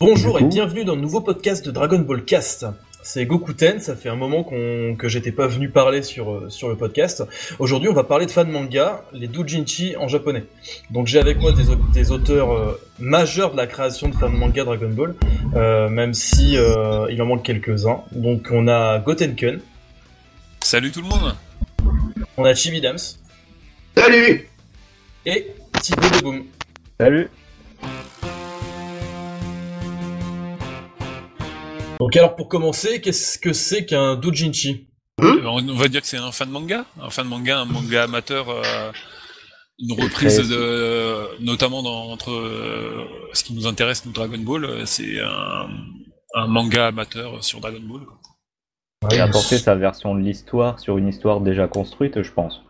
Bonjour et bienvenue dans le nouveau podcast de Dragon Ball Cast. C'est Gokuten, ça fait un moment qu'on, que j'étais pas venu parler sur, euh, sur le podcast. Aujourd'hui, on va parler de fan manga, les doujinshi en japonais. Donc j'ai avec moi des, au- des auteurs euh, majeurs de la création de fan manga Dragon Ball, euh, même si euh, il en manque quelques-uns. Donc on a Gotenken, Salut tout le monde on a Chibidams Salut et Thibaut de Boom. Salut Donc alors pour commencer, qu'est-ce que c'est qu'un doujinshi Euh, On va dire que c'est un fan manga, un fan manga, un manga amateur, euh, une reprise de, notamment dans, entre euh, ce qui nous intéresse, nous Dragon Ball, euh, c'est un, un manga amateur sur Dragon Ball. quoi. Et apporter sa version de l'histoire sur une histoire déjà construite, je pense.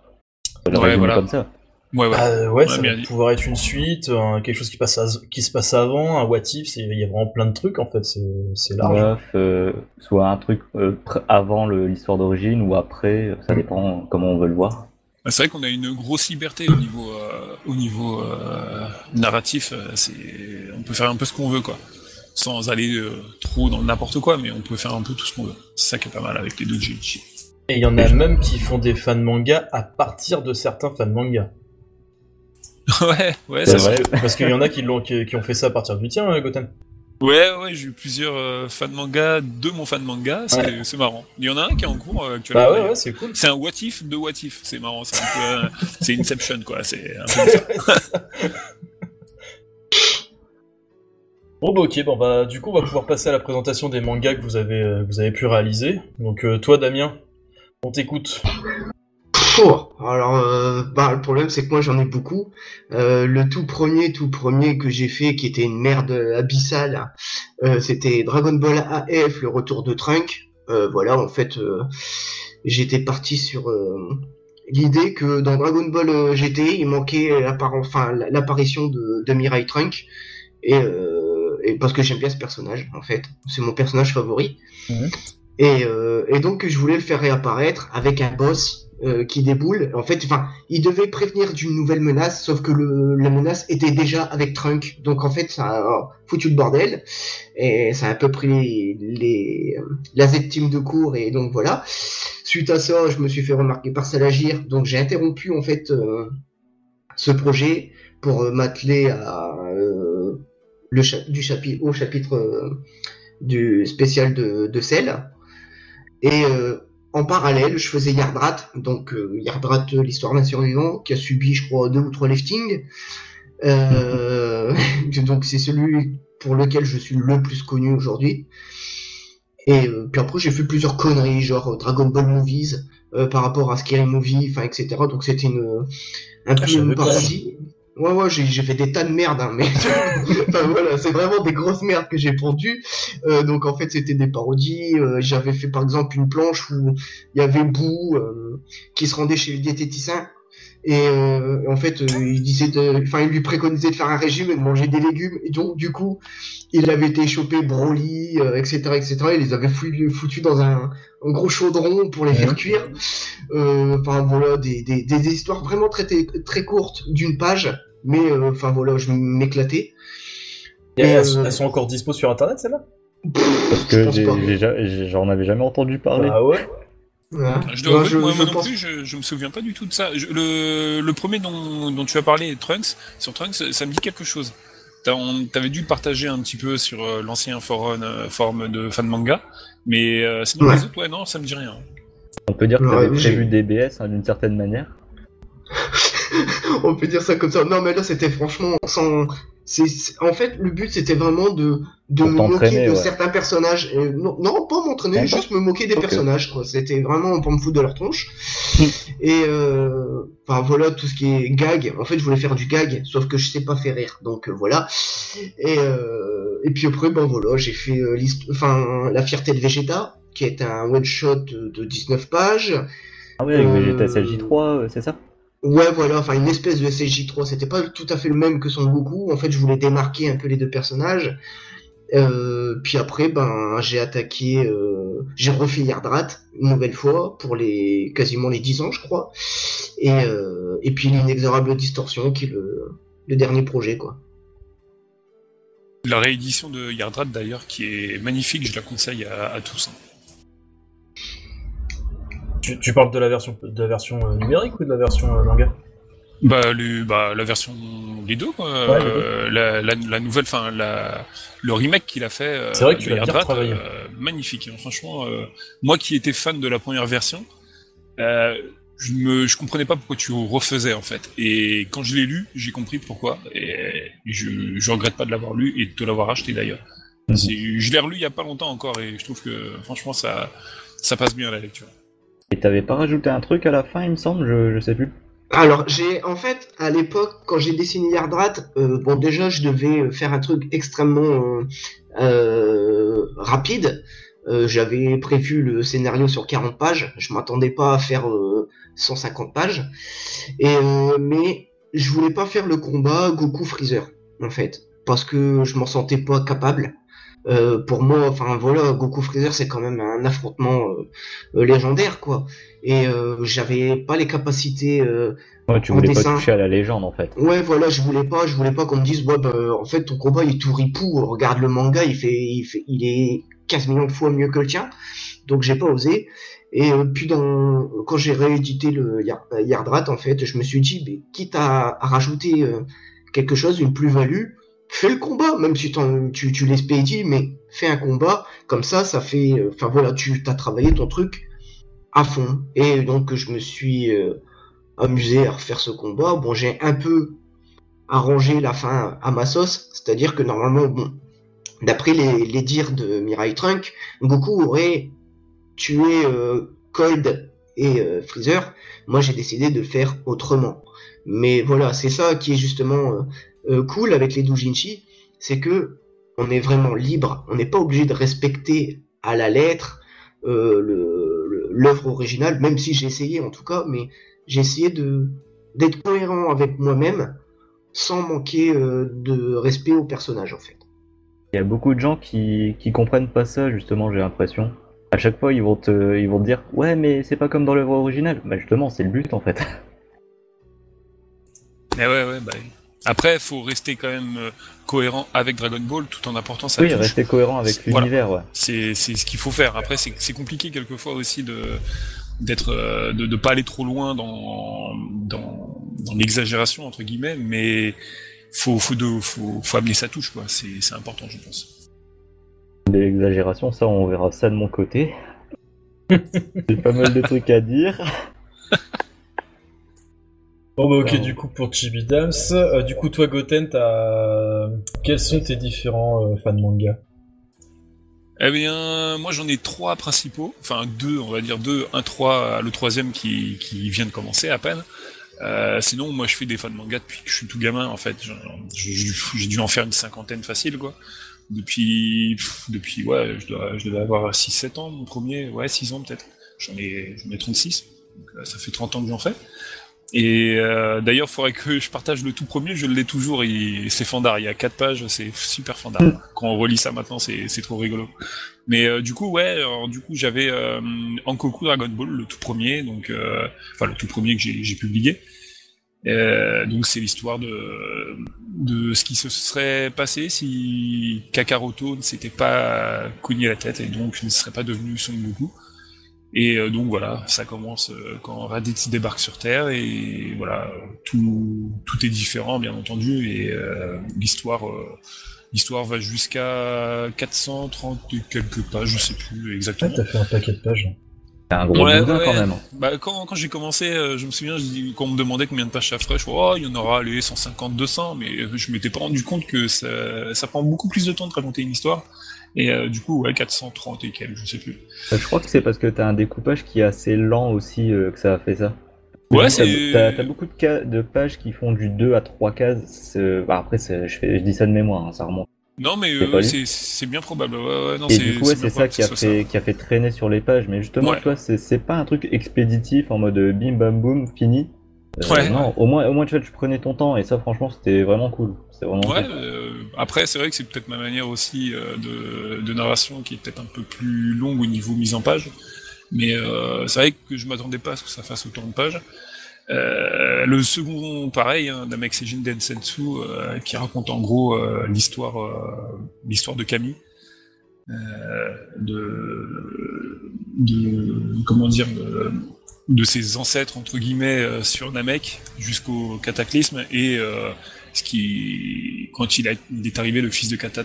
Ouais, résumer voilà. comme ça. Ouais, ouais. Ah, ouais, Ouais, ça bien va dit. pouvoir être une suite, un- quelque chose qui, passe à- qui se passe avant, un what if, il y a vraiment plein de trucs en fait, c'est large. Bref, euh, soit un truc euh, avant l'histoire d'origine ou après, euh, ça Mm. dépend comment on veut le voir. Bah, C'est vrai qu'on a une grosse liberté au niveau, euh, au niveau euh, narratif. euh, on peut faire un peu ce qu'on veut, quoi, sans aller euh, trop dans n'importe quoi, mais on peut faire un peu tout ce qu'on veut. C'est ça qui est pas mal avec les doujinshi. Et il y en a même qui font des fans manga à partir de certains fans manga. ouais, ouais, C'est vrai. Parce qu'il y en a qui, l'ont, qui, qui ont fait ça à partir du tien, hein, Goten. Ouais, ouais, j'ai eu plusieurs euh, fans manga de mon fan manga, c'est Ouais. c'est marrant. Il y en a un qui est en cours euh, actuellement. Bah ouais, ouais, c'est cool. C'est un what if de what if, c'est marrant, c'est un peu, euh, c'est Inception quoi, c'est un peu ça. Bon bah ok, bon bah du coup on va pouvoir passer à la présentation des mangas que vous avez, euh, que vous avez pu réaliser. Donc euh, toi Damien, on t'écoute. Alors, euh, bah, le problème, c'est que moi, j'en ai beaucoup. Euh, le tout premier, tout premier que j'ai fait, qui était une merde abyssale, euh, c'était Dragon Ball AF, le retour de Trunk. Euh, voilà, en fait, euh, j'étais parti sur euh, l'idée que dans Dragon Ball GT, il manquait l'apparition de, de Mirai Trunk. Et, euh, et parce que j'aime bien ce personnage, en fait. C'est mon personnage favori. Mhm. Et, euh, et donc, je voulais le faire réapparaître avec un boss euh, qui déboule. En fait, enfin, il devait prévenir d'une nouvelle menace, sauf que le, la menace était déjà avec Trunk. Donc, en fait, ça a foutu le bordel. Et ça a un peu pris les, la Z-Team de cours. Et donc, voilà. Suite à ça, je me suis fait remarquer par Salagir. Donc, j'ai interrompu, en fait, euh, ce projet pour euh, m'atteler à euh, le du chapitre au chapitre euh, du spécial de, de Cell. Et euh, en parallèle, je faisais Yardrat, donc euh, Yardrat, euh, l'histoire d'un survivant, qui a subi, je crois, deux ou trois liftings. Euh, donc c'est celui pour lequel je suis le plus connu aujourd'hui. Et euh, puis après, j'ai fait plusieurs conneries, genre Dragon Ball Movies, par rapport à Scary Movie, enfin, etc. Donc c'était une, un peu Ah, savais une parodie. Ouais, ouais, j'ai fait des tas de merde, hein, mais enfin, voilà, c'est vraiment des grosses merdes que j'ai pondues. Euh, donc en fait, c'était des parodies. Euh, J'avais fait par exemple une planche où il y avait Bou euh, qui se rendait chez le diététicien. Et euh, en fait, euh, il disait, de- enfin, il lui préconisait de faire un régime et de manger des légumes. Et donc, du coup, il avait été chopé Broly, euh, etc., etc. Il les avait foutus foutus dans un, un gros chaudron pour les faire cuire. Euh, Enfin voilà, des, des, des histoires vraiment très très courtes d'une page, mais euh, enfin voilà, je m'éclatais. Et Et, elles, euh, elles sont encore dispo sur internet celles-là? Parce que j'en avais jamais entendu parler. Ah ouais? Voilà. Je dois moi, je moi non plus, je, je me souviens pas du tout de ça. Je- le, le premier dont, dont tu as parlé, Trunks, sur Trunks, ça me dit quelque chose. T'avais dû le partager un petit peu sur euh, l'ancien forum, euh, forum de fan manga, mais euh, sinon Ouais. les autres, ouais, non, ça me dit rien. On peut dire que Ouais, t'avais j'ai- prévu DBS hein, d'une certaine manière. On peut dire ça comme ça. Non, mais là, c'était franchement sans. C'est En fait, le but, c'était vraiment de, de Pour me moquer de ouais. certains personnages. Et non, non, pas m'entraîner, juste me moquer des personnages. quoi. C'était vraiment pour me foutre de leur tronche. Et euh, enfin voilà, tout ce qui est gag. En fait, je voulais faire du gag, sauf que je sais pas faire rire. Donc euh, voilà. Et, euh, et puis après, ben voilà, j'ai fait euh, enfin, La fierté de Vegeta, qui est un one-shot de, de 19 pages. Ah oui, avec Euh, Vegeta SLJ3, euh, c'est ça? Ouais, voilà, enfin une espèce de SSJ3. C'était pas tout à fait le même que Son Goku. En fait, je voulais démarquer un peu les deux personnages. Euh, puis après, ben, j'ai attaqué, euh, j'ai refait Yardrat une nouvelle fois pour les quasiment les 10 ans, je crois. Et, euh, et puis l'inexorable distorsion qui est le, dernier projet, quoi. La réédition de Yardrat d'ailleurs, qui est magnifique, je la conseille à, à tous. hein. Tu, tu parles de la version, de la version euh, numérique ou de la version euh, manga? Bah, bah, la version des deux, quoi. Ouais, les Euh, la, la, la nouvelle, enfin, le remake qu'il a fait. euh, C'est vrai que tu l'as bien euh, magnifique. hein. Franchement, moi qui étais fan de la première version, je je comprenais pas pourquoi tu refaisais en fait. Et quand je l'ai lu, j'ai compris pourquoi. Et je, je regrette pas de l'avoir lu et de te l'avoir acheté d'ailleurs. Mhm. Je l'ai relu il y a pas longtemps encore et je trouve que franchement ça, ça passe bien à la lecture. Et t'avais pas rajouté un truc à la fin, il me semble, je, sais plus. Alors, j'ai en fait, à l'époque, quand j'ai dessiné Yardrat, euh, bon, déjà, je devais faire un truc extrêmement euh, euh, rapide. J'avais prévu le scénario sur 40 pages. Je m'attendais pas à faire euh, 150 pages. Et, mais je voulais pas faire le combat Goku Freezer, en fait, parce que je m'en sentais pas capable. Euh, pour moi, enfin voilà, Goku Freezer, c'est quand même un affrontement euh, euh, légendaire, quoi. Et euh, j'avais pas les capacités. euh, Ouais, tu En voulais dessin. pas toucher à la légende en fait. Ouais, voilà, je voulais pas, je voulais pas qu'on me dise, ouais, bah, en fait, ton combat il est tout ripou. Regarde le manga, il fait, il fait, il est 15 millions de fois mieux que le tien. Donc j'ai pas osé. Et euh, puis dans, quand j'ai réédité le Yar- Yardrat, en fait, je me suis dit, mais quitte à, à rajouter euh, quelque chose, une plus-value, fais le combat, même si tu, tu l'expédies, mais fais un combat. Comme ça, ça fait, euh, enfin voilà, tu as travaillé ton truc à fond. Et donc je me suis euh, amusé à refaire ce combat. Bon, j'ai un peu arrangé la fin à ma sauce, c'est-à-dire que normalement, bon, d'après les, dires de Mirai Trunk, Goku aurait tué euh, Cold et Freezer. Moi, j'ai décidé de le faire autrement. Mais voilà, c'est ça qui est justement euh, cool avec les doujinshi, c'est que on est vraiment libre, on n'est pas obligé de respecter à la lettre euh, l'œuvre originale, même si j'ai essayé en tout cas, mais j'ai essayé de d'être cohérent avec moi-même sans manquer euh, de respect au personnage en fait. Il y a beaucoup de gens qui, qui comprennent pas ça, justement, j'ai l'impression. À chaque fois, ils vont te, ils vont te dire Ouais, mais c'est pas comme dans l'œuvre originale. Bah, justement, c'est le but en fait. Mais ouais, ouais, bah. Après, faut rester quand même euh, cohérent avec Dragon Ball tout en apportant sa oui, touche. rester cohérent avec Voilà. l'univers, ouais. C'est c'est ce qu'il faut faire. Après, c'est c'est compliqué quelquefois aussi de d'être euh, de, de pas aller trop loin dans dans, dans l'exagération entre guillemets, mais faut faut de, faut, faut amener sa touche quoi. C'est c'est important, je pense. Des exagérations, ça, on verra ça de mon côté. J'ai pas mal de trucs à dire. Bon bah ok, Alors. du coup pour Chibi Dams, euh, du coup toi Goten, t'as... quels sont tes différents euh, fans manga? Eh bien, moi j'en ai trois principaux, enfin deux, on va dire deux, un trois, le troisième qui qui vient de commencer à peine. Euh, sinon, moi, je fais des fans de manga depuis que je suis tout gamin, en fait. J'ai dû en faire une cinquantaine facile, quoi. Depuis, pff, depuis, ouais, je, dois, je devais avoir 6-7 ans, mon premier, ouais, 6 ans peut-être. J'en ai, j'en ai 36, donc euh, ça fait 30 ans que j'en fais. Et euh, d'ailleurs, il faudrait que je partage le tout premier, je l'ai toujours, il- c'est Fandar, il y a 4 pages, c'est super Fandar. Quand on relit ça maintenant, c'est trop rigolo. Mais euh, du coup, ouais, alors, du coup, j'avais euh, Ankoku Dragon Ball, le tout premier, donc, euh, enfin, le tout premier que j'ai j'ai publié. Euh, donc c'est l'histoire de, de ce qui se serait passé si Kakaroto ne s'était pas cogné la tête et donc ne serait pas devenu Son Goku. Et euh, donc voilà, ça commence euh, quand Raditz débarque sur Terre et voilà, tout, tout est différent bien entendu et euh, l'histoire euh, l'histoire va jusqu'à 430 et quelques pages, je sais plus Ah, exactement. t'as fait un paquet de pages. C'est un gros Ouais, bouquin ouais. quand même. Bah, quand, quand j'ai commencé, euh, je me souviens, je quand on me demandait combien de pages ça ferait, je vois, oh, il y en aura les 150, 200, mais je m'étais pas rendu compte que ça, ça prend beaucoup plus de temps de raconter une histoire. Et euh, du coup, ouais, 430 et quelques, je sais plus. Euh, Je crois que c'est parce que t'as un découpage qui est assez lent aussi euh, que ça a fait ça. Ouais, c'est- T'as t'as beaucoup de, pages qui font du 2 à 3 cases. bah, après, je, fais, je dis ça de mémoire, hein, ça remonte. Non, mais euh, c'est bien probable. Ouais, non, Et du coup, ouais, c'est ça qui a, fait, qui a fait traîner sur les pages. Mais justement, Ouais. tu vois, c'est pas un truc expéditif en mode bim bam boum, fini. Euh, Ouais. non, au moins, au moins tu, vois, tu prenais ton temps et ça, franchement, c'était vraiment cool. C'était vraiment Ouais, cool. euh, après, c'est vrai que c'est peut-être ma manière aussi euh, de, de narration qui est peut-être un peu plus longue au niveau mise en page. Mais c'est vrai que je m'attendais pas à ce que ça fasse autant de pages. Euh, le second, pareil, hein, Namekusei Densetsu, euh, qui raconte en gros euh, l'histoire, l'histoire de de, de, comment dire, de, ses ancêtres entre guillemets euh, sur Namek jusqu'au cataclysme et euh, ce qui, quand il, est arrivé, le fils de Katats,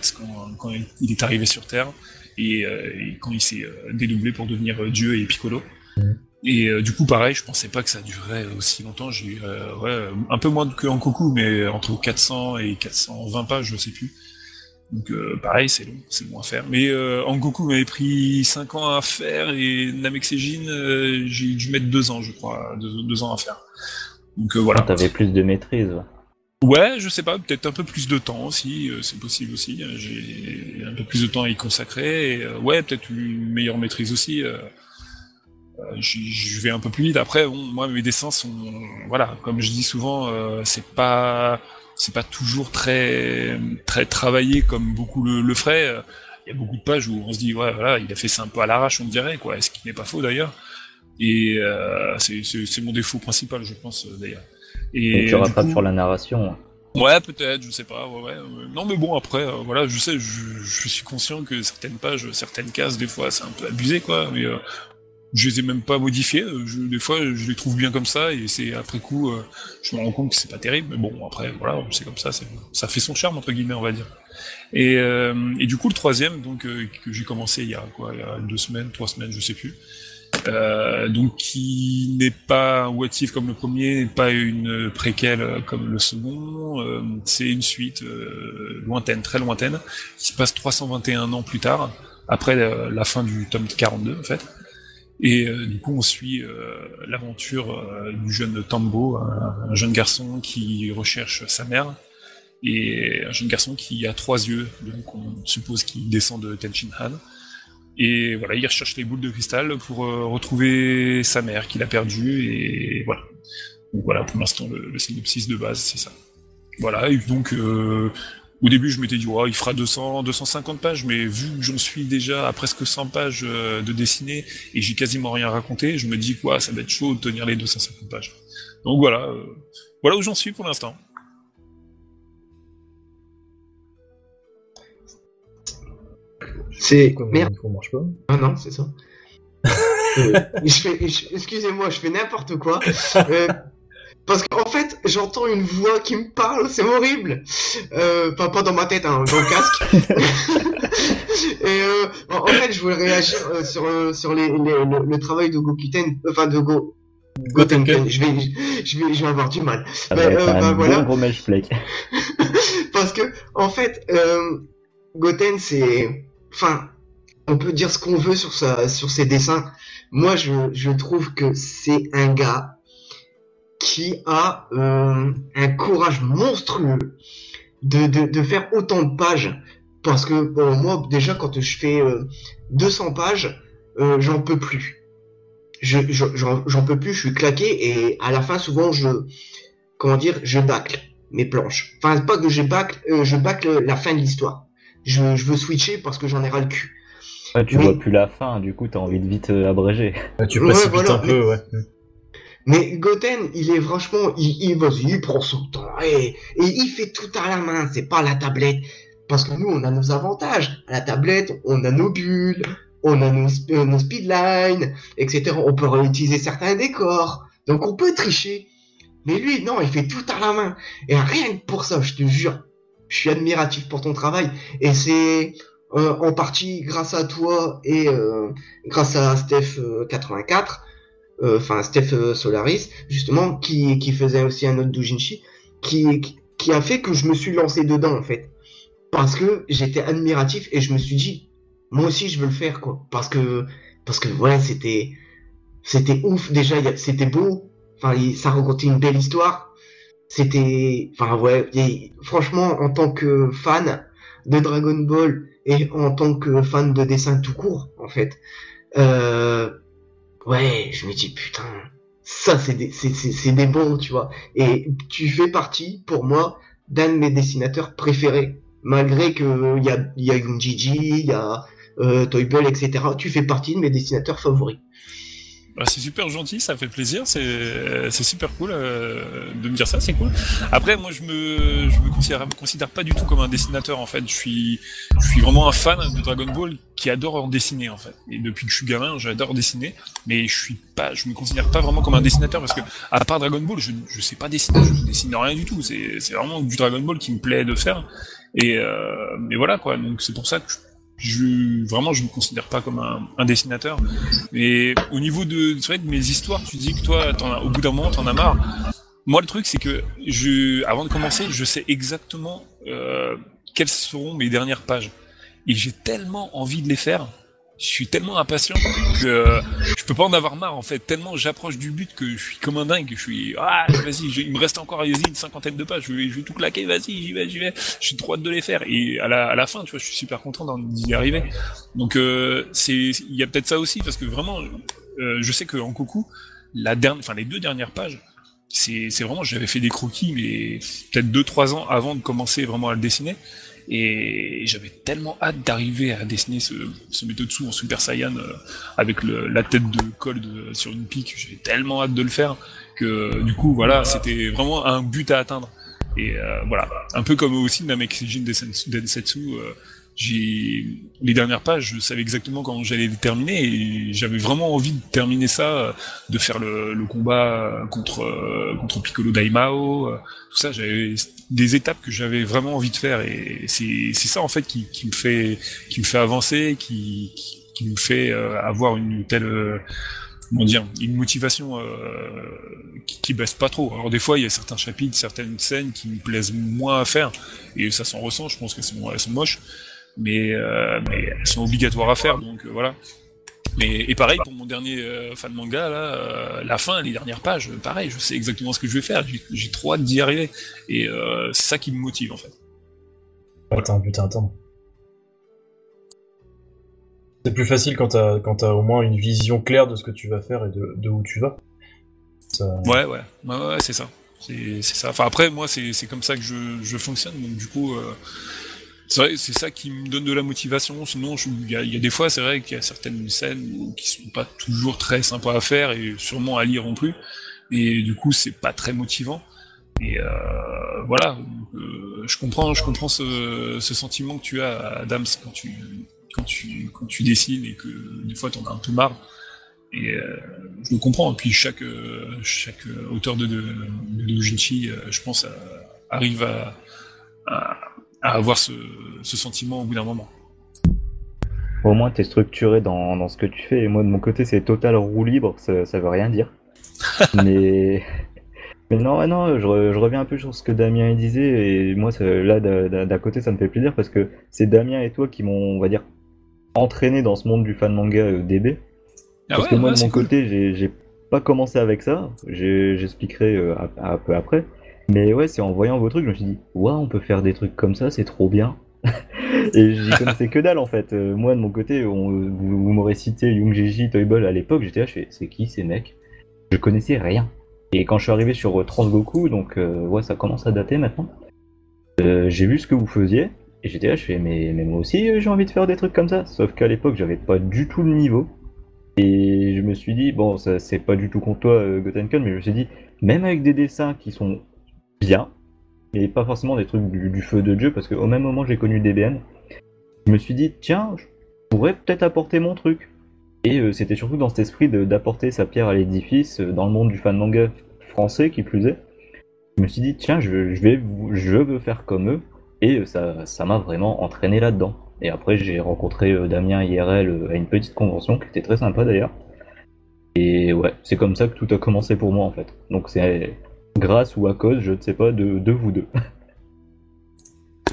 quand, il est arrivé sur Terre et, euh, quand il s'est euh, dédoublé pour devenir euh, Dieu et Piccolo. Et euh, du coup, pareil, je pensais pas que ça durerait aussi longtemps. J'ai ouais, un peu moins que en Koku, mais entre 400 et 420 pages, je sais plus. Donc euh, pareil, c'est long, c'est long à faire. Mais euh, Angoku m'avait pris 5 ans à faire et Namekusei euh, j'ai dû mettre 2 ans, je crois, 2 ans à faire. Donc euh, voilà. T'avais plus de maîtrise. ouais. Je sais pas, peut-être un peu plus de temps aussi, c'est possible aussi. J'ai un peu plus de temps à y consacrer. Et, ouais, peut-être une meilleure maîtrise aussi. je vais un peu plus vite. Après, bon, moi, mes dessins sont, voilà, comme je dis souvent, c'est pas, c'est pas toujours très, très travaillé comme beaucoup le, le feraient. Il y a beaucoup de pages où on se dit, ouais, voilà, il a fait ça un peu à l'arrache, on dirait, quoi. Ce qui n'est pas faux d'ailleurs. Et euh, c'est mon défaut principal, je pense, euh, d'ailleurs. Et Donc tu rattrapes sur la narration. Ouais, peut-être, je sais pas. Ouais, ouais. Non, mais bon, après, euh, voilà, je sais, je, je suis conscient que certaines pages, certaines cases, des fois, c'est un peu abusé, quoi. Mais euh, je les ai même pas modifiées. euh, Je, des fois, je les trouve bien comme ça, et c'est après coup, euh, je me rends compte que c'est pas terrible. Mais bon, après, voilà, c'est comme ça, ça fait son charme entre guillemets, on va dire. Et, euh, et du coup, le troisième, donc euh, que j'ai commencé il y a quoi, il y a deux semaines, trois semaines, je sais plus. Euh, donc qui n'est pas un what if comme le premier, pas une préquelle comme le second, euh, c'est une suite lointaine, très lointaine, qui se passe 321 ans plus tard, après la fin du tome 42 en fait. Et euh, du coup on suit euh, l'aventure euh, du jeune Tambo, un, un jeune garçon qui recherche sa mère, et un jeune garçon qui a trois yeux, donc on suppose qu'il descend de Tenshin Han. Et voilà, il recherche les boules de cristal pour retrouver sa mère qu'il a perdue et voilà. Donc voilà, pour l'instant le, le synopsis de base c'est ça. Voilà, et donc au début je m'étais dit il fera 200, 250 pages, mais vu que j'en suis déjà à presque 100 pages euh, de dessiné et j'ai quasiment rien raconté, je me dis quoi, ça va être chaud de tenir les 250 pages. Donc voilà, euh, voilà où j'en suis pour l'instant. C'est merde. marche pas? Ah non, c'est ça. Euh, je fais, je- excusez-moi, je fais n'importe quoi. Euh, parce qu'en fait, j'entends une voix qui me parle, c'est horrible. Euh, pas, pas dans ma tête, hein, dans le casque. Et euh, en, en fait, je voulais réagir euh, sur, euh, sur les, les- le, le travail de Gokuten, enfin de Go. Gotenken. Je vais, je vais, je vais avoir du mal. Ça Bah, euh, un bah, bon voilà. gros match play. Parce que, en fait, euh, Goten, c'est. Enfin, on peut dire ce qu'on veut sur, sa, sur ses dessins. Moi, je, je trouve que c'est un gars qui a euh, un courage monstrueux de, de, de faire autant de pages. Parce que, bon, moi, déjà, quand je fais euh, 200 pages, euh, j'en peux plus. Je, je- j'en, j'en peux plus, je suis claqué, et à la fin, souvent, je. Comment dire Je bâcle mes planches. Enfin, pas que je bâcle, euh, je bâcle la fin de l'histoire. Je, je veux switcher parce que j'en ai ras le cul. Ouais, tu vois plus la fin, du coup t'as envie de vite euh, abréger. Tu Ouais, précipites voilà, un peu, ouais. Mais Goten, il est franchement, il, il il prend son temps et, il fait tout à la main, c'est pas la tablette. Parce que nous, on a nos avantages. À la tablette, on a nos bulles, on a nos, euh, nos speedlines, etc. On peut réutiliser certains décors. Donc on peut tricher. Mais lui, non, il fait tout à la main. Et rien que pour ça, je te jure, je suis admiratif pour ton travail. Et c'est euh, en partie grâce à toi et euh, grâce à Steph euh, 84 euh, enfin Steph euh, Solaris, justement, qui, qui faisait aussi un autre doujinshi, qui, qui, a fait que je me suis lancé dedans, en fait. Parce que j'étais admiratif et je me suis dit, moi aussi, je veux le faire, quoi. Parce que, parce que voilà, c'était, c'était ouf. Déjà, c'était beau. Enfin, ça racontait une belle histoire. C'était, enfin, ouais, franchement, en tant que fan de Dragon Ball et en tant que fan de dessin tout court, en fait, euh, ouais, je me dis putain, ça c'est des, c'est, c'est, des bons, tu vois. Et tu fais partie, pour moi, d'un de mes dessinateurs préférés. Malgré que il y a, y a Gigi, il y a euh, Toy Bell, etc. Tu fais partie de mes dessinateurs favoris. Bah, c'est super gentil, ça fait plaisir, c'est super cool euh, de me dire ça, c'est cool. Après, moi, je me je me considère, me considère pas du tout comme un dessinateur en fait. Je suis je suis vraiment un fan de Dragon Ball qui adore en dessiner en fait. Et depuis que je suis gamin, j'adore dessiner, mais je suis pas, je me considère pas vraiment comme un dessinateur parce que à part Dragon Ball, je je sais pas dessiner, je dessine rien du tout. C'est vraiment du Dragon Ball qui me plaît de faire. Et euh, voilà quoi. Donc c'est pour ça que je je vraiment je me considère pas comme un, dessinateur. Mais au niveau de mes histoires tu dis que toi au bout d'un moment t'en as marre. Moi le truc c'est que avant de commencer je sais exactement euh, quelles seront mes dernières pages. Et j'ai tellement envie de les faire je suis tellement impatient que euh, je peux pas en avoir marre en fait. Tellement j'approche du but que je suis comme un dingue. Je suis ah vas-y il me reste encore une cinquantaine de pages. Je vais, je tout claquer. Vas-y j'y vais j'y vais. J'ai trop hâte de les faire. Et à la, à la fin tu vois je suis super content d'y arriver. Donc euh, c'est il y a peut-être ça aussi parce que vraiment euh, je sais que en coucou la dernière enfin les deux dernières pages c'est c'est vraiment j'avais fait des croquis mais peut-être deux trois ans avant de commencer vraiment à le dessiner et j'avais tellement hâte d'arriver à dessiner ce, ce en Super Saiyan euh, avec la tête de Cold euh, sur une pique. J'avais tellement hâte de le faire que du coup voilà, c'était vraiment un but à atteindre. Et euh, voilà, un peu comme aussi Namekushin Densetsu, euh, j'ai les dernières pages, je savais exactement quand j'allais terminer et j'avais vraiment envie de terminer ça, de faire le, combat contre contre Piccolo Daimao, tout ça. Des étapes que j'avais vraiment envie de faire et c'est c'est ça en fait qui, qui me fait qui me fait avancer, qui qui, qui me fait euh, avoir une telle euh, comment dire une motivation euh, qui, qui baisse pas trop. Alors des fois il y a certains chapitres, certaines scènes qui me plaisent moins à faire et ça s'en ressent. Je pense qu'elles sont elles sont moches mais, euh, mais elles sont obligatoires à faire, donc euh, voilà. Mais et pareil pour mon dernier euh, fan manga là, euh, la fin, les dernières pages, pareil, je sais exactement ce que je vais faire. J'ai trop hâte d'y arriver et euh, c'est ça qui me motive en fait. Attends, putain, attends. C'est plus facile quand t'as quand t'as au moins une vision claire de ce que tu vas faire et de, de où tu vas. Ça... Ouais, ouais, ouais, ouais c'est ça. C'est ça. Enfin après, moi, c'est comme ça que je, je fonctionne. Donc du coup, euh, c'est ça qui me donne de la motivation. Sinon, il y, a des fois, c'est vrai qu'il y a certaines scènes qui sont pas toujours très sympas à faire et sûrement à lire non plus. Et du coup, c'est pas très motivant. Et euh, voilà, euh, je comprends, je comprends ce, sentiment que tu as, Adams, quand tu quand tu quand tu dessines et que des fois t'en as un peu marre. Et euh, je le comprends. Et puis chaque auteur de de, je pense, arrive à à avoir ce, ce sentiment au bout d'un moment. Au moins, tu es structuré dans, dans, ce que tu fais, et moi de mon côté, c'est total roue libre, ça, ça veut rien dire. mais... mais non, non je, je, reviens un peu sur ce que Damien disait, et moi, là, d'à côté, ça me fait plaisir parce que c'est Damien et toi qui m'ont, on va dire, entraîné dans ce monde du fan manga euh, DB. Ah parce ouais, que moi, ouais, de mon côté, cool. j'ai pas commencé avec ça, j'expliquerai euh, un peu après. Mais ouais, c'est en voyant vos trucs, je me suis dit, waouh, on peut faire des trucs comme ça, c'est trop bien. et j'y connaissais que dalle en fait. Euh, moi de mon côté, on, vous, vous m'aurez cité Young Jeji, Toyball à l'époque, j'étais là, je fais, c'est qui ces mecs? Je connaissais rien. Et quand je suis arrivé sur Transgoku, donc euh, ouais, ça commence à dater maintenant, euh, j'ai vu ce que vous faisiez, et j'étais là, je fais, mais, mais moi aussi j'ai envie de faire des trucs comme ça. Sauf qu'à l'époque, j'avais pas du tout le niveau. Et je me suis dit, bon, ça, c'est pas du tout contre toi, euh, Gotenken, mais je me suis dit, même avec des dessins qui sont bien, mais pas forcément des trucs du, feu de Dieu, parce qu'au même moment j'ai connu DBN, je me suis dit, tiens, je pourrais peut-être apporter mon truc. Et euh, c'était surtout dans cet esprit d'apporter sa pierre à l'édifice, euh, dans le monde du fan manga français qui plus est. Je me suis dit, tiens, je, je, vais, je veux faire comme eux, et euh, ça ça m'a vraiment entraîné là-dedans. Et après, j'ai rencontré Damien IRL à une petite convention qui était très sympa d'ailleurs. Et ouais, c'est comme ça que tout a commencé pour moi en fait. Donc c'est grâce ou à cause, je ne sais pas, de, de vous deux.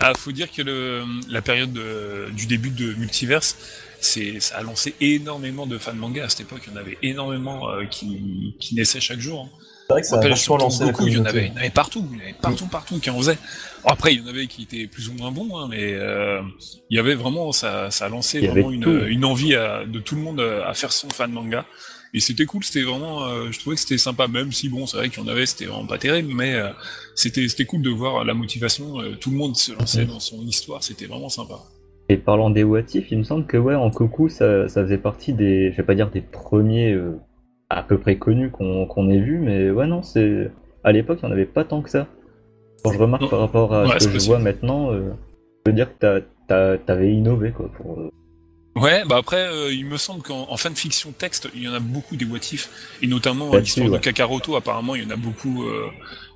Ah, faut dire que le, la période de, du début de Multiverse, c'est, ça a lancé énormément de fans manga à cette époque. Il y en avait énormément euh, qui, qui naissaient chaque jour. Hein. C'est vrai que ça a vachement lancé beaucoup, il y, en avait, il y en avait partout, il y en avait partout, partout qui en faisaient. Bon, après, il y en avait qui étaient plus ou moins bons, hein, mais euh, il y avait vraiment, ça, ça a lancé vraiment une, une, envie à, de tout le monde à faire son fan manga. Et c'était cool, c'était vraiment, euh, je trouvais que c'était sympa, même si bon, c'est vrai qu'il y en avait, c'était vraiment pas terrible, mais euh, c'était c'était cool de voir la motivation, euh, tout le monde se lançait mmh. dans son histoire, c'était vraiment sympa. Et parlant des what if, il me semble que ouais, en coucou, ça, ça faisait partie des, je vais pas dire des premiers à peu près connus qu'on qu'on ait vu, mais ouais, non, c'est. À l'époque, il n'y en avait pas tant que ça. Quand je remarque Non. par rapport à Ouais, ce que je vois maintenant, je veux dire que t'avais innové, quoi. Pour, Ouais, bah après, euh, il me semble qu'en en fanfiction texte, il y en a beaucoup des what if, et notamment Là-dessus, l'histoire ouais. de Kakaroto, apparemment, il y en a beaucoup euh,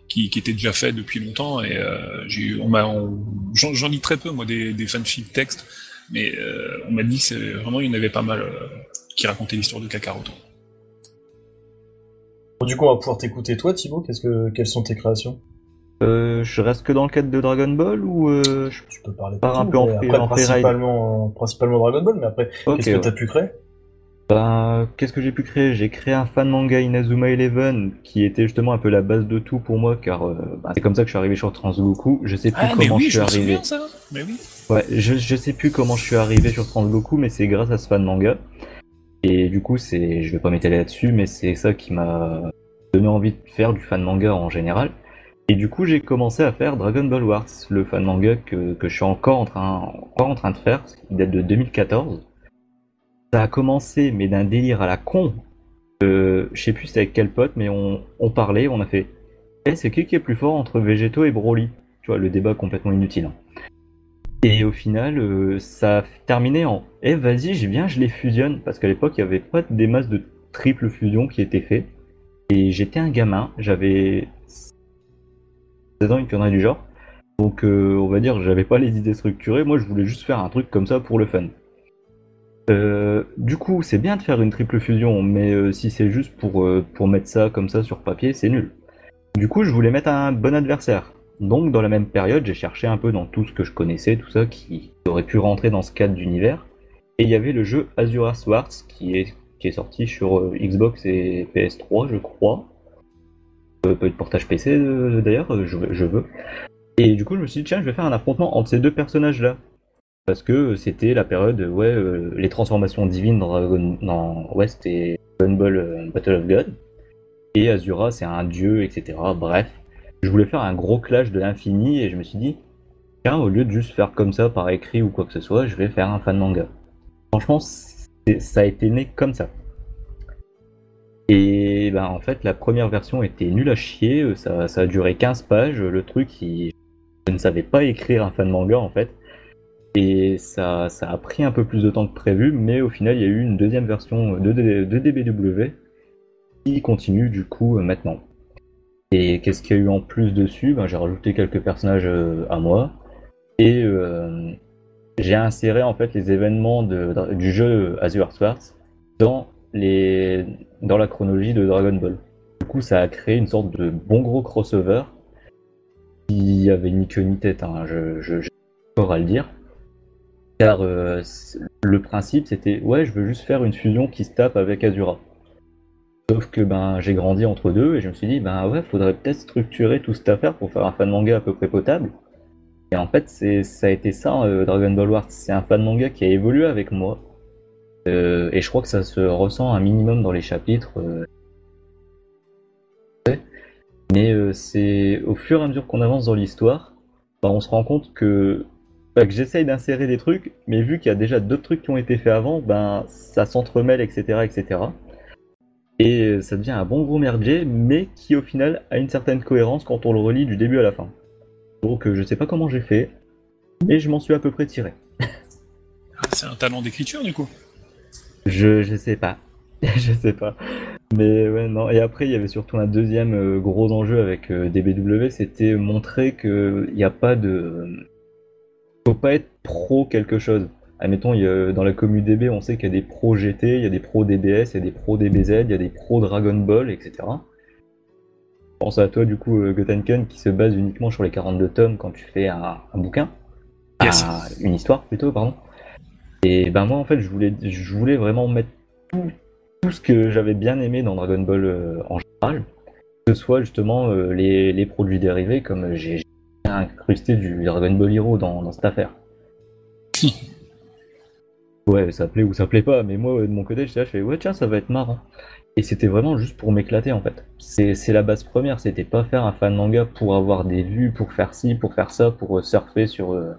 qui, qui étaient déjà faits depuis longtemps, et euh, j'ai on m'a, on- j'en lis très peu, moi, des, des fanfics texte, mais euh, on m'a dit que c'est vraiment, il y en avait pas mal euh, qui racontaient l'histoire de Kakaroto. Bon, du coup, on va pouvoir t'écouter toi, Thibaut. Qu'est-ce que, quelles sont tes créations? Euh, je reste que dans le cadre de Dragon Ball ou euh, je- Tu peux parler de Part un tout, peu en après, en principalement, principalement Dragon Ball, mais après, qu'est-ce que ouais. t'as pu créer? Ben, qu'est-ce que j'ai pu créer? J'ai créé un fan manga Inazuma Eleven qui était justement un peu la base de tout pour moi car euh, ben, c'est comme ça que je suis arrivé sur Transgoku. Je sais plus Ah, mais comment oui, je suis arrivé. souviens, ça Mais oui. Ouais, je, je sais plus comment je suis arrivé sur Transgoku, mais c'est grâce à ce fan manga. Et du coup, c'est, je vais pas m'étaler là-dessus, mais c'est ça qui m'a donné envie de faire du fan manga en général. Et du coup, j'ai commencé à faire Dragon Ball Wars, le fan manga que, je suis encore en train, encore en train de faire, qu'il date de 2014. Ça a commencé, mais d'un délire à la con. Euh, je sais plus avec quel pote, mais on, parlait, on a fait Eh, c'est qui qui est plus fort entre Végéto et Broly? Tu vois, le débat complètement inutile. hein. Et au final, euh, ça a terminé en Eh, vas-y, je viens, je les fusionne. Parce qu'à l'époque, il n'y avait pas des masses de triple fusion qui étaient faits. Et j'étais un gamin, j'avais 16 ans, une connerie du genre. Donc, euh, on va dire, j'avais pas les idées structurées. Moi, je voulais juste faire un truc comme ça pour le fun. Euh, du coup, c'est bien de faire une triple fusion, mais euh, si c'est juste pour, pour mettre ça comme ça sur papier, c'est nul. Du coup, je voulais mettre un bon adversaire. Donc, dans la même période, j'ai cherché un peu dans tout ce que je connaissais, tout ça qui aurait pu rentrer dans ce cadre d'univers. Et il y avait le jeu Azura Swords qui est, qui est sorti sur Xbox et PS3, je crois. Euh, peut être portage PC euh, d'ailleurs, euh, je, veux-. Et du coup, je me suis dit, tiens, je vais faire un affrontement entre ces deux personnages-là. Parce que c'était la période, euh, ouais, les transformations divines dans ouais, c'était Dragon Ball Battle of God. Et Azura, c'est un dieu, etc. Bref, je voulais faire un gros clash de l'infini et je me suis dit, tiens, au lieu de juste faire comme ça par écrit ou quoi que ce soit, je vais faire un fan manga. Franchement, ça a été né comme ça. Et ben en fait, la première version était nulle à chier, euh, ça, ça a duré 15 pages, le truc, je ne savais pas écrire un fan manga en fait. Et ça, ça a pris un peu plus de temps que prévu, mais au final, il y a eu une deuxième version de, D- de DBW qui continue du coup euh, maintenant. Et qu'est-ce qu'il y a eu en plus dessus? Ben, J'ai rajouté quelques personnages euh, à moi et euh, j'ai inséré en fait les événements de- du jeu Azure Swords dans, dans la chronologie de Dragon Ball. Du coup, ça a créé une sorte de bon gros crossover qui avait ni queue ni tête, hein, je, j'ai encore à le dire. Car euh, le principe c'était ouais, je veux juste faire une fusion qui se tape avec Azura. Sauf que ben j'ai grandi entre deux et je me suis dit ben ouais, faudrait peut-être structurer tout cette affaire pour faire un fan manga à peu près potable. Et en fait, ça a été ça euh, Dragon Ball Wars, c'est un fan manga qui a évolué avec moi. Euh, et je crois que ça se ressent un minimum dans les chapitres. euh. Mais euh, c'est au fur et à mesure qu'on avance dans l'histoire, bah, on se rend compte que, bah, que j'essaye d'insérer des trucs, mais vu qu'il y a déjà d'autres trucs qui ont été faits avant, ben ça s'entremêle, etc., etc. Et ça devient un bon gros merdier, mais qui au final a une certaine cohérence quand on le relit du début à la fin. Donc je sais pas comment j'ai fait, mais je m'en suis à peu près tiré. Ah, C'est un talent d'écriture, du coup. Je, je sais pas. je sais pas. Mais ouais, non. Et après, il y avait surtout un deuxième euh, gros enjeu avec euh, DBW, c'était montrer qu'il n'y a pas de. Faut pas être pro quelque chose. Admettons, il y a- dans la commu DB, on sait qu'il y a des pros GT, il y a des pros DBS, il y a des pros DBZ, il y a des pros Dragon Ball, etc. Pense à toi, du coup, euh, Gotenken, qui se base uniquement sur les 42 tomes quand tu fais un, un bouquin. Yes. Ah, une histoire, plutôt, pardon. Et ben moi en fait je voulais, je voulais vraiment mettre tout, tout ce que j'avais bien aimé dans Dragon Ball euh, en général, que ce soit justement euh, les, les produits dérivés comme euh, j'ai incrusté du Dragon Ball Hero dans, dans cette affaire. ouais, ça plaît ou ça plaît pas, mais moi ouais, de mon côté là, je fais ouais tiens ça va être marrant. Et c'était vraiment juste pour m'éclater en fait. C'est la base première, c'était pas faire un fan manga pour avoir des vues, pour faire ci, pour faire ça, pour euh, surfer sur, euh,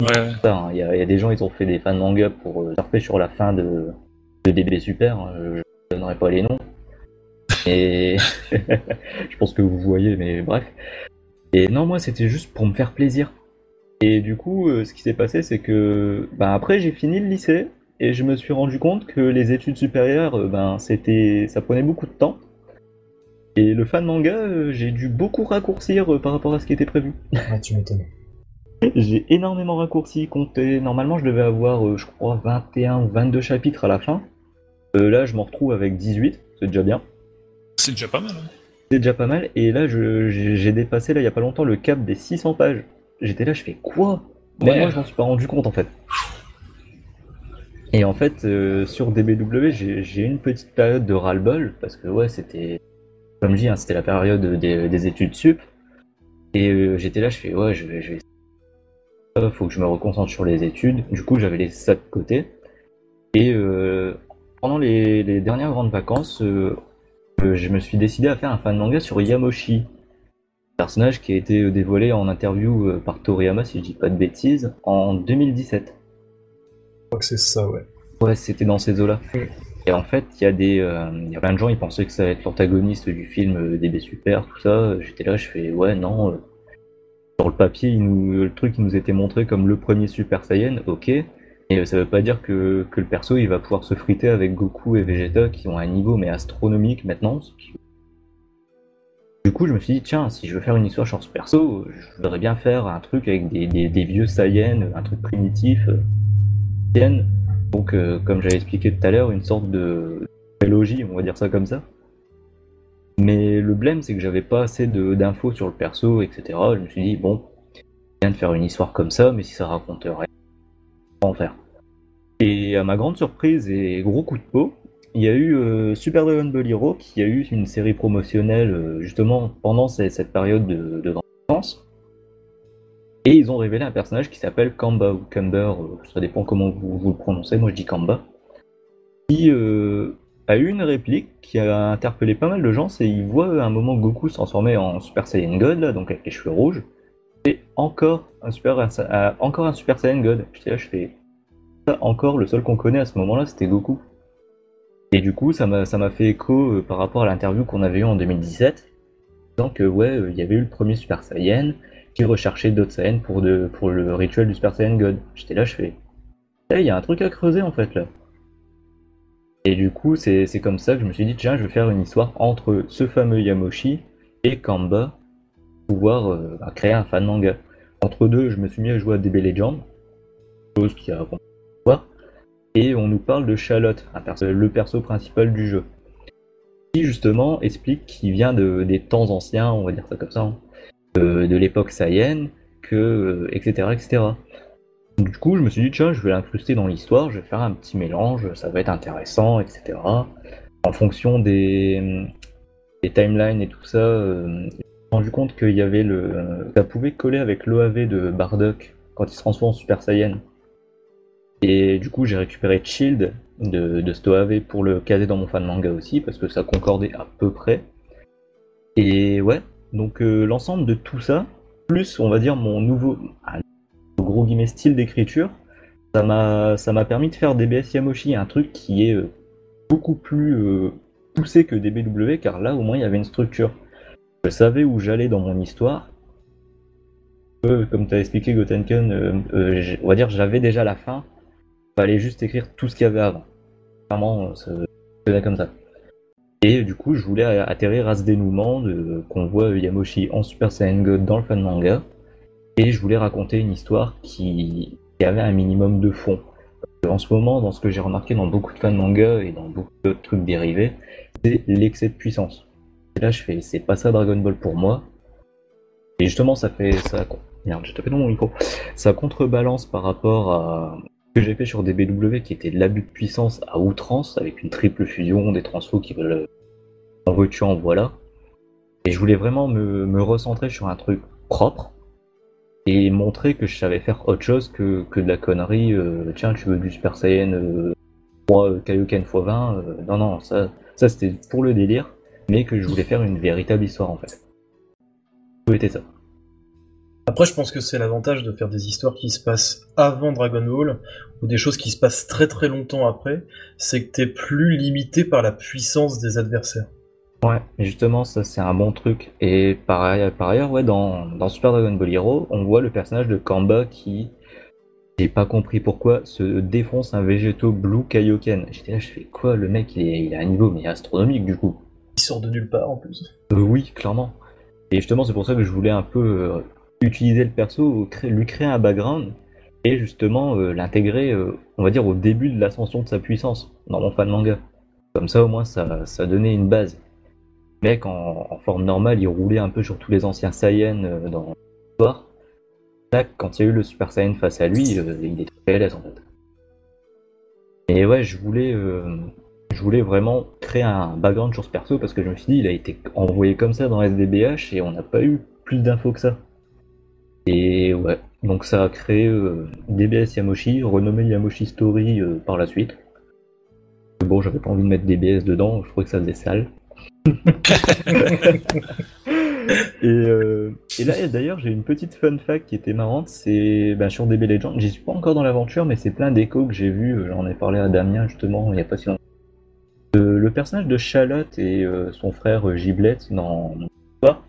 Ouais, hein. Il y, a, il y a des gens, ils ont fait des fans manga pour euh, surfer sur la fin de, de DB Super. hein. Je, je donne donnerai pas les noms. Et je pense que vous voyez, mais bref. Et non, moi, c'était juste pour me faire plaisir. Et du coup, euh, ce qui s'est passé, c'est que bah, après, j'ai fini le lycée et je me suis rendu compte que les études supérieures, euh, ben, c'était, ça prenait beaucoup de temps. Et le fan manga, euh, j'ai dû beaucoup raccourcir euh, par rapport à ce qui était prévu. Ah, tu m'étonnes. J'ai énormément raccourci, compté. Normalement, je devais avoir, euh, je crois, 21 ou 22 chapitres à la fin. Euh, là, je m'en retrouve avec 18, c'est déjà bien. C'est déjà pas mal. hein. C'est déjà pas mal. Et là, j'ai dépassé, là, il y a pas longtemps, le cap des 600 pages. J'étais là, je fais quoi? Ouais. moi, je m'en suis pas rendu compte, en fait. Et en fait, euh, sur DBW, j'ai une petite période de ras-le-bol, parce que, ouais, c'était... Comme je dis, hein, c'était la période des, des études sup. Et j'étais là, je fais, ouais, je vais... Je vais... ça, faut que je me reconcentre sur les études. Du coup, j'avais laissé ça de côté. Et euh, pendant les, les dernières grandes vacances, euh, euh, je me suis décidé à faire un fan manga sur Yamoshi. Personnage qui a été euh, dévoilé en interview euh, par Toriyama, si je dis pas de bêtises, en 2017. Je crois que c'est ça, ouais. Ouais, c'était dans ces eaux-là. Et en fait, il y a des, euh, il y a plein de gens, ils pensaient que ça allait être l'antagoniste du film euh, DB Super, tout ça. J'étais là, je fais, ouais, non. Sur le papier, le truc qui nous était montré comme le premier Super Saiyan, ok. Et euh, ça veut pas dire que, le perso, il va pouvoir se friter avec Goku et Vegeta qui ont un niveau mais astronomique maintenant. Du coup, je me suis dit, tiens, si je veux faire une histoire sur ce perso, je voudrais bien faire un truc avec des, vieux Saiyans, un truc primitif. euh. Donc, euh, comme j'avais expliqué tout à l'heure, une sorte de trilogie, on va dire ça comme ça. Mais le blême, c'est que j'avais pas assez d'infos sur le perso, etc. Je me suis dit, bon, bien de faire une histoire comme ça, mais si ça raconte rien, on en faire. Et à ma grande surprise et gros coup de peau, il y a eu euh, Super Dragon Ball Hero qui a eu une série promotionnelle euh, justement pendant cette période de, de vacances. Et ils ont révélé un personnage qui s'appelle Kamba ou Camber, euh, ça dépend comment vous, vous le prononcez, moi je dis Kamba, qui a eu une réplique qui a interpellé pas mal de gens, c'est il voit un moment Goku se transformer en Super Saiyan God, là, donc avec les cheveux rouges, et encore un Super, encore un Super Saiyan God. J'étais là, je fais encore le seul qu'on connaît à ce moment-là, c'était Goku. Et du coup, ça m'a fait écho euh, par rapport à l'interview qu'on avait eue en 2017, disant que ouais, euh, il y avait eu le premier Super Saiyan, qui recherchait d'autres Saiyans pour, de, le rituel du Super Saiyan God. J'étais là, je fais. Il y a un truc à creuser en fait là. Et du coup, c'est comme ça que je me suis dit, tiens, je vais faire une histoire entre ce fameux Yamoshi et Kamba pour pouvoir euh, bah, créer un fan manga. Entre deux, je me suis mis à jouer à DB Legend, chose qui a voir. Et on nous parle de Charlotte, le perso principal du jeu. Qui justement explique qu'il vient de, des temps anciens, on va dire ça comme ça, hein, de, l'époque Saiyan, que, euh, etc., etc. Du coup, je me suis dit, tiens, je vais l'incruster dans l'histoire, je vais faire un petit mélange, ça va être intéressant, etc. En fonction des, timelines et tout ça, euh, je me suis rendu compte qu'il y avait le. Ça pouvait coller avec l'OAV de Bardock quand il se transforme en Super Saiyan. Et du coup, j'ai récupéré Shield de, de cet OAV pour le caser dans mon fan manga aussi, parce que ça concordait à peu près. Et ouais, donc euh, l'ensemble de tout ça, plus on va dire mon nouveau, style d'écriture, ça m'a ça m'a permis de faire DBS Yamoshi, un truc qui est euh, beaucoup plus euh, poussé que DBW, car là au moins il y avait une structure. Je savais où j'allais dans mon histoire. Euh, comme tu as expliqué Gotenken, on va dire j'avais déjà la fin. Fallait juste écrire tout ce qu'il y avait avant. Clairement, faisait comme ça. Et du coup, je voulais atterrir à ce dénouement de- qu'on voit Yamoshi en Super Saiyan God dans le fan manga. Et je voulais raconter une histoire qui, avait un minimum de fond. Que En ce moment, dans ce que j'ai remarqué dans beaucoup de fan manga et dans beaucoup d'autres trucs dérivés, c'est l'excès de puissance. Et là, je fais, c'est pas ça Dragon Ball pour moi. Et justement, ça fait, ça, merde, j'ai tapé dans mon micro. Ça contrebalance par rapport à ce que j'ai fait sur DBW, qui était de l'abus de puissance à outrance, avec une triple fusion, des transfos qui veulent en veux-tu, en voilà. Et je voulais vraiment me, me recentrer sur un truc propre et montrer que je savais faire autre chose que, que de la connerie. euh, tiens, tu veux du Super Saiyan euh, 3 euh, Kaioken x20 euh, Non, non, ça, ça c'était pour le délire, mais que je voulais faire une véritable histoire en fait. Tout était ça? Après, je pense que c'est l'avantage de faire des histoires qui se passent avant Dragon Ball ou des choses qui se passent très très longtemps après, c'est que t'es plus limité par la puissance des adversaires. Ouais, justement, ça c'est un bon truc. Et par, ailleurs- par ailleurs, ouais, dans, dans Super Dragon Ball Hero, on voit le personnage de Kamba qui, j'ai pas compris pourquoi, se défonce un végétaux Blue Kaioken. J'étais là, je fais quoi Le mec, il, est, il a un niveau mais astronomique du coup. Il sort de nulle part en plus. Euh, oui, clairement. Et justement, c'est pour ça que je voulais un peu euh, utiliser le perso, lui créer un background et justement euh, l'intégrer, euh, on va dire, au début de l'ascension de sa puissance dans mon fan manga. Comme ça, au moins, ça, ça donnait une base. Mec, en, forme normale, il roulait un peu sur tous les anciens Saiyans euh, dans l'histoire. Quand il y a eu le Super Saiyan face à lui, euh, il était PLS en fait. Et ouais, je voulais, euh, je voulais vraiment créer un background sur ce perso parce que je me suis dit, il a été envoyé comme ça dans SDBH et on n'a pas eu plus d'infos que ça. Et ouais, donc ça a créé DBS Yamoshi, renommé Yamoshi Story par la suite. Bon, j'avais pas envie de mettre DBS dedans, je trouvais que ça faisait sale. Et, euh, et là, d'ailleurs, j'ai une petite fun fact qui était marrante, c'est ben, sur DB Legend, j'y suis pas encore dans l'aventure, mais c'est plein d'échos que j'ai vu, euh, j'en ai parlé à Damien justement il y a pas si longtemps. Euh, le personnage de Charlotte et son frère euh, Giblet dans l'histoire,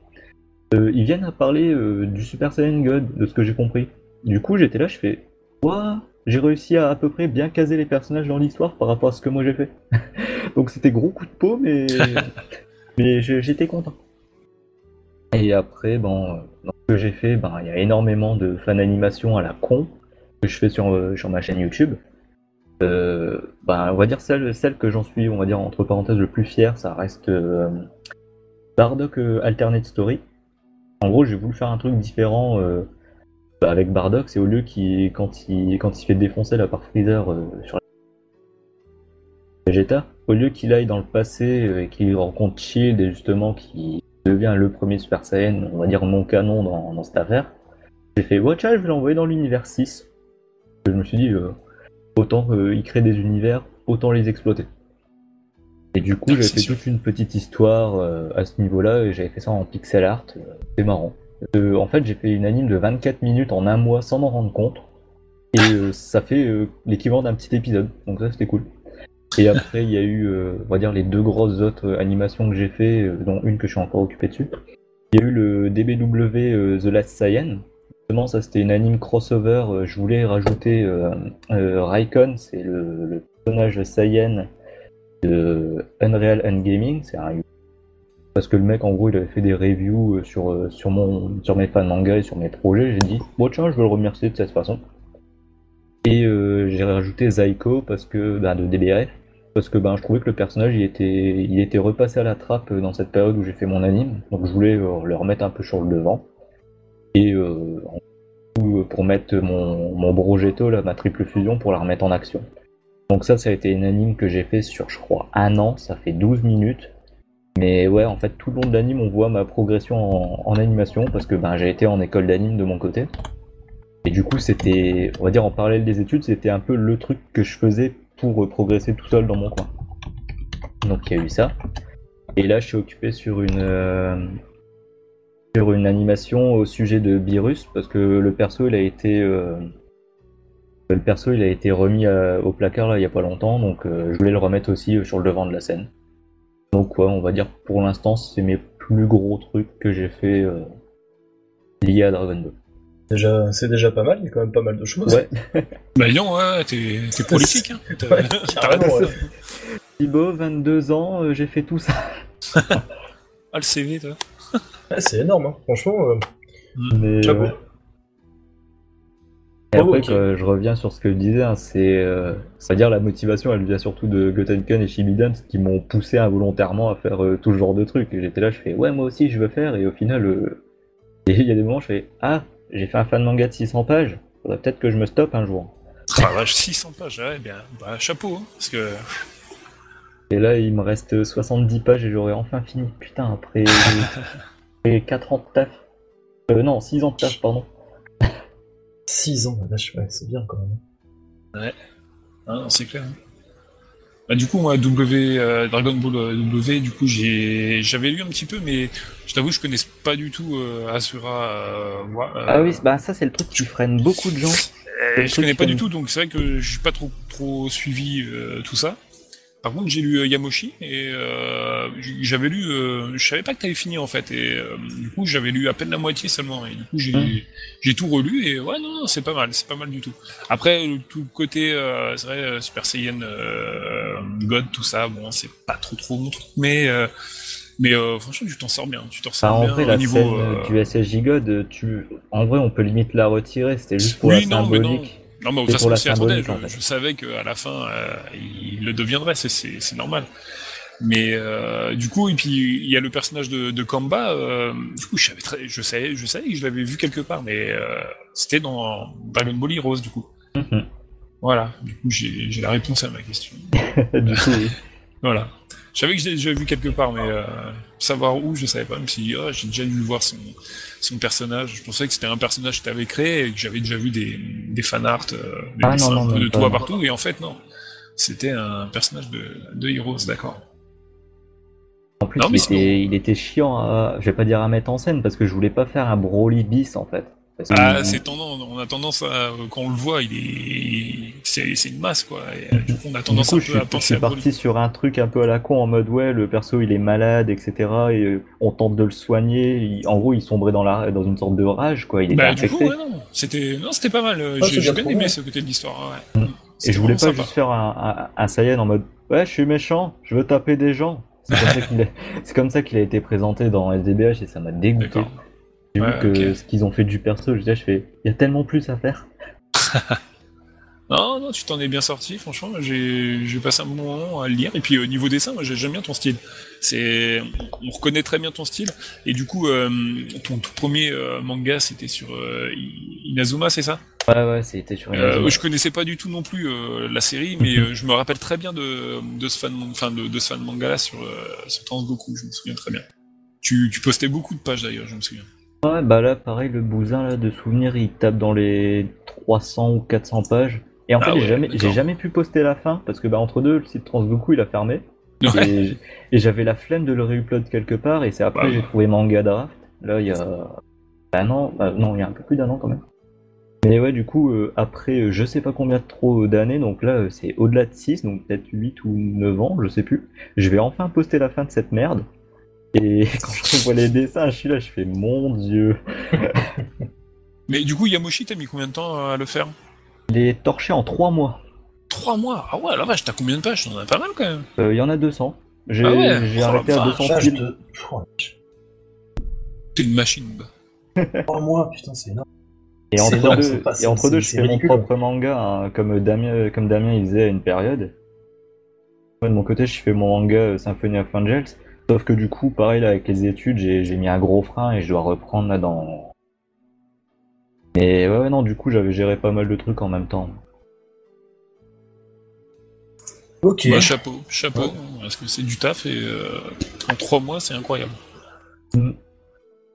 ils viennent à parler du Super Saiyan God, de ce que j'ai compris. Du coup, j'étais là, je fais Quoi? J'ai réussi à à peu près bien caser les personnages dans l'histoire par rapport à ce que moi j'ai fait. Donc c'était gros coup de peau, mais, mais j'étais content. Et après, bon, euh, dans ce que j'ai fait, ben, il y a énormément de fan animation à la con que je fais sur, euh, sur ma chaîne YouTube. Euh, ben, on va dire celle, celle que j'en suis, on va dire entre parenthèses, le plus fier, ça reste Bardock Alternate Story. En gros, j'ai voulu faire un truc différent bah, avec Bardock, c'est au lieu qu'il, quand il, quand il fait défoncer là par Freezer sur la Vegeta, au lieu qu'il aille dans le passé euh, et qu'il rencontre Shield et justement qu'il devient le premier Super Saiyan, on va dire mon canon dans, dans cette affaire, j'ai fait Watch out, je vais l'envoyer dans l'univers 6. Je me suis dit, euh, autant euh, y créer des univers, autant les exploiter. Et du coup, j'avais fait sûr. toute une petite histoire euh, à ce niveau-là et j'avais fait ça en pixel art. C'est marrant. En fait, j'ai fait une anime de 24 minutes en un mois sans m'en rendre compte. Et ça fait l'équivalent d'un petit épisode. Donc ça, c'était cool. Et après, il y a eu, euh, on va dire, les deux grosses autres euh, animations que j'ai fait, euh, dont une que je suis encore occupé dessus. Il y a eu le DBW The Last Saiyan. Justement, ça c'était une anime crossover. je voulais rajouter Raikon, c'est le, personnage Saiyan de Unreal Ungaming. C'est un parce que le mec, en gros, il avait fait des reviews sur, sur, mon, sur mes fans manga et sur mes projets. J'ai dit, bon, tiens, je vais le remercier de cette façon. Et j'ai rajouté Zaiko parce que, bah, de DBRF, parce que ben, je trouvais que le personnage il était, il était repassé à la trappe dans cette période où j'ai fait mon anime. Donc je voulais euh, le remettre un peu sur le devant. Et euh, euh, pour mettre mon, mon Brogetto, là, ma triple fusion, pour la remettre en action. Donc ça, ça a été une anime que j'ai fait sur, je crois, un an. Ça fait 12 minutes. Mais ouais, en fait, tout le long de l'anime, on voit ma progression en, en animation parce que ben, j'ai été en école d'anime de mon côté. Et du coup, c'était, on va dire en parallèle des études, c'était un peu le truc que je faisais pour euh, progresser tout seul dans mon coin. Donc il y a eu ça. Et là, je suis occupé sur une, euh, animation au sujet de Virus parce que le perso, il a été, euh, le perso, il a été remis à- au placard là il y a pas longtemps, donc euh, je voulais le remettre aussi euh, sur le devant de la scène. Donc on va dire pour l'instant, c'est mes plus gros trucs que j'ai fait euh, liés à Dragon Ball. Déjà, c'est déjà pas mal, il y a quand même pas mal de choses. Ouais. Bah non, ouais, t'es t'es prolifique. Hein. T'as- Ouais. Thibaut, 22 ans, euh, j'ai fait tout ça. Ah, le CV, toi. Ouais, c'est énorme, hein. franchement. euh, Mais, Chapeau. ouais. Et Oh, après, que je reviens sur ce que je disais, hein, c'est, euh, c'est-à-dire la motivation, elle vient surtout de Gotenken et Shibidans qui m'ont poussé involontairement à faire euh, tout ce genre de trucs. Et j'étais là, je fais ouais, moi aussi je veux faire, et au final, euh, et il y a des moments, je fais ah, j'ai fait un fan manga de 600 pages, faudrait peut-être que je me stoppe un jour. Ah, vache, 600 pages, ouais, bien. Bah, chapeau, hein, parce que. Et là, il me reste 70 pages et j'aurai enfin fini. Putain, après, après 4 ans de taf. Euh, non, 6 ans de taf, pardon. 6 ans, la vache, ouais, c'est bien quand même. Ah, non, c'est clair. hein. Bah, du coup, moi, W, euh, Dragon Ball euh, W, du coup, j'ai, j'avais lu un petit peu, mais je t'avoue, je connais pas du tout euh, Asura. euh, moi, euh, Ah oui, bah ça c'est le truc qui freine beaucoup de gens. euh, je connais pas du tout, donc c'est vrai que j'ai pas trop trop suivi euh, tout ça. Par contre, j'ai lu euh, Yamoshi et euh, j'avais lu, euh, je savais pas que t'avais fini en fait, et euh, du coup j'avais lu à peine la moitié seulement, et du coup j'ai j'ai tout relu et ouais non, non c'est pas mal, c'est pas mal du tout. Après tout le côté, c'est vrai Super Saiyan, God, tout ça, bon c'est pas trop trop mon truc, mais mais franchement tu t'en sors bien, tu t'en sors en bien vrai, au la niveau. scène du SSJ God, tu... en vrai, on peut limite la retirer, c'était juste pour Oui, la non. Non, mais de toute façon, attendait. en Je, fait. je savais qu'à la fin, euh, il le deviendrait, c'est- normal. Mais euh, du coup, et puis il y a le personnage de, de Kamba. euh, du coup, je savais, très, je savais, je savais que je l'avais vu quelque part, mais c'était dans Dragon Ball Heroes, du coup. Mhm. Voilà. Du coup, j'ai j'ai la réponse à ma question. du coup, oui. Voilà. Je savais que je l'avais déjà vu quelque part, mais euh, savoir où, je savais pas. Je me suis dit, oh, j'ai déjà dû voir son, son personnage. Je pensais que c'était un personnage que tu avais créé et que j'avais déjà vu des, des fanarts, euh, des Ah, dessins non, non, de toi partout. Et en fait, non. C'était un personnage de, de Heroes, d'accord. En plus, il, était, il était chiant à, je vais pas dire à mettre en scène, parce que je voulais pas faire un Broly bis, en fait. Ah, c'est tendance, on a tendance à, quand on le voit, il est, c'est, une masse, quoi. Et, euh, du coup, on a tendance coup, un je peu suis, à je penser suis à Broly. parti sur un truc un peu à la con, en mode, ouais, le perso, il est malade, etc., et euh, on tente de le soigner, il- en gros, il sombrait dans, la, dans une sorte de rage, quoi, il était Bah, du coup, ouais, non. C'était, non, c'était pas mal. euh, Ah, j'ai, bien aimé ce côté de l'histoire, ouais. Et je voulais pas sympa. juste faire un, un, un Saiyan en mode Ouais, je suis méchant, je veux taper des gens. C'est comme ça qu'il a, c'est comme ça qu'il a été présenté dans SDBH et ça m'a dégoûté. J'ai Ouais, vu que ce qu'ils ont fait du perso, je disais, je fais Il y a tellement plus à faire. Non, non, tu t'en es bien sorti, franchement. J'ai passé un bon moment à le lire. Et puis, au niveau dessin, moi, j'aime bien ton style. C'est, on reconnaît très bien ton style. Et du coup, euh, ton tout premier euh, manga, c'était sur euh, Inazuma, c'est ça? Ouais, ouais, c'était sur euh, Je connaissais pas du tout non plus la série, mais Mhm. je me rappelle très bien de, de ce fan, enfin de, de ce fan manga là sur, sur Transgoku. Je me souviens très bien. Tu, tu postais beaucoup de pages d'ailleurs, je me souviens. Ouais, bah là, pareil, le bousin là, de souvenirs, il tape dans les 300 ou 400 pages. Et en Ah fait, ouais, j'ai jamais, j'ai jamais pu poster la fin parce que bah, entre deux, le site Transgoku il a fermé. Ouais. Et, j'avais la flemme de le réupload quelque part. Et c'est après Bah, j'ai trouvé Manga Draft. Là, il y a un an, bah, non, il y a un peu plus d'un an quand même. Mais ouais, du coup, euh, après je sais pas combien de trop d'années, donc là euh, c'est au-delà de 6, donc peut-être 8 ou 9 ans, je sais plus. Je vais enfin poster la fin de cette merde. Et quand je revois les dessins, je suis là, je fais mon dieu. Mais du coup, Yamoshi, t'as mis combien de temps à le faire? Il est torché en 3 mois. Trois mois? Ah ouais, la vache, t'as combien de pages? T'en as pas mal quand même. Euh, Il y en a 200. J'ai Ah ouais? Oh arrêté à vache. 200 Vache piles. de... T'es une machine. bah. Trois mois, putain, c'est énorme. Et entre deux, c'est pas- et entre c'est- deux, je fais mon propre manga, hein, comme Damien, comme Damien il faisait à une période. Moi, de mon côté, je fais mon manga euh, Symphony of Angels. Sauf que du coup, pareil là, avec les études, j'ai mis un gros frein et je dois reprendre là dans. Mais ouais, ouais, non, du coup, j'avais géré pas mal de trucs en même temps. Ok. Bah, chapeau, chapeau. Ouais. Parce que c'est du taf et euh, en trois mois, c'est incroyable.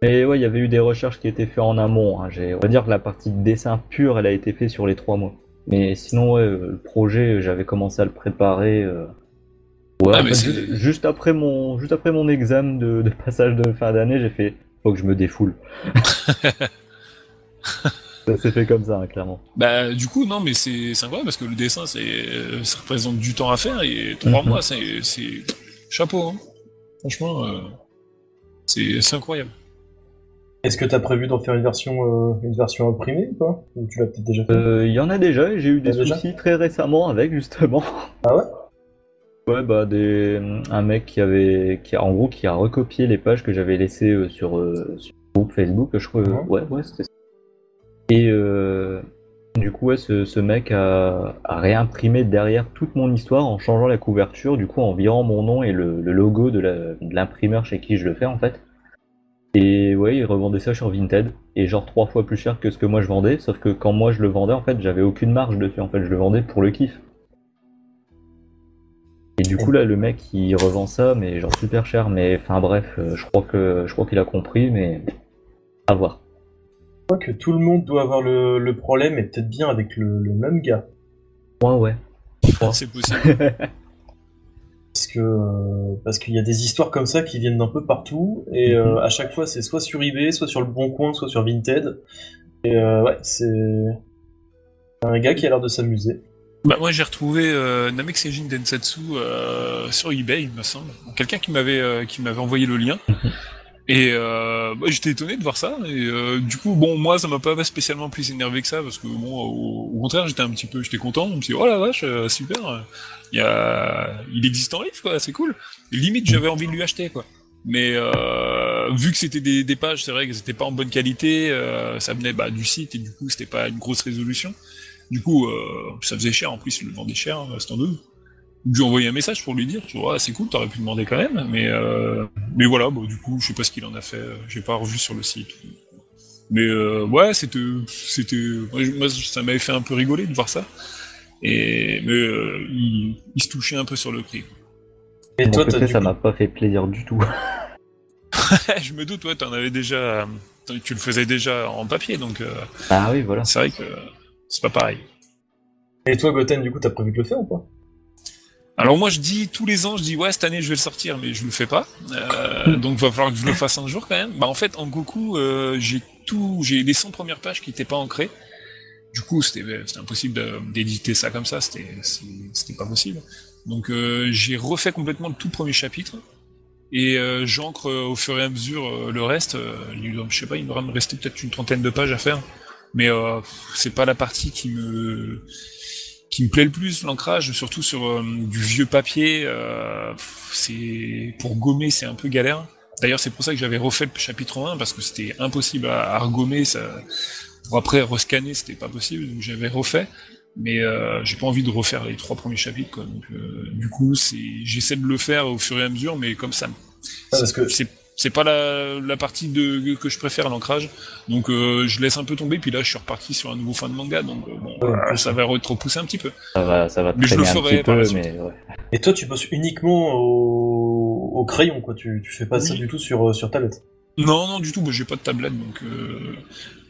Mais ouais, il y avait eu des recherches qui étaient faites en amont. hein. J'ai- On va dire que la partie de dessin pur, elle a été faite sur les trois mois. Mais sinon, ouais, euh, le projet, j'avais commencé à le préparer. euh, Ouais, Ah, mais fait, juste après mon, juste après mon examen de, de passage de fin d'année, j'ai fait, faut que je me défoule. ça s'est fait comme ça, hein, clairement. Bah, du coup, non, mais c'est incroyable parce que le dessin, c'est euh, ça représente du temps à faire et trois Mhm. mois, c'est c'est- chapeau. Hein. Franchement, euh, c'est incroyable. Est-ce que t'as prévu d'en faire une version, euh, une version imprimée ou pas? Ou tu l'as peut-être déjà fait? Euh, Il y en a déjà, et j'ai eu des déjà? soucis très récemment avec, justement. Ah ouais? Ouais, bah, des... un mec qui avait, qui a, en gros, qui a recopié les pages que j'avais laissées euh, sur, euh, sur le groupe Facebook, je crois. Ouais, ouais, c'était ça. Et euh, du coup, ouais, ce, ce mec a, a réimprimé derrière toute mon histoire en changeant la couverture, du coup, en virant mon nom et le, le logo de la- de l'imprimeur chez qui je le fais, en fait. Et ouais, il revendait ça sur Vinted, et genre trois fois plus cher que ce que moi je vendais, sauf que quand moi je le vendais, en fait, j'avais aucune marge dessus, en fait, je le vendais pour le kiff. Et du coup là le mec il revend ça mais genre super cher mais enfin bref euh, je crois que je crois qu'il a compris mais à voir. Je crois que tout le monde doit avoir le, le problème et peut-être bien avec le, le même gars. Moi ouais. C'est possible. que euh, parce qu'il y a des histoires comme ça qui viennent d'un peu partout et euh, à chaque fois c'est soit sur eBay, soit sur le Bon Coin, soit sur Vinted. Et euh, ouais, c'est un gars qui a l'air de s'amuser. Bah moi j'ai retrouvé euh, Namek Seijin Densetsu euh, sur eBay, il me semble. Quelqu'un qui m'avait euh, qui m'avait envoyé le lien. Et euh, bah, j'étais étonné de voir ça. Et euh, du coup, bon, moi, ça m'a pas spécialement plus énervé que ça, parce que bon, au, au contraire, j'étais un petit peu, j'étais content. Je me suis dit, oh la vache, euh, super. Il y a, il existe en livre, quoi, c'est cool. Et limite, j'avais envie de lui acheter, quoi. Mais euh, vu que c'était des, des pages, c'est vrai que c'était pas en bonne qualité, euh, ça venait bah, du site et du coup, c'était pas une grosse résolution. Du coup, euh, ça faisait cher. En plus, il le vendait cher, hein, ce deux. Donc, j'ai envoyé un message pour lui dire, tu vois, ah, c'est cool, t'aurais pu demander quand même, mais euh, mais voilà, bon, du coup, je sais pas ce qu'il en a fait, euh, j'ai pas revu sur le site. Mais euh, ouais, c'était c'était moi ça m'avait fait un peu rigoler de voir ça. Et mais euh, il, il se touchait un peu sur le prix. Et toi, côté, ça coup- m'a pas fait plaisir du tout. je me doute, ouais, t'en avais déjà, tu le faisais déjà en papier, donc euh, Ah oui, voilà. c'est vrai que c'est pas pareil. Et toi, Goten, du coup, t'as prévu de le faire ou pas? Alors moi je dis tous les ans, je dis ouais cette année je vais le sortir, mais je le fais pas. Euh, donc va falloir que je le fasse un jour quand même. Bah en fait en Goku euh, j'ai tout, j'ai les 100 premières pages qui étaient pas ancrées. Du coup c'était c'était impossible d'éditer ça comme ça, c'était pas possible. Donc euh, j'ai refait complètement le tout premier chapitre et euh, j'ancre euh, au fur et à mesure euh, le reste. Euh, je sais pas, il devrait me rester peut-être une trentaine de pages à faire, mais euh, c'est pas la partie qui me qui me plaît le plus, l'ancrage, surtout sur euh, du vieux papier. euh, c'est pour gommer, c'est un peu galère. D'ailleurs, c'est pour ça que j'avais refait le chapitre 1 parce que c'était impossible à, à regommer. Ça, pour après rescanner, c'était pas possible, donc j'avais refait. Mais euh, j'ai pas envie de refaire les trois premiers chapitres. Quoi. Donc, euh, du coup, c'est, j'essaie de le faire au fur et à mesure, mais comme ça, Ah, parce que- c'est c'est pas la, la partie de, que je préfère l'ancrage. Donc euh, je laisse un peu tomber, puis là je suis reparti sur un nouveau fan de manga, donc euh, bon, Ouais, ça va être repoussé un petit peu. Ça va, ça va Mais je traîner le un petit par la peu, mais ouais. Et toi, tu bosses uniquement au, au crayon, quoi. Tu, tu fais pas ça du tout sur, sur tablette. Non, non, du tout, moi j'ai pas de tablette, donc euh,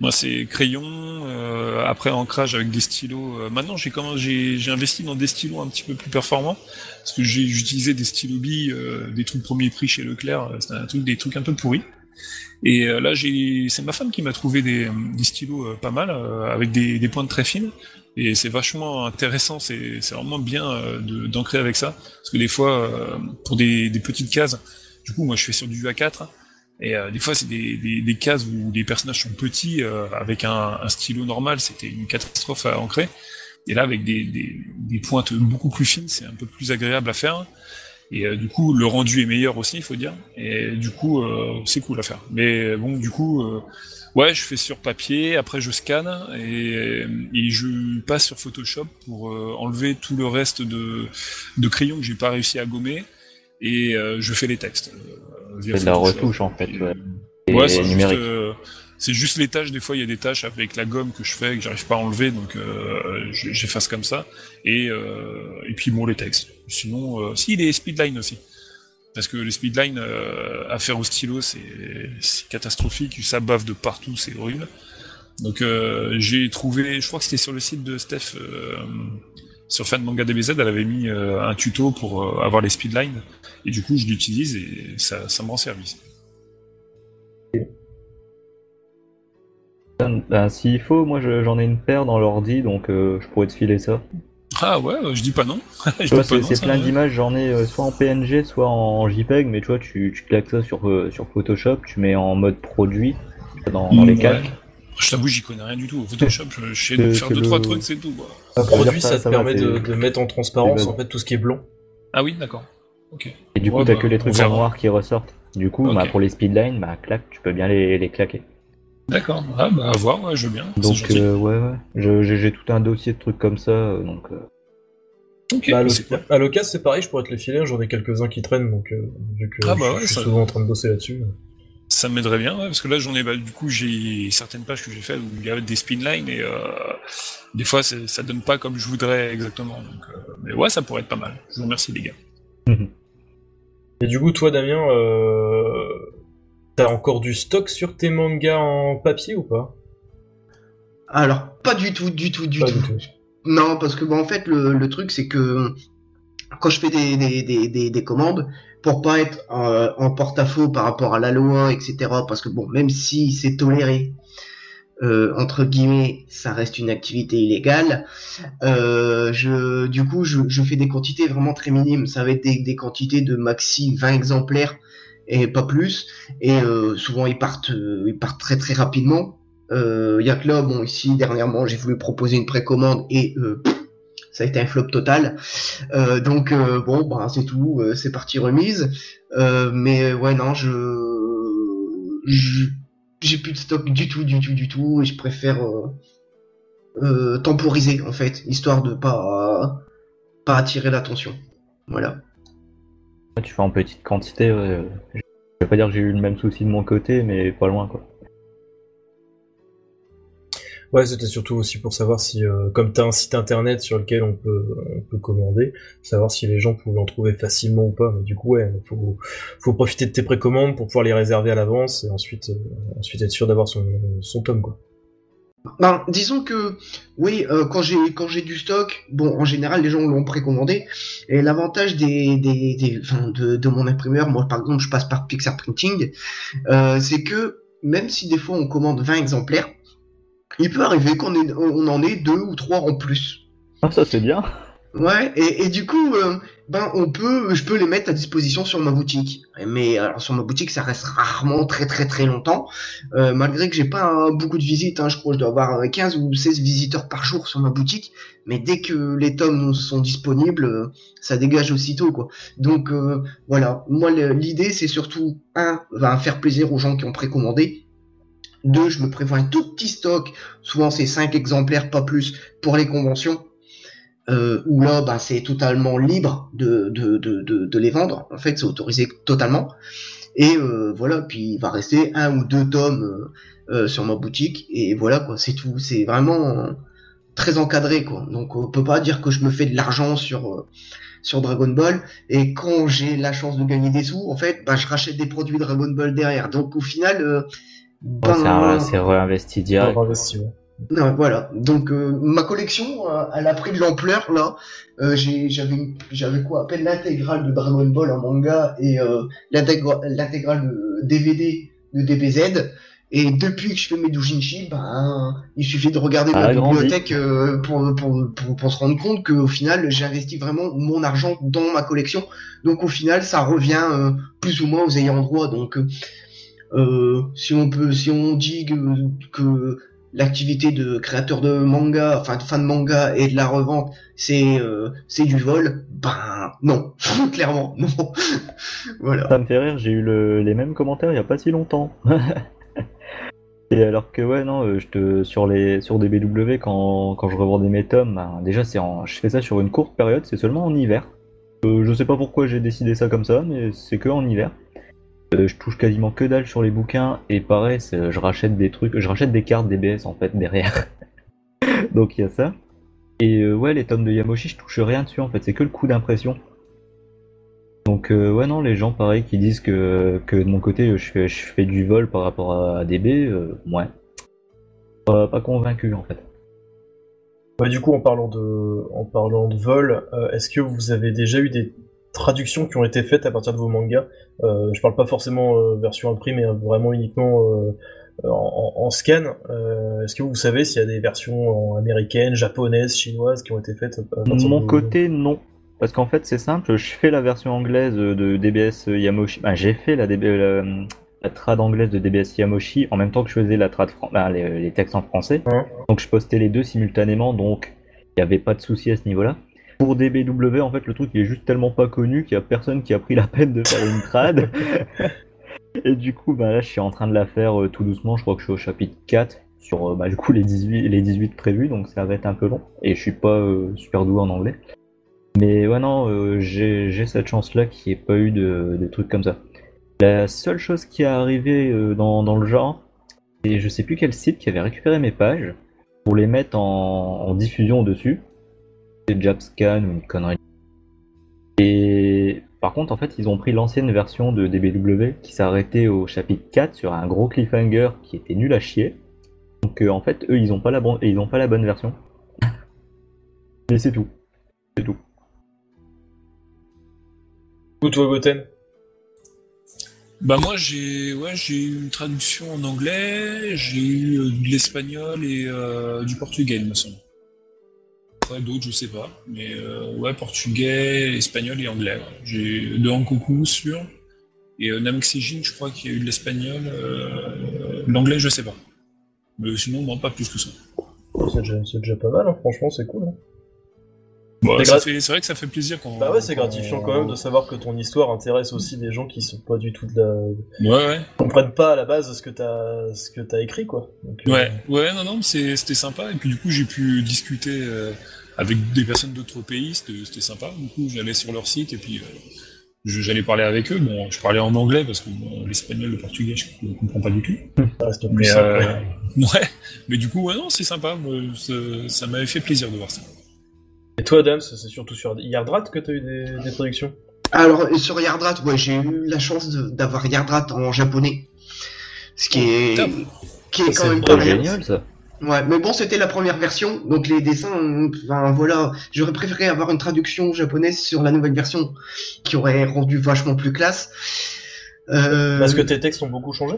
moi c'est crayon, euh, après ancrage avec des stylos. Euh, maintenant j'ai comment j'ai j'ai investi dans des stylos un petit peu plus performants, parce que j'ai j'utilisais des stylos billes, euh, des trucs premier prix chez Leclerc, euh, c'était un truc, des trucs un peu pourris. Et euh, là j'ai c'est ma femme qui m'a trouvé des, des stylos pas mal, avec des, des pointes très fines. Et c'est vachement intéressant, c'est c'est vraiment bien de- d'ancrer avec ça, parce que des fois pour des, des petites cases, du coup moi je fais sur du A4. Et euh, des fois, c'est des, cases où les personnages sont petits, euh, avec un, stylo normal, c'était une catastrophe à ancrer. Et là, avec des, pointes beaucoup plus fines, c'est un peu plus agréable à faire. Et euh, du coup, le rendu est meilleur aussi, il faut dire. Et du coup, c'est cool à faire. Mais bon, du coup, ouais, je fais sur papier, après je scanne et, je passe sur Photoshop pour enlever tout le reste de, de crayons que j'ai pas réussi à gommer. Et je fais les textes. Via C'est de la retouche en fait. Ouais. Et- Et Ouais, c'est juste, numérique. euh, c'est juste les tâches. Des fois, il y a des tâches avec la gomme que je fais que j'arrive pas à enlever, donc euh, je- j'efface comme ça. Et euh, et puis bon, les textes. Sinon, euh, si les speedlines aussi, parce que les speedlines euh, à faire au stylo, c'est c'est catastrophique. Ça bave de partout, c'est horrible. Donc euh, j'ai trouvé, je crois que c'était sur le site de Steph. euh, sur Fan Manga DBZ, elle avait mis euh, un tuto pour euh, avoir les speedlines, et du coup je l'utilise et ça, ça me rend service. Ben, S'il faut, moi je- j'en ai une paire dans l'ordi, donc euh, je pourrais te filer ça. Ah ouais, euh, je dis pas non. c'est plein d'images, j'en ai euh, soit en PNG, soit en JPEG, mais tu vois, tu, tu claques ça sur, euh, sur Photoshop, tu mets en mode produit dans, dans les Ouais. calques. Je t'avoue, j'y connais rien du tout. Photoshop, je, sais C'est- faire c'est deux le- trois trucs, c'est tout. Quoi. Un produit, ça, ça, te ça va, permet de, de mettre en transparence en fait tout ce qui est blanc. Ah oui, d'accord. Et du coup, Ouais, t'as bah, que les trucs en noir qui ressortent. Du coup, bah, pour les speedlines, bah, clac, tu peux bien les, les claquer. D'accord. Ah bah à voir, ouais, je veux bien. Donc, euh, ouais, J'ai tout un dossier de trucs comme ça, euh, donc. euh, Ok, Bah, à l'occasion, c'est pareil, je pourrais te les filer, j'en ai quelques-uns qui traînent, donc euh, vu que Ah bah je, ouais, je suis ça- souvent en train de bosser là-dessus. Ça m'aiderait bien, ouais, parce que là j'en ai, bah, du coup j'ai certaines pages que j'ai faites où il y avait des spinlines et euh, des fois ça donne pas comme je voudrais exactement. Donc, euh, mais ouais, ça pourrait être pas mal. Je vous remercie les gars. Et du coup, toi, Damien, euh, t'as encore du stock sur tes mangas en papier ou pas? Alors, pas du tout, du tout, du Pas tout. du tout. Non, parce que bon, en fait, le, le truc, c'est que quand je fais des, des, des, des, commandes, pour pas être euh, en porte-à-faux par rapport à la loi, etc. Parce que bon, même si c'est toléré, euh, entre guillemets, ça reste une activité illégale. Euh, je, du coup, je, fais des quantités vraiment très minimes. Ça va être des, quantités de maxi 20 exemplaires et pas plus. Et euh, souvent, ils partent, ils partent très très rapidement. Il y a que là, bon, ici dernièrement, j'ai voulu proposer une précommande et ça a été un flop total. Donc bon, bah, c'est tout, c'est parti remise. mais ouais, non, je, je j'ai plus de stock du tout, du tout, du tout, et je préfère euh, euh, temporiser en fait, histoire de pas pas attirer l'attention. Voilà. Tu fais en petite quantité. Je vais pas dire que j'ai eu le même souci de mon côté, mais pas loin quoi. Ouais, c'était surtout aussi pour savoir si, euh, comme tu as un site internet sur lequel on peut, on peut commander, savoir si les gens pouvaient en trouver facilement ou pas. Mais du coup, ouais, faut, faut profiter de tes précommandes pour pouvoir les réserver à l'avance et ensuite, euh, ensuite être sûr d'avoir son, son tome, quoi. Ben, disons que oui, euh, quand j'ai quand j'ai du stock, bon, en général, les gens l'ont précommandé. Et l'avantage des, des, des de, de mon imprimeur, moi par exemple, je passe par Pixar Printing, c'est que même si des fois on commande 20 exemplaires, il peut arriver qu'on on en ait deux ou trois en plus. Ah, ça c'est bien. Ouais, et, du coup, euh, ben on peut, je peux les mettre à disposition sur ma boutique. Mais alors sur ma boutique, ça reste rarement très très très longtemps, euh, malgré que j'ai pas beaucoup de visites. Hein, je crois que je dois avoir 15 ou 16 visiteurs par jour sur ma boutique. Mais dès que les tomes sont disponibles, euh, ça dégage aussitôt quoi. Donc voilà, moi l'idée c'est surtout un, va faire plaisir aux gens qui ont précommandé deux, je me prévois un tout petit stock, souvent c'est cinq exemplaires, pas plus, pour les conventions. Euh, où là, bah, c'est totalement libre de, les vendre. En fait, c'est autorisé totalement. Et euh, voilà, puis il va rester un ou deux tomes euh, sur ma boutique. Et voilà, quoi, c'est tout. C'est vraiment très encadré, quoi. Donc, on peut pas dire que je me fais de l'argent sur Dragon Ball. Et quand j'ai la chance de gagner des sous, en fait, bah, je rachète des produits Dragon Ball derrière. Donc, au final, euh, ben, c'est réinvesti direct. Non, voilà. Donc euh, ma collection, euh, elle a pris de l'ampleur là. Euh, j'avais j'avais quoi, à peine l'intégrale de Dragon Ball en manga et l'intégrale de DVD de DBZ. Et depuis que je fais mes doujinshi, ben il suffit de regarder ma bibliothèque pour, pour, pour, pour, se rendre compte qu'au final j'ai investi vraiment mon argent dans ma collection. Donc au final ça revient plus ou moins aux ayants droit. Donc euh, si on peut, si on dit que, l'activité de créateur de manga, enfin de fan de manga et de la revente, c'est euh, c'est du vol, ben non, clairement non. Ça me fait rire, j'ai eu les mêmes commentaires il y a pas si longtemps. et alors que ouais non, euh, je te sur les sur des BW quand, quand je revendais mes tomes, ben, déjà c'est je fais ça sur une courte période, c'est seulement en hiver. je sais pas pourquoi j'ai décidé ça comme ça, mais c'est que en hiver. Euh, je touche quasiment que dalle sur les bouquins et pareil, je rachète des trucs, je rachète des cartes DBS en fait derrière. Donc il y a ça. Et euh, ouais, les tomes de Yamoshi, je touche rien dessus en fait, c'est que le coup d'impression. Donc euh, ouais non, les gens pareil qui disent que, de mon côté je fais, je du vol par rapport à DB, ouais. Pas, convaincu en fait. Bah, du coup en parlant de en parlant de vol, est-ce que vous avez déjà eu des traductions qui ont été faites à partir de vos mangas. Euh, je parle pas forcément euh, version imprimée, mais vraiment uniquement euh, en, scan. Est-ce que vous savez s'il y a des versions américaines, japonaises, chinoises qui ont été faites De mon côté, non. Parce qu'en fait, c'est simple, je fais la version anglaise de DBS Yamoshi. j'ai fait la, la, trad anglaise de DBS Yamoshi en même temps que je faisais la trad les, textes en français. Donc je postais les deux simultanément, donc il n'y avait pas de souci à ce niveau-là pour DBW, en fait, le truc il est juste tellement pas connu qu'il y a personne qui a pris la peine de faire une trad. Et du coup, bah, là, je suis en train de la faire euh, tout doucement. Je crois que je suis au chapitre 4 sur euh, bah, du coup les 18, les 18 prévus, donc ça va être un peu long. Et je suis pas euh, super doué en anglais. Mais ouais, non, j'ai cette chance-là qu'il n'y ait pas eu de, trucs comme ça. La seule chose qui est arrivée dans, dans, le genre, et je sais plus quel site qui avait récupéré mes pages pour les mettre en, en diffusion dessus. Jabscan ou une connerie. Et par contre, en fait, ils ont pris l'ancienne version de DBW qui s'arrêtait au chapitre 4 sur un gros cliffhanger qui était nul à chier. Donc euh, en fait, eux, ils ont pas la, bon... ils ont pas la bonne version. Mais c'est tout. C'est tout. Ou toi, Goten Bah moi j'ai ouais j'ai eu une traduction en anglais, j'ai eu euh, de l'espagnol et euh, du portugais il me semble. Après d'autres je sais pas, mais euh, ouais portugais, espagnol et anglais. ouais. J'ai de Hankoku sûr et euh, Namxijin je crois qu'il y a eu de l'espagnol, euh, l'anglais je sais pas. Mais sinon non pas plus que ça. C'est déjà, pas mal, hein. franchement, c'est cool. hein. Bon, C'est grat- vrai que ça fait plaisir quand. Bah ouais, c'est gratifiant quand même de savoir que ton histoire intéresse aussi des gens qui sont pas du tout de la... Ouais ouais. comprennent pas à la base ce que t'as ce que t'as écrit quoi. Donc, euh, Ouais, ouais, non, non, c'était sympa. Et puis du coup, j'ai pu discuter euh, avec des personnes d'autres pays. C'était sympa. Du coup, j'allais sur leur site et puis euh, j'allais parler avec eux. Bon, je parlais en anglais parce que bon, l'espagnol, le portugais, je ne comprends pas du tout. ça reste plus Mais, simple. euh, ouais, mais du coup, ouais, non, c'est sympa. Moi, ça m'avait fait plaisir de voir ça. Et toi, Adams, c'est surtout sur Yardrat que t'as eu des, des traductions Alors, sur Yardrat, ouais, j'ai eu la chance de- d'avoir Yardrat en japonais. Ce qui est, Top. qui est Ça, quand c'est même pas génial ça. Ouais, mais bon, c'était la première version, donc les dessins, enfin voilà, j'aurais préféré avoir une traduction japonaise sur la nouvelle version, qui aurait rendu vachement plus classe. Euh, Parce que tes textes ont beaucoup changé?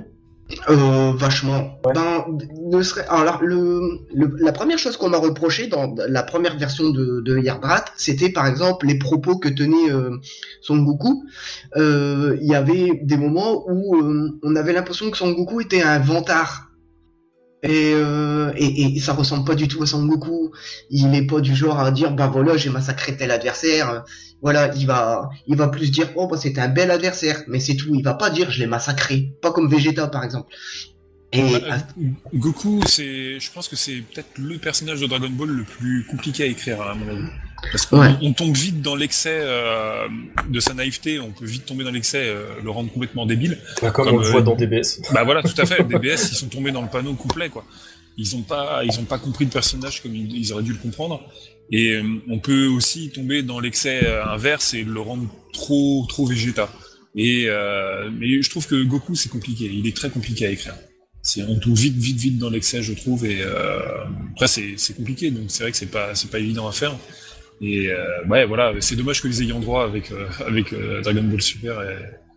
Euh, vachement. Ben, ne serait... Alors, le, le- la première chose qu'on m'a reproché dans la première version de, de Yardrat, c'était par exemple les propos que tenait euh, Son Goku. Euh, Il y avait des moments où euh, on avait l'impression que Son Goku était un vantard. Et, euh, et, et ça ressemble pas du tout à Son Goku. Il n'est pas du genre à dire, bah voilà, j'ai massacré tel adversaire. Voilà, il va, il va plus dire, oh bah c'était un bel adversaire, mais c'est tout. Il va pas dire, je l'ai massacré. Pas comme Vegeta par exemple. Et Bah, euh, Goku, c'est, je pense que c'est peut-être le personnage de Dragon Ball le plus compliqué à écrire, à mon avis. Parce qu'on Ouais. tombe vite dans l'excès euh, de sa naïveté, on peut vite tomber dans l'excès, euh, le rendre complètement débile. Comme, Comme, on le euh, voit dans DBS. Bah voilà, tout à fait. DBS, ils sont tombés dans le panneau complet, quoi. Ils ont pas, ils ont pas compris le personnage comme ils, ils auraient dû le comprendre. Et euh, on peut aussi tomber dans l'excès euh, inverse et le rendre trop, trop Vegeta. Et euh, mais je trouve que Goku c'est compliqué. Il est très compliqué à écrire. C'est on tombe vite, vite, vite dans l'excès, je trouve. Et après c'est, compliqué, donc c'est vrai que c'est pas, c'est pas évident à faire. Et ouais, voilà, c'est dommage que les ayants droit avec avec Dragon Ball Super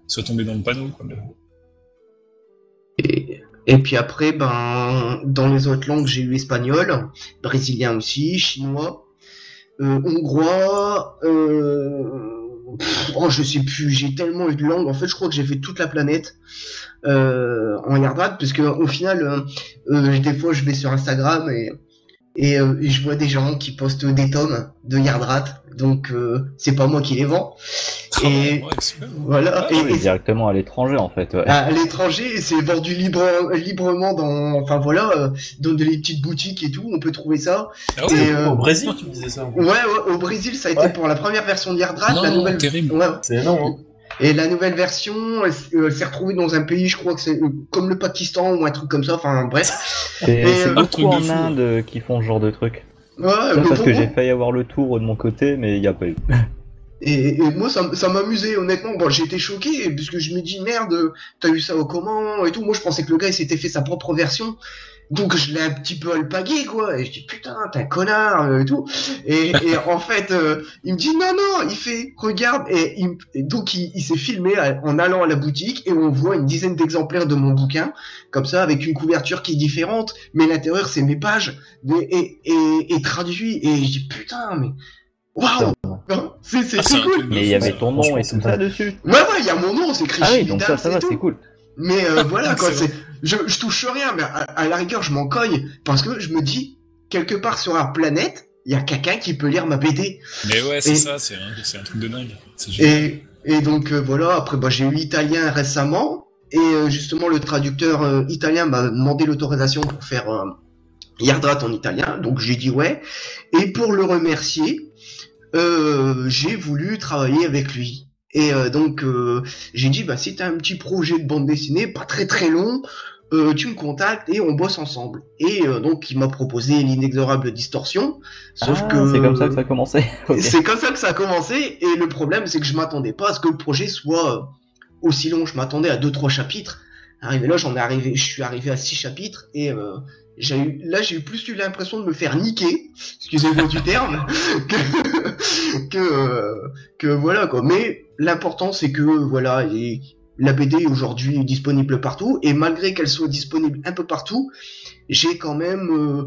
soient tombés dans le panneau. Et, puis après, ben, dans les autres langues, j'ai eu espagnol, brésilien aussi, chinois, hongrois, euh, pff, oh, je sais plus, j'ai tellement eu de langues. En fait, je crois que j'ai fait toute la planète euh, en Yardrat, parce que au final, euh, euh, des fois, je vais sur Instagram et et, euh, et je vois des gens qui postent des tomes de Yardrat, donc euh, c'est pas moi qui les vends. Et Ouais, voilà. Ah, et, Oui, et directement à l'étranger en fait. ouais. à l'étranger, c'est vendu libre, librement dans, enfin voilà, euh, dans des petites boutiques et tout, on peut trouver ça. Ah ouais, Et, euh, Au Brésil, tu me disais ça. Ouais, ouais, au Brésil, ça a été pour la première version de Yardrat, Non, la nouvelle. terrible. Ouais. C'est énorme. Et la nouvelle version, euh, s'est retrouvée dans un pays, je crois que c'est euh, comme le Pakistan ou un truc comme ça. Enfin bref. C'est euh, beaucoup en Inde euh, qui font ce genre de truc. Ouais, Ça, parce bon, que j'ai failli avoir le tour de mon côté, mais il n'y a pas eu. Et, et moi, ça, ça m'amusait, honnêtement. Bon, j'ai été choqué, puisque je me dis, merde, t'as eu ça au comment et tout. Moi, je pensais que le gars, il s'était fait sa propre version. Donc, je l'ai un petit peu alpagué, quoi. Et je dis, putain, t'es un connard, euh, et tout. Et, et en fait, euh, il me dit, non, non, il fait, regarde. Et, il et donc, il, il s'est filmé à- en allant à la boutique, et on voit une dizaine d'exemplaires de mon bouquin, comme ça, avec une couverture qui est différente. Mais l'intérieur, c'est mes pages, et, et, et traduit. Et je dis, putain, mais, waouh! C'est c'est Ah, cool! Mais il y avait ton nom et c'est tout ça dessus. Ouais, ouais, il y a mon nom, c'est écrit Ah oui, donc ça, ça va, c'est cool. Mais euh, voilà, quoi, C'est je, je touche rien, mais à, à la rigueur, je m'en cogne, parce que je me dis, quelque part sur la planète, il y a quelqu'un qui peut lire ma BD. Mais ouais, c'est Et- ça, c'est un, truc de dingue. Et, et donc, euh, voilà, après, bah, j'ai eu italien récemment, et euh, justement, le traducteur euh, italien m'a demandé l'autorisation pour faire euh, Yardrat en italien, donc j'ai dit ouais. Et pour le remercier, euh, j'ai voulu travailler avec lui. Et euh, donc, euh, j'ai dit, bah, si t'as un petit projet de bande dessinée, pas très très long, euh, tu me contactes et on bosse ensemble. Et euh, donc, il m'a proposé l'inexorable distorsion. Sauf Ah, que C'est comme ça que ça a commencé. C'est comme ça que ça a commencé. Et le problème, c'est que je m'attendais pas à ce que le projet soit euh, aussi long. Je m'attendais à deux trois chapitres. Arrivé là, j'en ai arrivé, je suis arrivé à six chapitres et euh, j'ai eu, là, j'ai eu plus eu l'impression de me faire niquer, excusez-moi du terme, que que, que voilà quoi. Mais l'important c'est que voilà, et la BD aujourd'hui est disponible partout et malgré qu'elle soit disponible un peu partout, j'ai quand même euh,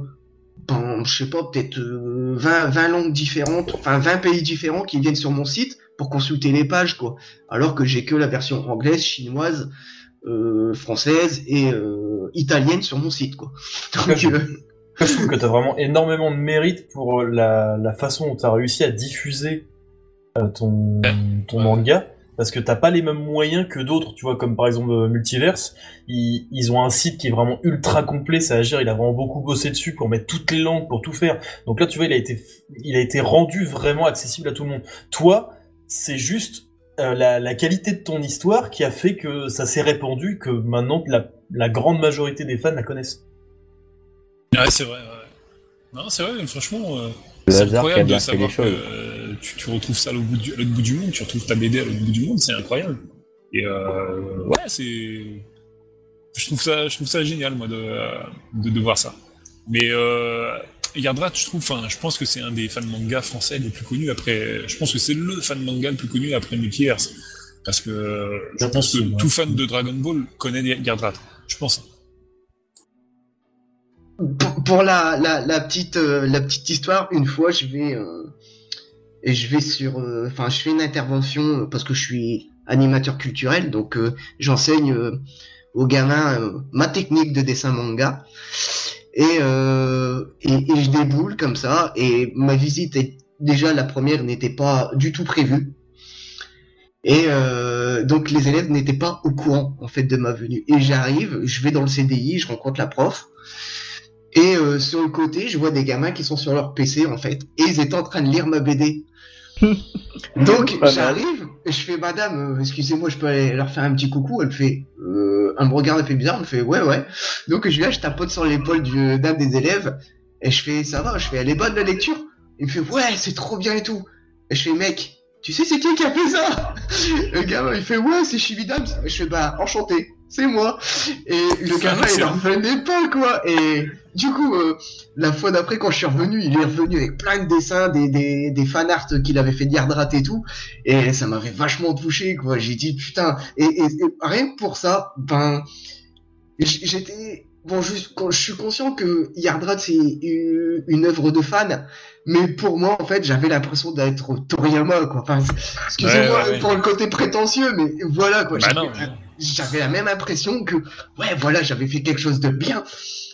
ben, je sais pas, peut-être 20, 20 langues différentes, enfin 20 pays différents qui viennent sur mon site pour consulter les pages, quoi. Alors que j'ai que la version anglaise, chinoise, euh, française et euh, italienne sur mon site, quoi. Donc, je trouve que tu as vraiment énormément de mérite pour la, la façon dont tu as réussi à diffuser ton, ton manga parce que t'as pas les mêmes moyens que d'autres, tu vois, comme par exemple euh, Multiverse, ils, ils, ont un site qui est vraiment ultra complet, ça agir, il a vraiment beaucoup bossé dessus pour mettre toutes les langues, pour tout faire. Donc là, tu vois, il a été, il a été rendu vraiment accessible à tout le monde. Toi, c'est juste euh, la, la, qualité de ton histoire qui a fait que ça s'est répandu, que maintenant la, la, grande majorité des fans la connaissent. Ouais, c'est vrai. Ouais. Non, c'est vrai, franchement. Euh... C'est incroyable de savoir que euh, tu, tu, retrouves ça à l'autre bout, bout, du monde, tu retrouves ta BD à l'autre bout du monde, c'est incroyable. Et euh, ouais, c'est. Je trouve ça, je trouve ça génial, moi, de, de, de voir ça. Mais euh, Yardrat, je trouve, enfin, je pense que c'est un des fans manga français les plus connus après. Je pense que c'est le fan manga le plus connu après Multiverse. Parce que je pense que tout fan de Dragon Ball connaît Yardrat. Je pense pour, la, la, la, petite euh, la petite histoire, une fois je vais euh, et je vais sur euh, enfin je fais une intervention parce que je suis animateur culturel donc j'enseigne aux gamins ma technique de dessin manga et, je déboule comme ça et ma visite est déjà la première n'était pas du tout prévue et euh, donc les élèves n'étaient pas au courant en fait de ma venue. Et j'arrive, je vais dans le CDI, je rencontre la prof. Et euh, sur le côté, je vois des gamins qui sont sur leur PC en fait, et ils étaient en train de lire ma BD. Donc j'arrive, et je fais Madame, euh, excusez-moi, je peux aller leur faire un petit coucou. Elle fait, euh, elle me regarde, elle fait bizarre, elle me fait ouais ouais. Donc je viens, je tapote sur l'épaule d'un des élèves, et je fais ça va, je fais elle est bonne la lecture? Il me fait ouais c'est trop bien et tout. Et je fais mec, tu sais c'est qui qui a fait ça? Le gamin il fait ouais c'est Chividams. Et je fais bah enchanté c'est moi. Et le gamin, il en revenait pas, quoi. Et du coup, euh, la fois d'après, quand je suis revenu, il est revenu avec plein de dessins, des, des, des fan art qu'il avait fait d'Yardrat et tout. Et ça m'avait vachement touché, quoi. J'ai dit, putain. Et, et, rien que pour ça, ben, j'étais, bon, juste, quand je suis conscient que Yardrat, c'est une, une œuvre de fan. Mais pour moi, en fait, j'avais l'impression d'être Toriyama, quoi. Enfin, excusez-moi pour le côté prétentieux, mais voilà, quoi. Bah j'avais la même impression que ouais voilà j'avais fait quelque chose de bien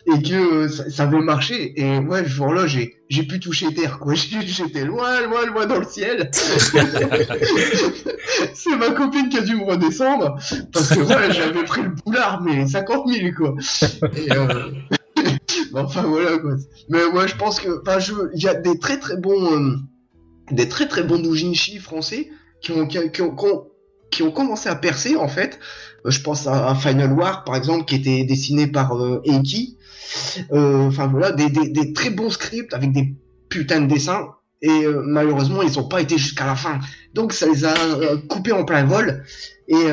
et que euh, ça, ça, avait marché. Et ouais ce jour-là j'ai j'ai pu toucher terre quoi. J'étais loin loin loin dans le ciel. C'est ma copine qui a dû me redescendre parce que ouais j'avais pris le boulard mais 50 000 quoi. Et, euh... enfin voilà quoi. Mais ouais je pense que enfin je il y a des très très bons euh, des très très bons doujinshi français qui ont, qui, ont, qui ont qui ont commencé à percer en fait. Euh, je pense à, Final War par exemple qui était dessiné par euh, Eiki. Euh, enfin voilà, des, très bons scripts avec des putains de dessins. Et malheureusement, ils ont pas été jusqu'à la fin. Donc ça les a coupés en plein vol. Et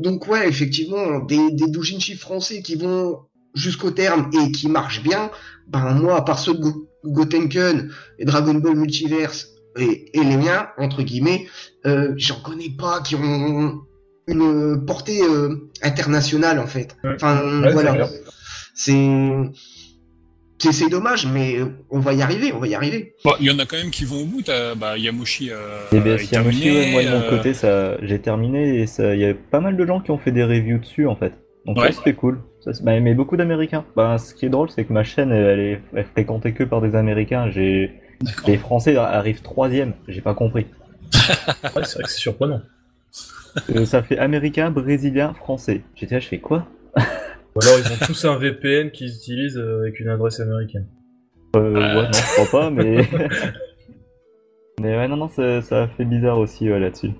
donc ouais, effectivement, des, des doujinshi français qui vont jusqu'au terme et qui marchent bien. Ben moi, à part ceux de Gotenken et Dragon Ball Multiverse et, et, les miens, entre guillemets, euh, j'en connais pas qui ont une portée euh, internationale en fait. Enfin voilà, c'est c'est dommage, mais on va y arriver, on va y arriver. Il y en a quand même qui vont au bout. Bah, Yamoshi, euh, eh bien, terminé, moi de mon côté, ça, j'ai terminé et il y a pas mal de gens qui ont fait des reviews dessus en fait. Donc ouais. c'était cool. Ça, bah, mais beaucoup d'Américains. Bah, ce qui est drôle, c'est que ma chaîne, elle, est, elle est fréquentée que par des Américains. J'ai les Français arrivent troisième. J'ai pas compris. ouais, c'est vrai que c'est surprenant. Euh, ça fait américain, brésilien, français. J'étais là, je fais quoi? Ou alors ils ont tous un VPN qu'ils utilisent euh, avec une adresse américaine. Euh, ouais, non, je crois pas, mais. mais ouais, non, non, ça, ça fait bizarre aussi là-dessus.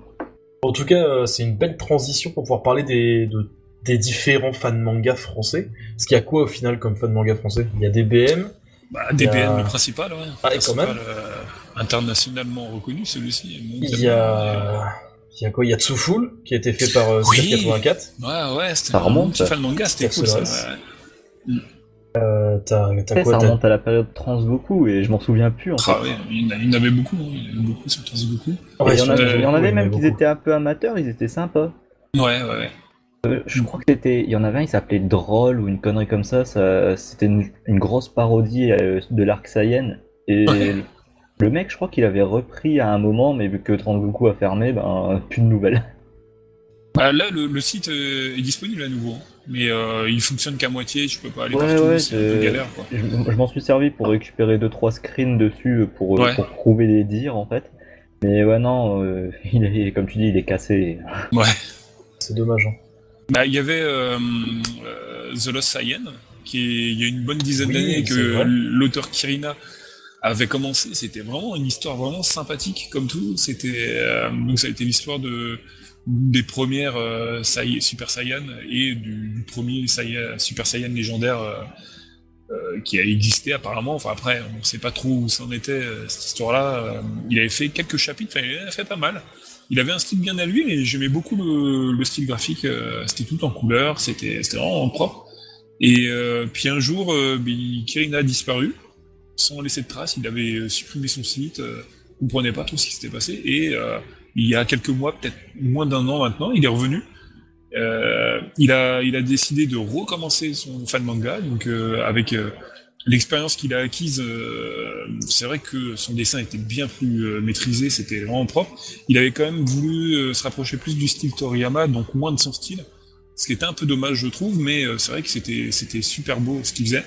En tout cas, euh, c'est une belle transition pour pouvoir parler des, de, des différents fans manga français. Parce qu'il y a quoi au final comme fan manga français? Il y a DBM. Bah, DBM, a... le principal, ouais. Ah, principal, quand même. Euh, internationalement reconnu, celui-ci. Il y a. Il y a quoi? Il y a Tsuful, qui a été fait par euh, oui. 84. Ouais, ouais, c'était ça remonte. Un petit fan manga, c'était cool ça. Ouais. Euh, t'as t'as Ça t'as- remonte à la période Transgoku et je m'en souviens plus en fait. Ah ouais, il y en avait beaucoup, hein, il y en avait beaucoup sur Transgoku. Ouais, il y en avait, il y en avait même qui étaient un peu amateurs, ils étaient sympas. Ouais, ouais, ouais. Euh, je crois que c'était, il y en avait un, il s'appelait Droll ou une connerie comme ça. ça c'était une, une grosse parodie euh, de l'arc Saiyan. Et le mec, je crois qu'il avait repris à un moment, mais vu que Transgoku a fermé, ben plus de nouvelles. Bah, là, le, le site euh, est disponible à nouveau, hein. mais euh, il fonctionne qu'à moitié, tu peux pas aller Ouais, partout, ouais, c'est un peu galère, quoi. Je, je m'en suis servi pour récupérer deux trois screens dessus pour, Ouais. pour trouver les dires en fait. Mais ouais non, euh, il est comme tu dis, il est cassé. Ouais. C'est dommage. hein. Bah, il y avait euh, euh, The Lost Saiyan, qui est, il y a une bonne dizaine Oui, d'années que l'auteur Kirina avait commencé. C'était vraiment une histoire vraiment sympathique, comme tout. C'était euh, donc ça a été l'histoire de des premières euh, Sai- Super Saiyan et du, du premier Saiyan- Super Saiyan légendaire euh, qui a existé apparemment. Enfin après, on sait pas trop où c'en était cette histoire-là. Il avait fait quelques chapitres, enfin, il en a fait pas mal. Il avait un style bien à lui, mais j'aimais beaucoup le, le style graphique. euh, c'était tout en couleur, c'était vraiment propre. Et euh, puis un jour, euh, ben, Kirin a disparu sans laisser de traces. Il avait euh, supprimé son site, euh, on comprenait pas tout ce qui s'était passé. Et il y a quelques mois, peut-être moins d'un an maintenant, il est revenu. Il a il a décidé de recommencer son fan manga, donc avec l'expérience qu'il a acquise, euh, c'est vrai que son dessin était bien plus euh, maîtrisé, c'était vraiment propre. Il avait quand même voulu euh, se rapprocher plus du style Toriyama, donc moins de son style, ce qui était un peu dommage, je trouve, mais c'est vrai que c'était c'était super beau ce qu'il faisait.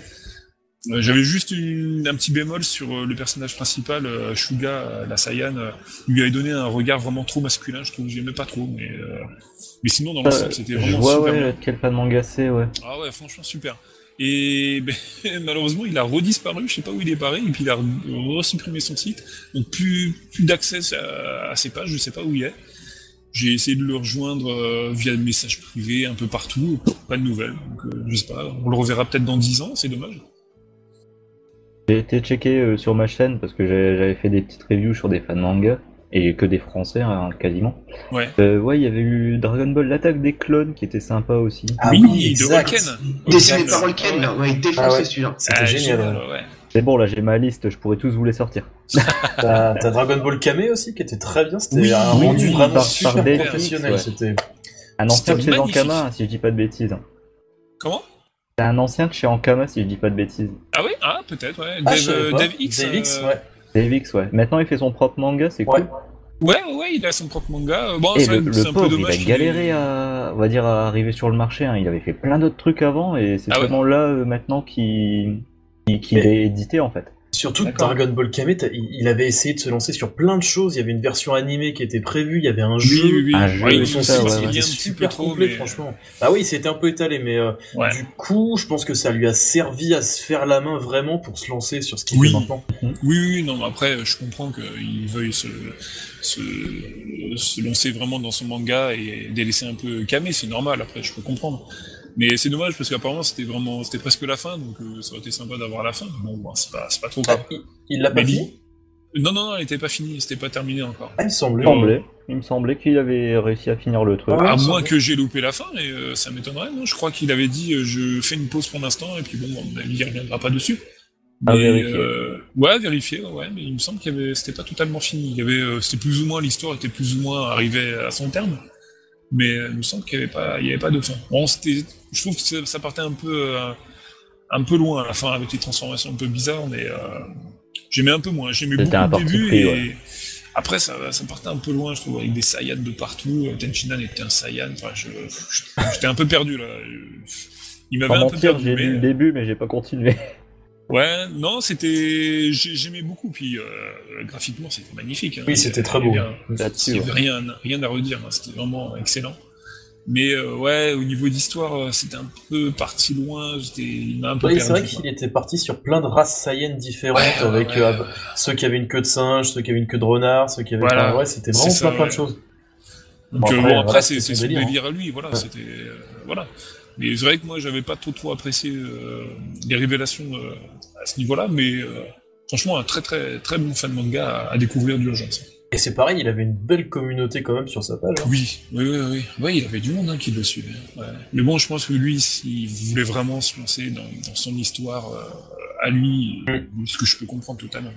J'avais juste une- un petit bémol sur le personnage principal, Shuga, la Saiyan. il lui avait donné un regard vraiment trop masculin, je trouve, j'aimais pas trop, mais mais sinon dans l'ensemble c'était je vraiment vois super ouais, quel fan manga c'est ouais. Ah ouais, franchement super. Et ben, malheureusement, il a redisparu, je sais pas où il est paré, et puis il a resupprimé son site. Donc plus, plus d'accès à, à ses pages, je sais pas où il est. J'ai essayé de le rejoindre euh, via le message privé un peu partout, pas de nouvelles. Donc euh, je sais pas, on le reverra peut-être dans 10 ans, c'est dommage. J'ai été checké euh, sur ma chaîne parce que j'avais fait des petites reviews sur des fans manga et que des français hein, quasiment. Ouais. Euh, ouais, il y avait eu Dragon Ball l'attaque des clones qui était sympa aussi. Ah Oui, oui, de exact. Holken. Dessiné par Holken, là. Ouais, il Ah défonçait ouais. celui-là. C'était Ah, génial. ouais. ouais. C'est bon, là j'ai ma liste, je pourrais tous vous les sortir. T'as Dragon Ball Kame aussi qui était très bien. C'était Oui, un oui, rendu oui, vraiment par- super par professionnel. Ouais. C'était Un ancien de chez. Ankama, si je dis pas de bêtises. Comment? C'est un ancien de chez Ankama, si je dis pas de bêtises. Ah oui? Ah, peut-être, ouais. Ah, Dave, euh. Dave X. Dave X, euh, ouais. Dave X, ouais. Maintenant il fait son propre manga, c'est Ouais. cool. Ouais, ouais, ouais, il a son propre manga. Bon, Et c'est le, le un peu pauvre, il dommage. a galéré à, on va dire, à arriver sur le marché. hein. Il avait fait plein d'autres trucs avant et c'est Ah ouais seulement là euh, maintenant qu'il Mais- est édité en fait. Surtout que. Dragon Ball Kame, t'as- il avait essayé de se lancer sur plein de choses. Il y avait une version animée qui était prévue, il y avait un Oui, jeu. oui, oui. Un jeu, Ouais, Ils il sont ça, site, ouais, il peu super complet, mais- franchement. Bah oui, c'était un peu étalé, mais euh, Ouais. du coup, je pense que ça lui a servi à se faire la main vraiment pour se lancer sur ce qu'il Oui. fait maintenant. Oui, oui, non, mais après, je comprends qu'il veuille se, se, se lancer vraiment dans son manga et délaisser un peu Kame, c'est normal, après, je peux comprendre. Mais c'est dommage parce qu'apparemment c'était vraiment, c'était presque la fin, donc euh, ça aurait été sympa d'avoir la fin. Bon, bon, c'est pas, c'est pas trop Ah, grave. il il l'a pas fini Non, non, non, elle était pas finie, c'était pas terminé encore. Ah, il me semblait. il me semblait qu'il avait réussi à finir le truc. Ah ouais. à ça moins que j'ai loupé la fin, et euh, ça m'étonnerait, non? Je crois qu'il avait dit euh, je fais une pause pour l'instant, et puis bon, avis, il reviendra pas dessus. À Mais, vérifier. euh, ouais, vérifier, ouais, mais il me semble qu'il avait, c'était pas totalement fini. Il y avait, euh, c'était plus ou moins, l'histoire était plus ou moins arrivée à son terme. Mais euh, il me semble qu'il y avait pas, il y avait pas de fin. Bon, c'était, je trouve que ça, ça partait un peu, euh, un peu loin à la fin avec les transformations un peu bizarres, mais euh, j'aimais un peu moins. J'aimais beaucoup le début et ouais. après ça, ça partait un peu loin, je trouve, avec des Saiyans de partout. Tenchinan était un Saiyan. Enfin, je, je- j'étais un peu perdu là. Il m'avait un peu perdu. j'ai mais- lu le début, mais j'ai pas continué. Ouais, non, c'était, j'ai- j'aimais beaucoup. Puis euh, graphiquement, c'était magnifique. hein. Oui, c'était très beau. Là-dessus, Il n'y ouais. avait rien, rien à redire. hein. C'était vraiment excellent. Mais euh, ouais, au niveau d'histoire, euh, c'était un peu parti loin. J'étais, il m'a un peu Oui, perdu. c'est vrai qu'il était parti sur plein de races saïennes différentes, Ouais, avec ouais, euh, ceux qui avaient une queue de singe, ceux qui avaient une queue de renard, ceux qui avaient. Voilà. Enfin, ouais, c'était vraiment ça, plein, plein de choses. Donc Bon, après, bon, après voilà, c'est, son délire, à lui, voilà. Ouais. C'était, euh, voilà. Mais c'est vrai que moi, j'avais pas trop trop apprécié euh, les révélations euh, à ce niveau-là, mais euh, franchement, un très très très bon fan manga à, à découvrir d'urgence. Et Et c'est pareil, il avait une belle communauté quand même sur sa page. hein. Oui, oui, oui, oui. Ouais, il avait du monde hein, qui le suivait. Ouais. Mais bon, je pense que lui, s'il voulait vraiment se lancer dans, dans son histoire euh, à lui, ce que je peux comprendre totalement.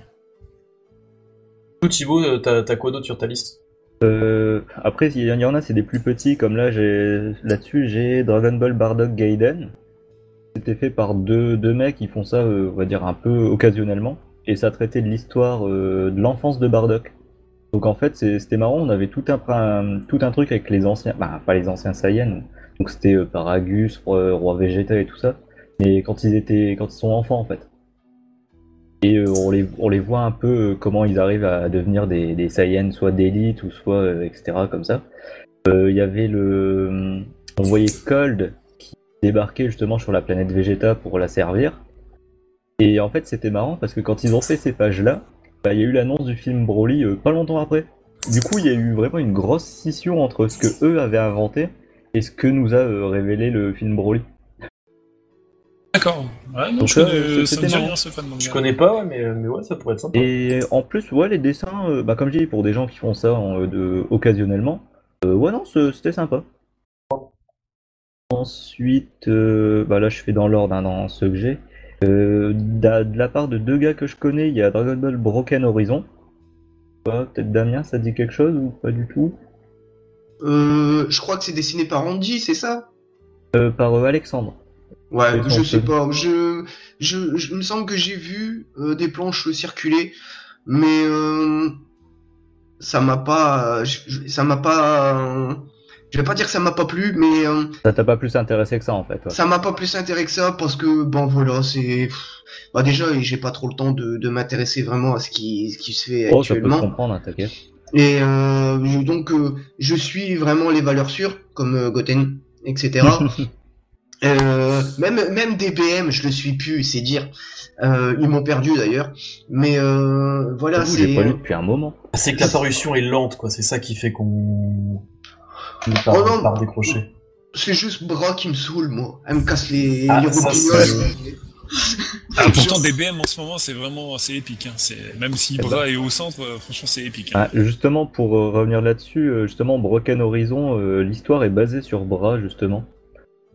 Coup, Thibaut, euh, t'as t'as quoi d'autre sur ta liste? Euh, après, il y en a, c'est des plus petits, comme là, j'ai là-dessus, j'ai Dragon Ball Bardock Gaiden. C'était fait par deux, deux mecs qui font ça, euh, on va dire, un peu occasionnellement. Et ça traitait de l'histoire euh, de l'enfance de Bardock. Donc en fait, c'était marrant, on avait tout un, tout un truc avec les anciens, bah pas les anciens Saiyans, donc c'était euh, Paragus, roi, roi Vegeta et tout ça, mais quand ils étaient, quand ils sont enfants en fait. Et on, les, on les voit un peu comment ils arrivent à devenir des, des Saiyans, soit d'élite ou soit etc. comme ça. Il y avait le, on voyait Cold qui débarquait justement sur la planète Vegeta pour la servir. Et en fait, c'était marrant parce que quand ils ont fait ces pages-là, bah, il y a eu l'annonce du film Broly euh, pas longtemps après. Du coup, il y a eu vraiment une grosse scission entre ce que eux avaient inventé et ce que nous a euh, révélé le film Broly. D'accord. Ouais, non, Donc je ça, connais- euh, ça me c'était dit marrant. rien ce fan manga. Je connais pas, ouais, mais, mais ouais, ça pourrait être sympa. Et en plus, ouais, les dessins, euh, bah, comme je dis, pour des gens qui font ça en- euh, de, occasionnellement, euh, ouais, non, c'était sympa. Ensuite, euh, bah là, je fais dans l'ordre, hein, dans ceux que j'ai. Euh, d'a- de la part de deux gars que je connais, il y a Dragon Ball Broken Horizon. Ouais, Peut-être Damien, ça te dit quelque chose ou pas du tout? Euh, je crois que c'est dessiné par Andy, c'est ça? Euh, Par euh, Alexandre. Ouais, je ton sais pas. Je, je, je il me semble que j'ai vu euh, des planches circuler, mais euh, ça m'a pas, je- je- ça m'a pas. euh, je vais pas dire que ça m'a pas plu, mais euh, Ça t'a pas plus intéressé que ça en fait. ouais. ça m'a pas plus intéressé que ça parce que bon voilà, c'est. Bah déjà, j'ai pas trop le temps de, de m'intéresser vraiment à ce qui, ce qui se fait Oh, ça peut se actuellement. comprendre, hein, t'inquiète. Et euh, donc, euh, je suis vraiment les valeurs sûres, comme euh, Goten, etc. Euh, même, même DBM, je le suis plus, c'est dire. Euh, ils m'ont perdu d'ailleurs. Mais euh, voilà, J'avoue, J'ai c'est. pas lu depuis un moment. C'est que la parution est lente, quoi. C'est ça qui fait qu'on. Oh non. part décrocher. C'est juste Bras qui me saoule, moi. Elle me casse les, Ah, les ça, roupignoles. Ah, pourtant, DBM en ce moment, c'est vraiment assez épique. Hein. C'est- Même si Eh ben. Bras est au centre, euh, franchement, c'est épique. hein. Ah, justement, pour euh, revenir là-dessus, euh, justement, Broken Horizon, euh, l'histoire est basée sur Bras, justement.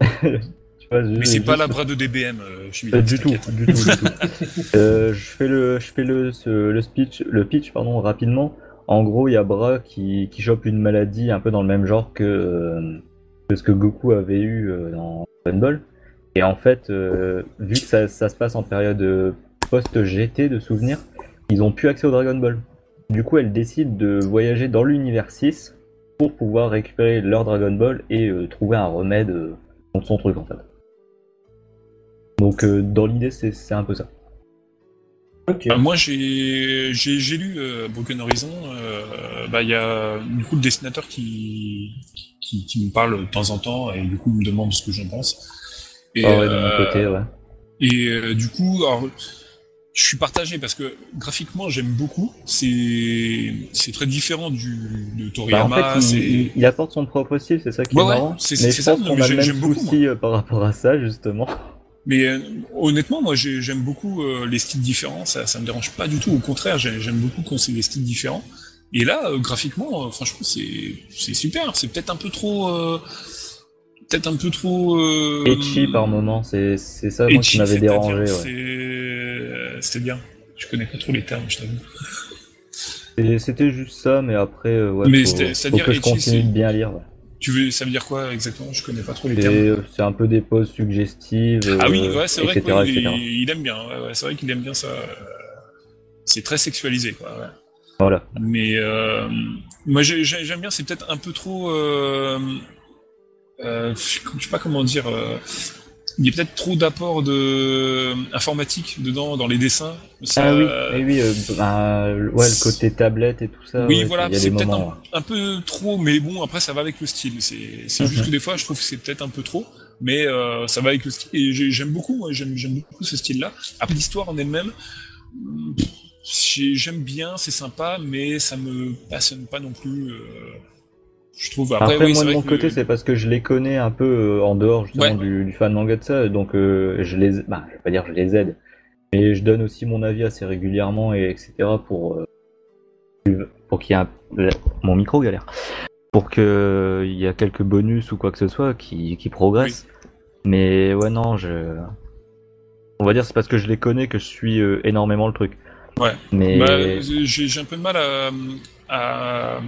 Tu vois, Mais c'est pas la Bras de DBM, euh, je suis Pas du tout, du tout, du tout. Euh, je fais le, je fais le, ce- le speech, le pitch, pardon, rapidement. En gros, il y a Bras qui, chope une maladie un peu dans le même genre que, euh, ce que Goku avait eu euh, dans Dragon Ball. Et en fait, euh, vu que ça, se passe en période post-GT de souvenirs, ils ont plus accès au Dragon Ball. Du coup, elle décide de voyager dans l'univers 6 pour pouvoir récupérer leur Dragon Ball et trouver un remède contre son truc en fait. Donc dans l'idée c'est un peu ça. Bah, moi, j'ai lu euh, Broken Horizon. euh, bah, il y a du coup le dessinateur qui, qui qui me parle de temps en temps et du coup me demande ce que j'en pense. Et, Ah ouais, de mon euh, côté, ouais. Et euh, du coup, alors, je suis partagé parce que graphiquement j'aime beaucoup. C'est c'est très différent du de Bah, en Toriyama. fait, il, c'est- il- il apporte son propre style, c'est ça qui Ouais, est ouais, marrant. c'est- mais c'est ça, j'aime beaucoup, euh, par rapport à ça, justement. Mais euh, honnêtement, moi j'ai- j'aime beaucoup euh, les styles différents, ça, ça me dérange pas du tout. Au contraire, j'ai- j'aime beaucoup quand c'est des styles différents. Et là, euh, graphiquement, franchement, c'est super. C'est peut-être un peu trop, euh, peut-être un peu trop. Euh, Etchi par moment, c'est c'est ça moi qui m'avait dérangé. Ouais. C'est bien. Je connais pas trop les termes, je t'avoue. C'était juste ça, mais après, ouais, Mais faut, c'était- faut que je continue de bien lire. ouais. Tu veux, ça veut dire quoi exactement? Je connais pas trop les termes. euh, C'est un peu des poses suggestives, Ah oui, euh, ouais, c'est vrai qu'il il aime bien. Ouais, c'est vrai qu'il aime bien ça. euh, C'est très sexualisé, quoi. Voilà. Mais euh, moi j'ai- j'ai- j'aime bien, c'est peut-être un peu trop. Euh, euh, je sais pas comment dire. Euh, il y a peut-être trop d'apport de informatique dedans dans les dessins. Ça- Ah oui, eh oui, euh, bah, ouais, le côté tablette et tout ça. Oui, ouais, voilà, c'est peut-être moments. un, un peu trop, mais bon, après ça va avec le style. C'est c'est juste Mhm. que des fois, je trouve que c'est peut-être un peu trop, mais euh, ça va avec le style. Et j'ai- j'aime beaucoup, j'aime beaucoup ce style-là. Après l'histoire en elle-même, j'ai- j'aime bien, c'est sympa, mais ça me passionne pas non plus. euh, je trouve. Après, Après, oui, moi de mon que- côté, c'est parce que je les connais un peu euh, en dehors justement Ouais. du, du fan manga de ça, donc euh, je les, bah, je vais pas dire je les aide, mais je donne aussi mon avis assez régulièrement et etc. pour euh, pour qu'il y ait un... Mon micro galère. Pour qu'il y ait quelques bonus ou quoi que ce soit qui, qui progressent. Mais ouais, non, je. On va dire c'est parce que je les connais que je suis énormément le truc. Ouais. Mais. Bah, j'ai un peu de mal à, à-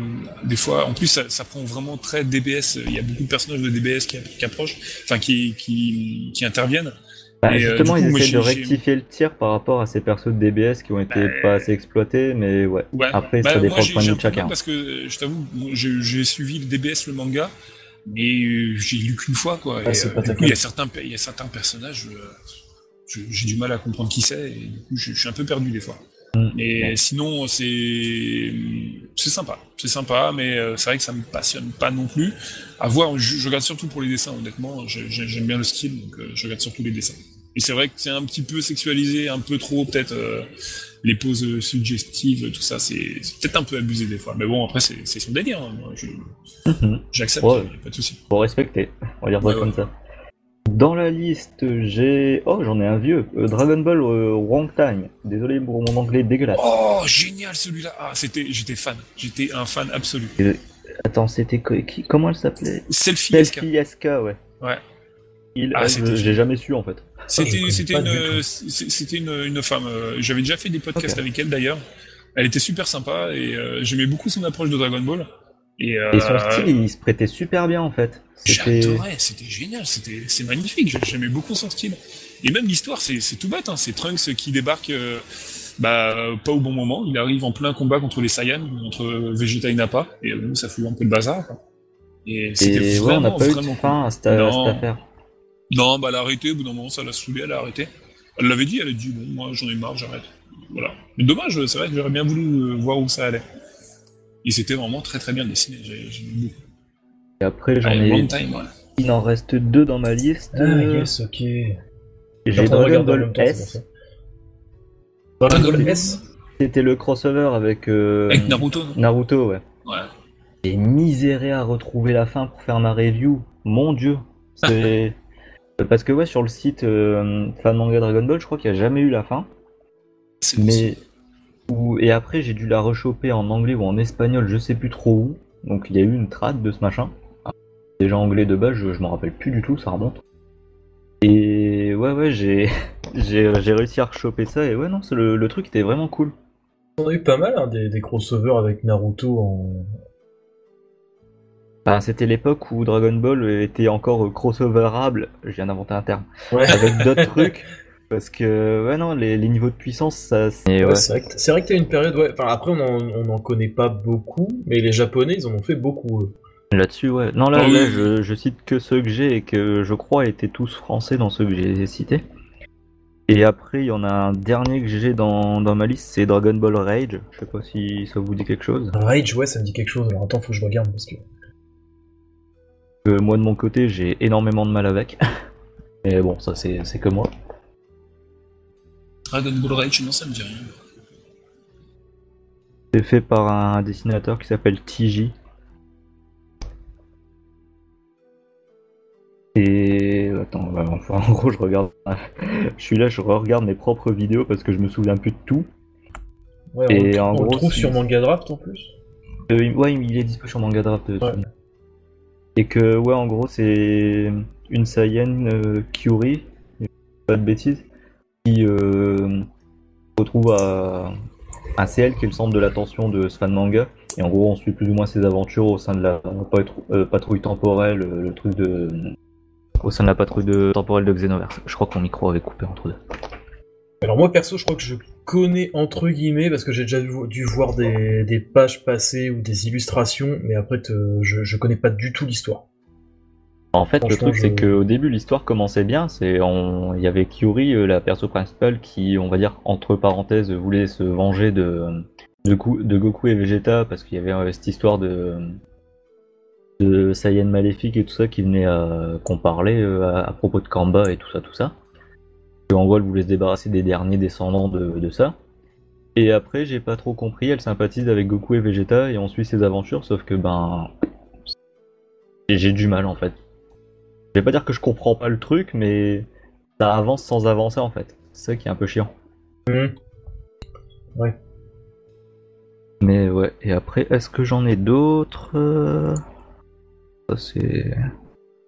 des fois. En plus, ça, ça prend vraiment très DBS. Il y a beaucoup de personnages de DBS qui, qui approchent, enfin qui, qui, qui interviennent. Bah, euh, justement, coup, ils essaient de rectifier le tir par rapport à ces persos de DBS qui ont été Bah, pas assez exploités, mais ouais. Ouais. Après, Bah, ça dépend du point de chacun. parce que euh, je t'avoue, j'ai suivi le DBS le manga, mais euh, j'ai lu qu'une fois quoi. Ah, et, euh, du coup, il y a certains, il y a certains personnages, euh, j'ai du mal à comprendre qui c'est, et du coup, je, je suis un peu perdu des fois. Mm. Mais sinon, c'est c'est sympa, c'est sympa, mais euh, c'est vrai que ça me passionne pas non plus. À voir, je, je regarde surtout pour les dessins, honnêtement. J'aime bien le style, donc euh, je regarde surtout les dessins. Et c'est vrai que c'est un petit peu sexualisé, un peu trop peut-être euh, les poses suggestives, tout ça, c'est peut-être un peu abusé des fois. Mais bon, après c'est son délire, hein. Mhm. j'accepte, Ouais. pas de souci. Faut respecter, on va dire ça Ouais, comme ouais. ça. Dans la liste, j'ai. Oh, j'en ai un vieux. Euh, Dragon Ball euh, Wrong Time. Désolé pour mon anglais dégueulasse. Oh, génial celui-là. Ah, c'était, j'étais fan, j'étais un fan absolu. Attends, c'était co- qui Comment elle s'appelait? Selfie SK. Selfie SK, ouais. Ouais. Il, Ah, je- j'ai jamais su en fait. C'était, je connais c'était pas une, du tout. c'est- c'était une, une femme. euh, J'avais déjà fait des podcasts Ok. avec elle d'ailleurs. Elle était super sympa et euh, j'aimais beaucoup son approche de Dragon Ball. Et, euh, Et son style, il se prêtait super bien en fait. C'était. J'adorais, c'était génial, c'était c'est magnifique, j'ai- j'aimais beaucoup son style. Et même l'histoire, c'est tout bête, hein, c'est Trunks qui débarque euh, bah, pas au bon moment, il arrive en plein combat contre les Saiyans, contre Vegeta et Nappa, et euh, ça fout un peu le bazar. Quoi. Et c'était ouais, on vraiment, pas eu de vraiment fin à cette, à Non. cette affaire. Non, bah elle a arrêté, au bout d'un moment ça l'a saoulé, elle a arrêté. Elle l'avait dit, elle a dit, bon, moi j'en ai marre, j'arrête. Voilà. Mais dommage, c'est vrai que j'aurais bien voulu euh, voir où ça allait. Et c'était vraiment très très bien dessiné, j'ai beaucoup. Et après, j'en ai. Time, ouais. Il en reste deux dans ma liste. Ah, yes, ok. J'ai Dragon Ball S. Dragon Ball. S C'était le crossover avec, euh, Avec Naruto, non Naruto, ouais. Ouais. J'ai miséré à retrouver la fin pour faire ma review. Mon dieu. C'est. Parce que, ouais, sur le site euh, Fan Manga Dragon Ball, je crois qu'il n'y a jamais eu la fin. Mais. Et après, j'ai dû la rechoper en anglais ou en espagnol, je sais plus trop où. Donc, il y a eu une trad de ce machin. Déjà anglais de base, je, je m'en rappelle plus du tout, ça remonte. Et ouais, ouais, j'ai j'ai réussi à rechoper ça. Et ouais, non, le, le truc était vraiment cool. On a eu pas mal hein, des, des crossovers avec Naruto en. Enfin, c'était l'époque où Dragon Ball était encore crossoverable, je viens d'inventer un terme, Ouais, avec d'autres trucs. Parce que, ouais, non, les, les niveaux de puissance, ça. c'est- Ouais, ouais. vrai que c'est vrai que t'as une période, ouais. Enfin, après, on en, on en connaît pas beaucoup, mais les Japonais, ils en ont fait beaucoup. eux. Là-dessus, ouais. Non, là, oui, là je, je cite que ceux que j'ai et que je crois étaient tous français dans ceux que j'ai cités. Et après, il y en a un dernier que j'ai dans, dans ma liste, c'est Dragon Ball Rage. Je sais pas si ça vous dit quelque chose. Rage, ouais, ça me dit quelque chose. Alors attends, faut que je regarde parce que. Euh, moi, de mon côté, j'ai énormément de mal avec. Mais bon, ça, c'est que moi. Dragon Ball Rage, non, ça me dit rien. C'est fait par un dessinateur qui s'appelle TJ. Et attends, bah, enfin, en gros, je regarde. je suis là, je regarde mes propres vidéos parce que je me souviens plus de tout. Ouais, on, Et le- en on le gros, trouve sur Manga Draft en plus. Euh, ouais, il est dispo sur Manga Draft. euh, Ouais. Et que, ouais, en gros, c'est une Saiyan euh, Kyuri, pas de bêtises, euh, retrouve à. à elle qui est le centre de l'attention de ce fan manga. Et en gros, on suit plus ou moins ses aventures au sein de la euh, patrouille temporelle, euh, le truc de. au sein de la patrouille de, temporelle de Xenoverse. Je crois que mon micro avait coupé entre deux. Alors moi perso, je crois que je connais entre guillemets parce que j'ai déjà dû, voir des, pages passées ou des illustrations, mais après je, je connais pas du tout l'histoire. En fait, le truc, c'est qu'au début, l'histoire commençait bien. C'est on... Il y avait Kyuri, euh, la perso principale, qui, on va dire, entre parenthèses, voulait se venger de, de, Ku- de Goku et Vegeta parce qu'il y avait euh, cette histoire de, de Saiyan maléfique et tout ça qui venait à... qu'on parlait euh, à... à propos de Kamba et tout ça, tout ça. Et en gros, elle voulait se débarrasser des derniers descendants de, de ça. Et après, j'ai pas trop compris, elle sympathise avec Goku et Vegeta et on suit ses aventures, sauf que ben. J'ai du mal en fait. Vais pas dire que je comprends pas le truc, mais ça avance sans avancer en fait. C'est ça qui est un peu chiant. Mhm. Ouais. Mais ouais, et après, est-ce que j'en ai d'autres? Ça, c'est.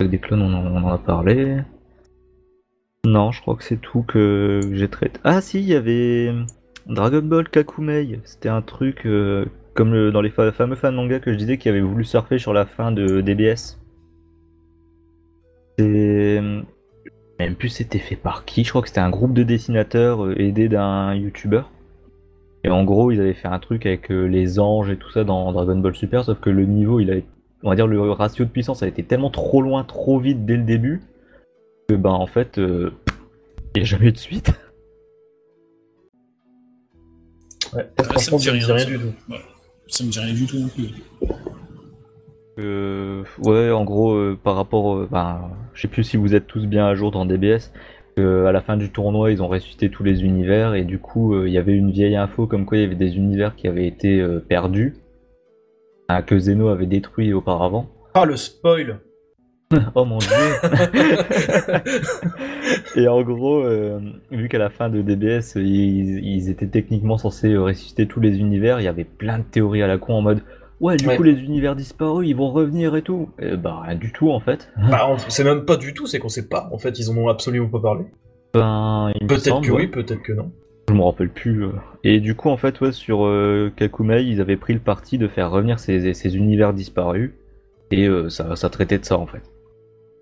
Avec des clones, on en, on en a parlé. Non, je crois que c'est tout que j'ai traité. Ah, si, il y avait Dragon Ball Kakumei. C'était un truc euh, comme le- dans les fa- fameux fans manga que je disais qui avait voulu surfer sur la fin de DBS. C'est. Même plus c'était fait par qui, je crois que c'était un groupe de dessinateurs euh, aidé d'un youtubeur. Et en gros, ils avaient fait un truc avec euh, les anges et tout ça dans Dragon Ball Super, sauf que le niveau, il a, on va dire, le ratio de puissance a été tellement trop loin, trop vite dès le début, que ben en fait, euh, il n'y a jamais eu de suite. Ouais, Ah, ça franchement, me dit ça me rien, dit rien ça. du tout. Ouais. Ça me dit rien du tout non plus. Euh, ouais, en gros, euh, par rapport, euh, ben, je sais plus si vous êtes tous bien à jour dans DBS. euh, à la fin du tournoi, ils ont ressuscité tous les univers et du coup, euh, il y avait une vieille info comme quoi il y avait des univers qui avaient été euh, perdus, hein, que Zeno avait détruit auparavant. Ah, le spoil Oh mon dieu! Et en gros, euh, vu qu'à la fin de DBS, ils, ils étaient techniquement censés euh, ressusciter tous les univers, il y avait plein de théories à la con en mode Ouais, du Ouais. coup, les univers disparus, ils vont revenir et tout. Et bah, rien du tout en fait. Bah, on- c'est même pas du tout, c'est qu'on sait pas. En fait, ils en ont absolument pas parlé. Ben, Peut-être que ouais. oui, peut-être que non. Je me rappelle plus. euh. Et du coup, en fait, ouais, sur euh, Kakumei, ils avaient pris le parti de faire revenir ces, ces univers disparus. Et euh, ça, ça traitait de ça, en fait.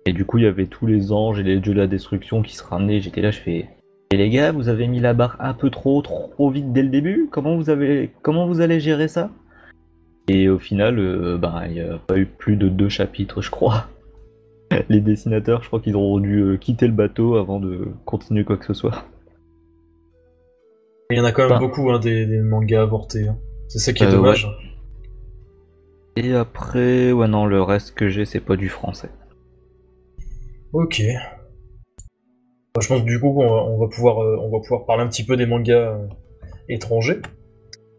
Et du coup, il y avait tous les anges et les dieux de la destruction qui se ramenaient. J'étais là, je fais. Et les gars, vous avez mis la barre un peu trop, trop vite dès le début? Comment vous avez, comment vous allez gérer ça? Et au final, euh, ben, il n'y a pas eu plus de deux chapitres, je crois. Les dessinateurs, je crois qu'ils auront dû euh, quitter le bateau avant de continuer quoi que ce soit. Il y en a quand même Enfin. beaucoup, hein, des, des mangas avortés. hein. C'est ça qui est Euh, dommage. Et après, ouais, non, le reste que j'ai, c'est pas du français. Ok. Bah, je pense que du coup, on va, on va pouvoir, euh, on va pouvoir parler un petit peu des mangas euh, étrangers.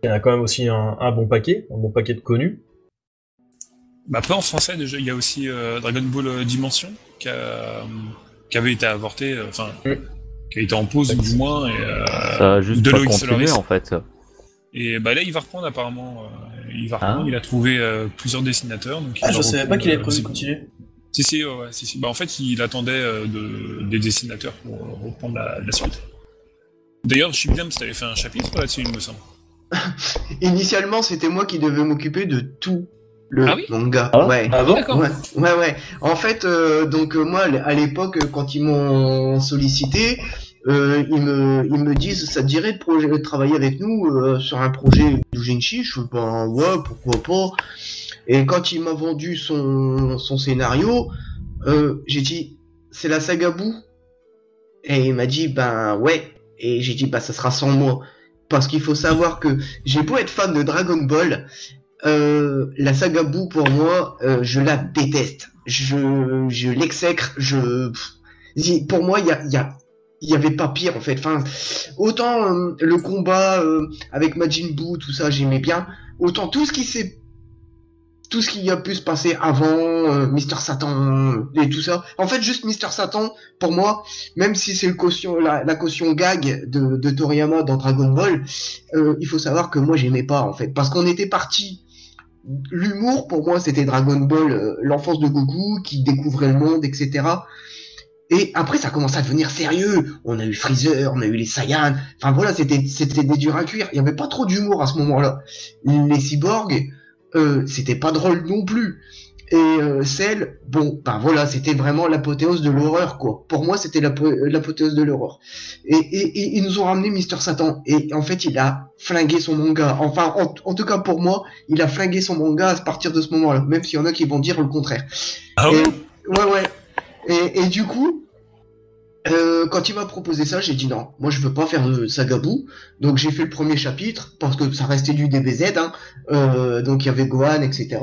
Il y en a quand même aussi un, un bon paquet, un bon paquet de connus. Bah, pas en français déjà, il y a aussi euh, Dragon Ball euh, Dimension qui, a, euh, qui avait été avorté, euh, enfin, Mm. qui a été en pause du moins. Et, euh, Ça a juste de pas continué en fait. Et bah là, il va reprendre apparemment. euh, il va Ah. reprendre. Il a trouvé euh, plusieurs dessinateurs. Donc il Ah, je savais pas qu'il avait prévu de continuer. Si si, ouais, si si. Bah en fait, il attendait euh, de, des dessinateurs pour euh, reprendre la, la suite. D'ailleurs, Shibdam, t'avais fait un chapitre là-dessus, il me semble. Initialement, c'était moi qui devais m'occuper de tout le Ah oui manga. Ah. ouais. Ah bon D'accord. Ouais, ouais, ouais. En fait, euh, donc euh, moi, à l'époque, quand ils m'ont sollicité, euh, ils me, ils me disent, ça te dirait de, projet- de travailler avec nous euh, sur un projet d'Ujinshi? Je fais, ben ouais, pourquoi pas. Et quand il m'a vendu son, son scénario, euh, j'ai dit, c'est la saga Boo Et il m'a dit, ben ouais. Et j'ai dit, bah ça sera sans moi. Parce qu'il faut savoir que j'ai beau être fan de Dragon Ball, euh, la saga Boo pour moi, euh, je la déteste. Je, je l'exècre. Je, pour moi, il y a, il y a, il y avait pas pire en fait. Autant euh, le combat avec Majin Buu, tout ça, j'aimais bien. Autant tout ce qui s'est, tout ce qui a pu se passer avant, euh, Mister Satan et tout ça. En fait, juste Mister Satan, pour moi, même si c'est le caution, la, caution gag de, Toriyama dans Dragon Ball, euh, il faut savoir que moi j'aimais pas en fait, parce qu'on était parti. L'humour pour moi c'était Dragon Ball, euh, l'enfance de Goku qui découvrait le monde, etc. Et après ça commence à devenir sérieux. On a eu Freezer, on a eu les Saiyans. Enfin voilà, c'était c'était des durs à cuire. Il y avait pas trop d'humour à ce moment-là. Les cyborgs, euh, c'était pas drôle non plus. Et euh, Cell, bon, ben voilà, c'était vraiment l'apothéose de l'horreur, quoi. Pour moi, c'était l'apo- l'apothéose de l'horreur. Et, et, et ils nous ont ramené Mister Satan. Et en fait, il a flingué son manga. Enfin, en, en tout cas pour moi, il a flingué son manga à partir de ce moment-là. Même s'il y en a qui vont dire le contraire. Ah Et- ouais, ouais. Et, et du coup, euh, quand il m'a proposé ça, j'ai dit non, moi je veux pas faire de Sagabou. Donc j'ai fait le premier chapitre parce que ça restait du DBZ. Hein. Euh, donc il y avait Gohan, etc.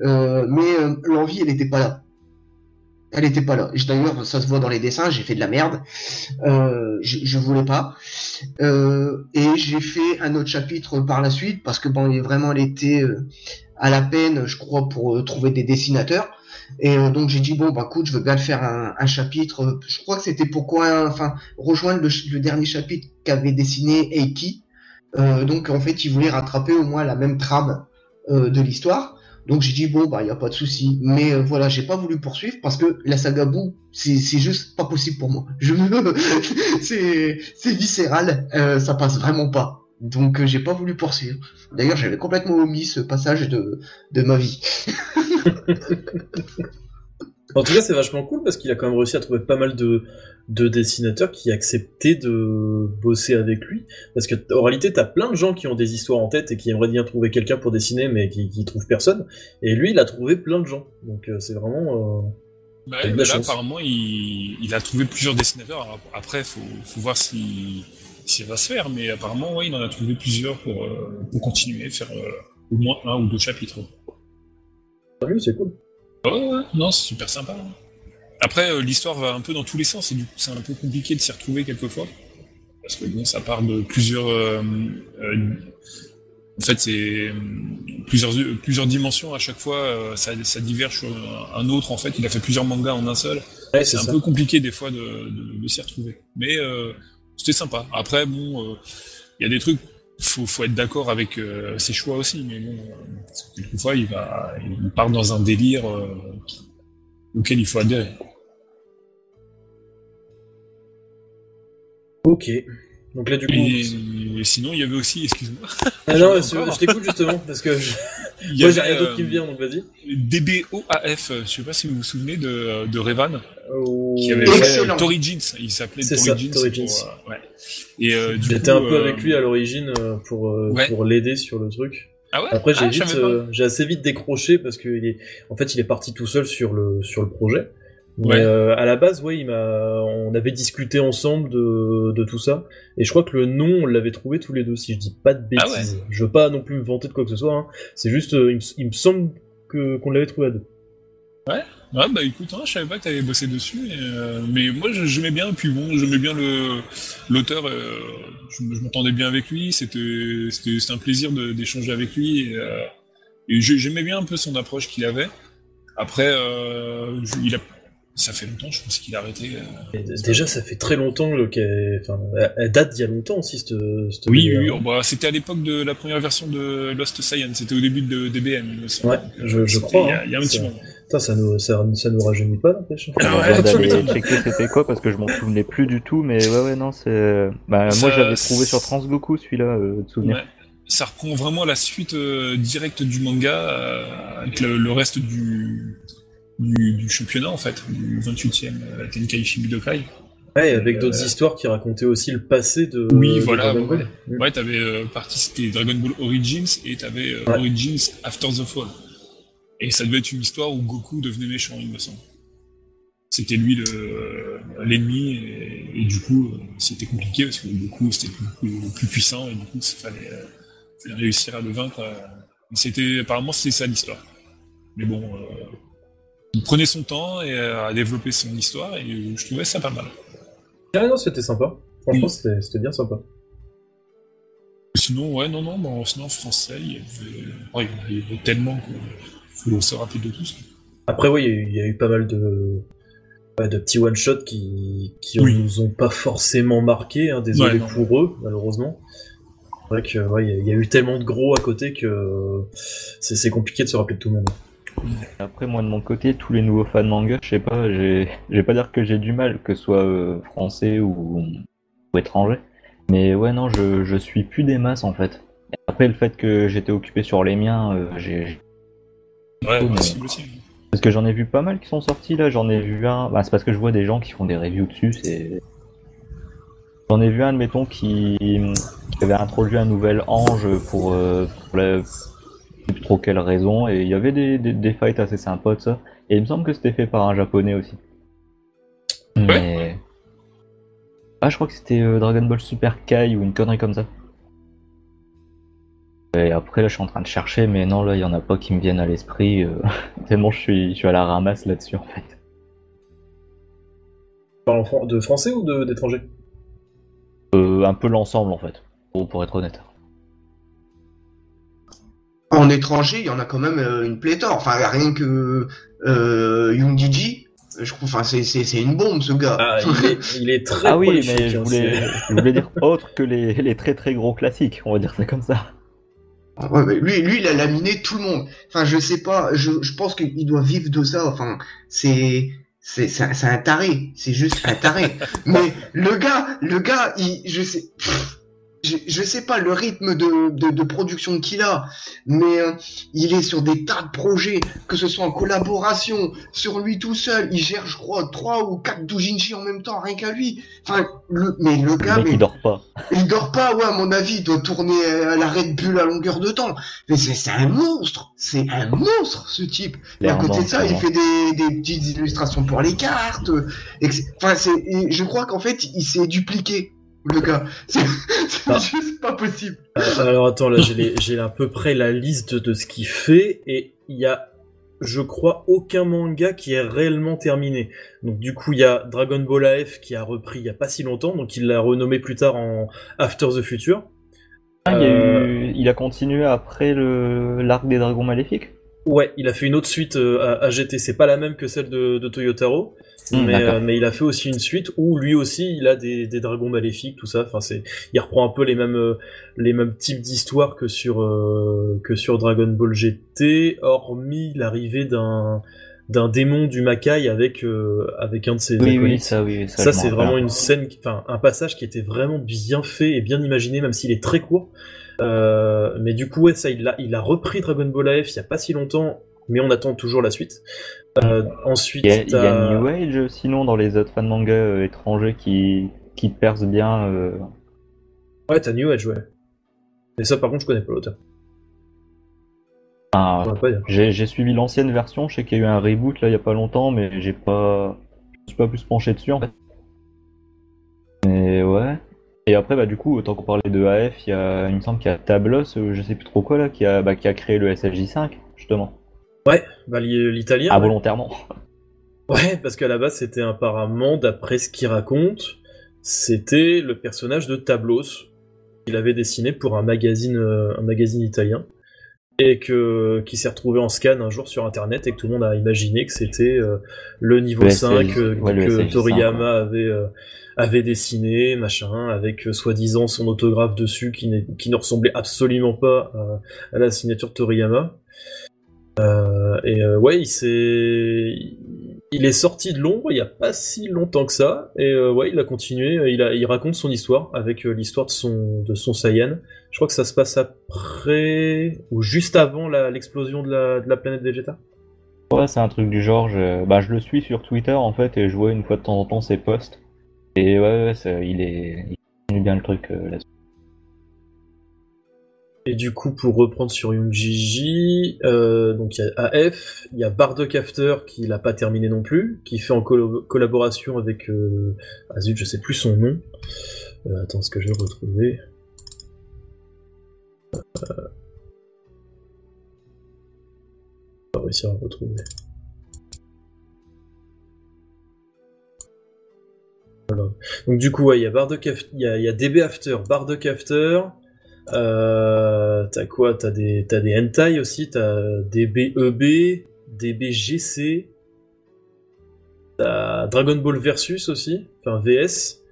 Euh, mais l'envie, elle était pas là. Elle était pas là. D'ailleurs, ça se voit dans les dessins. J'ai fait de la merde. Je, je voulais pas. Et j'ai fait un autre chapitre par la suite parce que bon, il- vraiment, elle était euh, à la peine, je crois, pour trouver des dessinateurs. Et euh, donc j'ai dit bon bah écoute je veux bien le faire un, chapitre. Je crois que c'était pourquoi enfin rejoindre le, dernier chapitre qu'avait dessiné Eiki. Euh, donc en fait, il voulait rattraper au moins la même trame euh, de l'histoire. Donc j'ai dit bon bah il y a pas de souci, mais euh, voilà j'ai pas voulu poursuivre parce que la saga Boo c'est juste pas possible pour moi. C'est viscéral, ça passe vraiment pas. Donc euh, j'ai pas voulu poursuivre. D'ailleurs j'avais complètement omis ce passage de de ma vie. En tout cas, c'est vachement cool parce qu'il a quand même réussi à trouver pas mal de, de dessinateurs qui acceptaient de bosser avec lui. Parce que, en réalité, t'as plein de gens qui ont des histoires en tête et qui aimeraient bien trouver quelqu'un pour dessiner, mais qui, qui trouvent personne. Et lui, il a trouvé plein de gens. Donc, euh, c'est vraiment. Euh... Bah, bah là, apparemment, il, il a trouvé plusieurs dessinateurs. Alors, après, faut, faut voir si ça va se faire, mais apparemment, ouais, il en a trouvé plusieurs pour, euh, pour continuer, faire euh, au moins un ou deux chapitres. Mieux, c'est cool. Ouais, ouais, non, c'est super sympa. hein. Après, euh, l'histoire va un peu dans tous les sens, et du coup, c'est un peu compliqué de s'y retrouver quelquefois. Parce que bon, ça part de plusieurs. en fait, c'est plusieurs, plusieurs dimensions à chaque fois, ça, ça diverge sur un- autre. En fait, il a fait plusieurs mangas en un seul. Ouais, C'est c'est un ça. peu compliqué des fois de, de, de s'y retrouver. Mais euh, c'était sympa. Après, bon, euh, il y a des trucs, faut, faut être d'accord avec euh, ses choix aussi. Mais bon, euh, quelquefois, il, va, il part dans un délire euh, auquel il faut adhérer. Ok. Donc là, du coup. Et, sinon, il y avait aussi, excuse-moi, Ah non, je t'écoute justement parce que je... il y moi j'ai avait rien d'autre qui me euh, vient donc vas-y. DBOAF, euh, je sais pas si vous vous souvenez de, de Revan, Oh, qui avait Excellent. fait Tory Jeans, il s'appelait C'est Tory ça, Jeans. Tory pour, Jeans. euh, ouais. Et euh, du J'étais coup, un peu euh, avec lui à l'origine euh, pour, euh, Ouais. pour l'aider sur le truc. Ah ouais? Après, j'ai Ah, vite, euh, j'ai assez vite décroché parce que il est, en fait, il est parti tout seul sur le sur le projet. Mais Ouais. euh, à la base, ouais, il on avait discuté ensemble de, de tout ça, et je crois que le nom, on l'avait trouvé tous les deux, si je dis pas de Ah bêtises. Je veux pas non plus me vanter de quoi que ce soit. Hein. C'est juste, euh, il, me, il me semble que qu'on l'avait trouvé à deux. Ouais, bah écoute, hein, je savais pas que t'avais bossé dessus, et, euh, mais moi je- j'aimais bien, puis bon, j'aimais bien le l'auteur, euh, je, je m'entendais bien avec lui, c'était un plaisir d'échanger avec lui, et, et j'ai- j'aimais bien un peu son approche qu'il avait. Après, il a, ça fait longtemps, je pense qu'il a arrêté. euh. Déjà, ça fait très longtemps le qu'elle, enfin, elle- date d'il y a longtemps aussi cette. cette Oui, oui, hein. bah, c'était à l'époque de la première version de Lost Science, c'était au début de DBM. Ouais, Donc, je- crois, Il y a, hein. il y a un petit Ça- moment. Putain, ça nous, ça, ça nous rajeunit pas, n'empêche. Ah ouais, checker c'était quoi parce que je m'en souvenais plus du tout, mais ouais, ouais, non, c'est. Bah, Ça- moi j'avais trouvé sur Transgoku celui-là, euh, de souvenir. Ouais. Ça reprend vraiment la suite euh, directe du manga euh, avec le, le reste du, du, du championnat en fait, du 28e euh, Tenkaichi Budokai. Ouais, avec Euh, d'autres histoires qui racontaient aussi le passé de. Oui, de voilà, Dragon ouais. Ball. Mm. Ouais, t'avais euh, partie c'était Dragon Ball Origins et t'avais euh, Ouais. Origins After the Fall. Et ça devait être une histoire où Goku devenait méchant, il me semble. C'était lui le- l'ennemi et, et du coup euh, c'était compliqué parce que Goku c'était le plus, puissant et du coup il fallait, euh, fallait réussir à le vaincre. euh. C'était apparemment c'était ça l'histoire. Mais bon, euh, il prenait son temps et euh, à développer son histoire et je trouvais ça pas mal. Ah non, c'était sympa. Franchement, c'était bien sympa. Sinon, ouais, non, non, bon, sinon en français, il y avait, ouais, il y avait tellement qu'il faut se rappeler de tous. Après, oui, il y a eu- pas mal de, ouais, de petits one-shots qui, qui Oui. nous ont pas forcément marqué. Hein, désolé Ouais, pour eux, malheureusement. C'est vrai que ouais, il y y, a eu tellement de gros à côté que c'est compliqué de se rappeler de tout le monde. Après, moi de mon côté, tous les nouveaux fans manga, je sais pas, j'ai- vais pas dire que j'ai du mal, que ce soit euh, français ou, ou étranger. Mais ouais, non, je, je suis plus des masses en fait. Après, le fait que j'étais occupé sur les miens, euh, j'ai. Ouais, possible aussi. Parce que j'en ai vu pas mal qui sont sortis là, j'en ai vu un. Bah, c'est parce que je vois des gens qui font des reviews dessus, c'est. J'en ai vu un, admettons, qui, qui avait introduit un nouvel ange pour, euh, pour la... je sais plus trop quelle raison, et il y avait des, des, des fights assez sympas de ça. Et il me semble que c'était fait par un japonais aussi. Mais. Ah, je crois que c'était euh, Dragon Ball Super Kai ou une connerie comme ça. Et après, là, je suis en train de chercher, mais non, là, il y en a pas qui me viennent à l'esprit. euh, Tellement je suis, je suis à la ramasse là-dessus, en fait. Tu parles de français ou d'étranger Euh, un peu l'ensemble, en fait, pour, pour être honnête. En étranger, il y en a quand même euh, une pléthore. Enfin, rien que euh, Youngiji, Je crois, enfin, c'est, c'est, c'est une bombe, ce gars. Ah, il, est, il est très Ah oui, mais je hein, voulais, je voulais dire autre que les, les très très gros classiques, on va dire ça comme ça. Ouais, mais lui, lui, il a laminé tout le monde. Enfin, je sais pas, je, je pense qu'il doit vivre de ça. Enfin, c'est, c'est, c'est un, c'est un taré. C'est juste un taré. mais le gars, le gars, il, je sais, pff, je, je sais pas le rythme de, de, de production qu'il a, mais euh, il est sur des tas de projets, que ce soit en collaboration, sur lui tout seul. Il gère, je crois, trois ou quatre doujinshi en même temps, rien qu'à lui. Enfin, le, mais le Le gars, mec mais il dort pas. il dort pas, ouais, à mon avis, il doit tourner à la Red Bull à longueur de temps. Mais c'est un monstre, c'est un monstre, ce type. Et à côté de ça, il fait des, des petites illustrations pour les cartes. euh, Enfin, je crois qu'en fait, il s'est dupliqué, le gars. C'est Ah. juste pas possible. Euh, Alors attends, là j'ai à peu près la liste de ce qu'il fait et il y a, je crois, aucun manga qui est réellement terminé. Donc du coup il y a Dragon Ball AF qui a repris il y a pas si longtemps, donc il l'a renommé plus tard en After the Future. Ah, il, y a Euh, eu- il a continué après le l'arc des dragons maléfiques? Ouais, il a fait une autre suite euh, à, à GT, c'est pas la même que celle de, de Toyotaro, Hmm, mais, euh, mais il a fait aussi une suite où lui aussi il a des, des dragons maléfiques, tout ça. Enfin, c'est, il reprend un peu les mêmes euh, les mêmes types d'histoires que sur euh, que sur Dragon Ball GT, hormis l'arrivée d'un d'un démon du Makai avec euh, avec un de ses Oui, oui, ça, oui, ça. Ça, c'est vraiment une scène, enfin, un passage qui était vraiment bien fait et bien imaginé, même s'il est très court. Euh, mais du coup, ouais, ça, il a, il a repris Dragon Ball AF il y a pas si longtemps, mais on attend toujours la suite. Euh, ensuite, Il y, a, y New Age sinon dans les autres fans manga euh, étrangers qui, qui percent bien. euh, ouais, t'as New Age, ouais. Et ça, par contre, je connais pas l'auteur. dire. J'ai j'ai suivi l'ancienne version, je sais qu'il y a eu un reboot là il y a pas longtemps, mais j'ai pas, je me suis pas plus penché dessus en fait. Mais ouais. Et après bah du coup, tant qu'on parlait de AF, il y a, il me semble qu'il y a Tablos, je sais plus trop quoi là, qui a, bah, qui a créé le SLJ5 justement, Ouais, bah, l'i- l'italien. ouais. involontairement. Ouais, parce qu'à la base, c'était apparemment, d'après ce qu'il raconte, c'était le personnage de Tablos qu'il avait dessiné pour un magazine, euh, un magazine italien, et que qui s'est retrouvé en scan un jour sur Internet et que tout le monde a imaginé que c'était euh, le niveau Le 5 SLJ, euh, ouais, le que SLJ5, Toriyama avait euh, avait dessiné, machin, avec soi-disant son autographe dessus qui ne ressemblait absolument pas à, à la signature de Toriyama. Euh, et euh, ouais, il s'est, il est sorti de l'ombre il y a pas si longtemps que ça, et euh, ouais, il a continué. Il, a, il raconte son histoire avec l'histoire de son de son Saiyan. Je crois que ça se passe après ou juste avant l'explosion de la, de la planète Vegeta. Ouais, c'est un truc du genre, je, bah, je le suis sur Twitter en fait et je vois une fois de temps en temps ses posts. Et ouais, il est, il continue bien le truc là-dessus. Et du coup, pour reprendre sur Young euh, donc il y a AF, il y a Bardock After qui l'a pas terminé non plus, qui fait en collaboration avec euh... ah zut, je sais plus son nom. Euh, attends, ce que je vais retrouver. Euh... On va réussir à retrouver. Voilà. Donc du coup, ouais, il y a il y a, y a DB After, Bardock After. Euh, t'as quoi? T'as des, t'as des hentai aussi, t'as des BEB, des BGC, t'as Dragon Ball Versus aussi, enfin VS,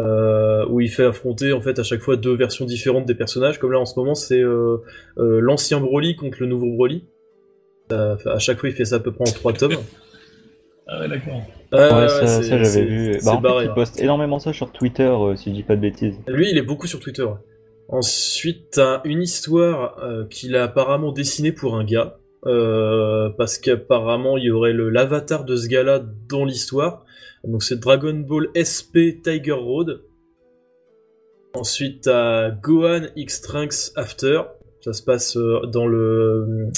euh, où il fait affronter en fait à chaque fois deux versions différentes des personnages, comme là en ce moment c'est euh, euh, l'ancien Broly contre le nouveau Broly. Euh, à chaque fois il fait ça à peu près en trois tomes. Ah ouais, d'accord. Ouais, Ouais, ça, j'avais vu. Bah, en fait, il hein. poste énormément ça sur Twitter, euh, si je dis pas de bêtises. Lui, il est beaucoup sur Twitter. Ensuite, t'as une histoire euh, qu'il a apparemment dessinée pour un gars. euh, parce qu'apparemment, il y aurait l'avatar de ce gars-là dans l'histoire. Donc, c'est Dragon Ball SP Tiger Road. Ensuite, t'as Gohan X Trunks After. Ça se passe euh, dans le.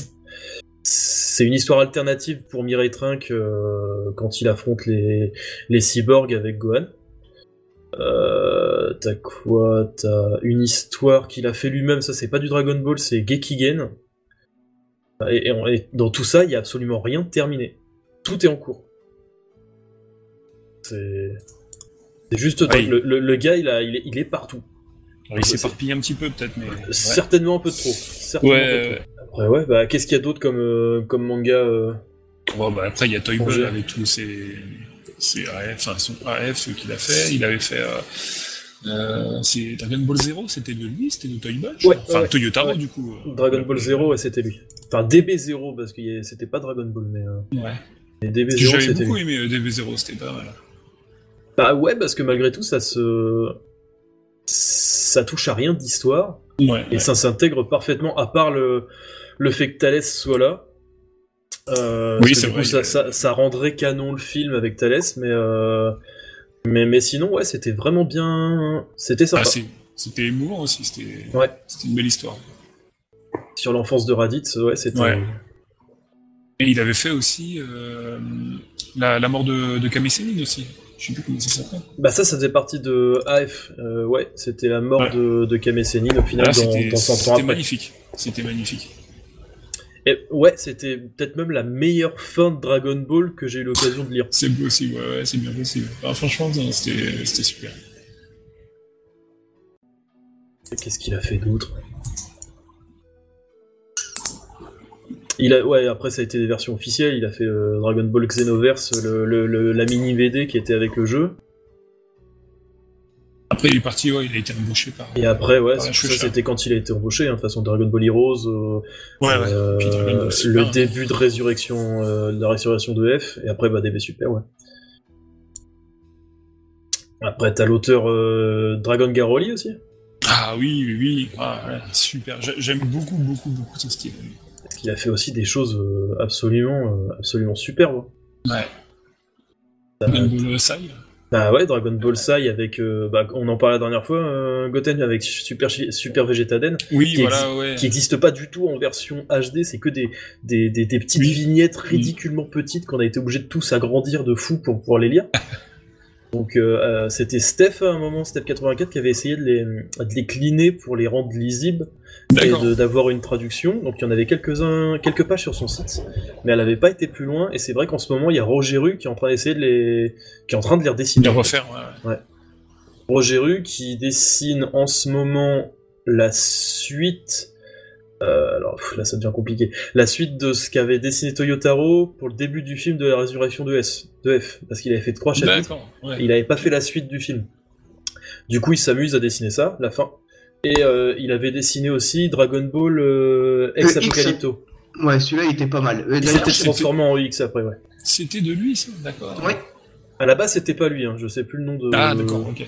C'est une histoire alternative pour Mirai Trunk euh, quand il affronte les, les cyborgs avec Gohan. Euh, t'as quoi? T'as une histoire qu'il a fait lui-même, ça c'est pas du Dragon Ball, c'est Gekigen. Et, et on- et dans tout ça, il y a absolument rien de terminé. Tout est en cours. C'est c'est juste le, le- le gars, il, a, il, est, il est partout. Alors, il s'éparpille un petit peu peut-être, mais. Ouais. Certainement un peu trop. Certainement Ouais, un peu ouais, trop. Après, ouais, bah qu'est-ce qu'il y a d'autre comme, euh, comme manga euh, Bon, bah, après, il y a Toy. Ball avec tous ses, ses AF, enfin, son AF, qu'il a fait. Il avait fait, euh, euh, c'est Dragon Ball Zero, c'était de lui, c'était de Toy Ouais. Enfin, ouais, Toyotaro, ouais. du coup. euh. Dragon Ball Zero, ouais, c'était lui. Enfin, DB0, parce que a- c'était pas Dragon Ball, mais, Ouais. que DB0, J'avais c'était beaucoup lui. aimé euh, DB0, c'était pas mal. Bah ouais, parce que malgré tout, ça se. Ça touche à rien d'histoire. Ouais. Et ça s'intègre parfaitement, à part le, le fait que Thalès soit là. Euh, Oui, c'est vrai, ça, ça, ça rendrait canon le film avec Thalès, mais, euh, mais, mais sinon, ouais, c'était vraiment bien. C'était sympa. Ah, c'était émouvant aussi, c'était Ouais. une belle histoire. Sur l'enfance de Raditz, ouais, c'était. Ouais. Et il avait fait aussi euh, la, la mort de, de aussi. Je sais plus comment ça s'appelle. Bah, ça, ça faisait partie de AF. Euh, ouais, c'était la mort Ouais. de, de au final Ah, dans, dans 100 ans c'était magnifique. C'était magnifique. Et ouais, c'était peut-être même la meilleure fin de Dragon Ball que j'ai eu l'occasion de lire. C'est possible, ouais, ouais, c'est bien possible. Ah, franchement, c'était super. Et Qu'est-ce qu'il a fait d'autre? Il a, ouais, après ça a été des versions officielles. Il a fait euh, Dragon Ball Xenoverse, le, le- le- la mini VD qui était avec le jeu. Après, il est parti, ouais, il a été embauché par. Et après, ouais, ça c'était quand il a été embauché. hein, de toute façon, Dragon Ball Heroes, euh, Ouais, ouais. euh, Puis Ball le hein. début de résurrection, euh, de la résurrection de F, et après bah DB Super, ouais. Après, t'as l'auteur Dragon Garoli aussi. Ah oui, oui, oui. Ah, ouais, super. J'a- J'aime beaucoup, beaucoup, beaucoup son style. Qu'il a fait aussi des choses absolument, absolument superbes. Ouais. Euh, Dragon Ball Sai. Bah ouais, Dragon Ball Sai avec, euh, bah, on en parlait la dernière fois, euh, Goten avec Super, Super Végétaden, Oui, Qui voilà, ouais. qui n'existe pas du tout en version HD, c'est que des, des, des, des petites Oui. vignettes ridiculement petites qu'on a été obligé de tous agrandir de fou pour pouvoir les lire. Donc euh, euh, c'était Steph à un moment, Steph84, qui avait essayé de les, de les cleaner pour les rendre lisibles et d'avoir une traduction. Donc il y en avait quelques-uns, quelques pages sur son site, mais elle n'avait pas été plus loin. Et c'est vrai qu'en ce moment il y a Roger Rue qui est en train d'essayer de les, qui est en train de les redessiner. De refaire, ouais, ouais. Roger Rue qui dessine en ce moment la suite. Euh, alors pff, là ça devient compliqué. La suite de ce qu'avait dessiné Toyotaro pour le début du film de la résurrection de, S, de F, parce qu'il avait fait trois chapitres. Ouais. Il avait pas fait la suite du film. Du coup, il s'amuse à dessiner ça, la fin. Et euh, il avait dessiné aussi Dragon Ball euh, Ex Euh, X. Apocalypto. Ouais, celui-là il était pas mal. Euh, Il c'était- transformé en X après, ouais. C'était de lui, ça, d'accord. Ouais. À la base, c'était pas lui, hein. je sais plus le nom de. Ah, d'accord, ok.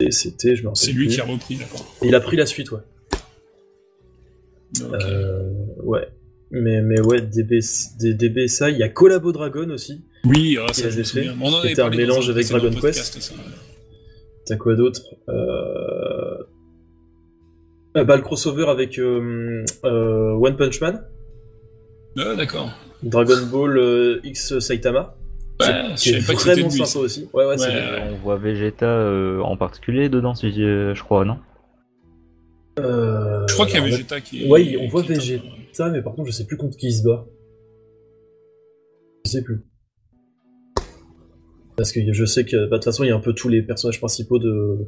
Et C'était, je me rappelle C'est lui plus. qui a repris, d'accord. Il a pris la suite, ouais. Euh, ouais. Mais, mais ouais, DB, D- DB ça, il y a Collabo Dragon aussi. Oui, ah, ça, je fait. On en C'était un mélange avec Dragon podcast, Quest. T'as quoi d'autre? Euh... ah, bah, le crossover avec euh, euh, One Punch Man, Ah, d'accord. Dragon Ball euh, X Saitama, Ouais, qui je est savais pas que c'était vraiment sympa ça. aussi. Ouais, ouais, c'est. On voit Vegeta euh, en particulier dedans, si je crois, non? Euh, Je crois qu'il y a Vegeta qui est. Ouais, on voit qui Vegeta. Mais par contre, je sais plus contre qui il se bat. Je sais plus. Parce que je sais que, bah, de toute façon, il y a un peu tous les personnages principaux de,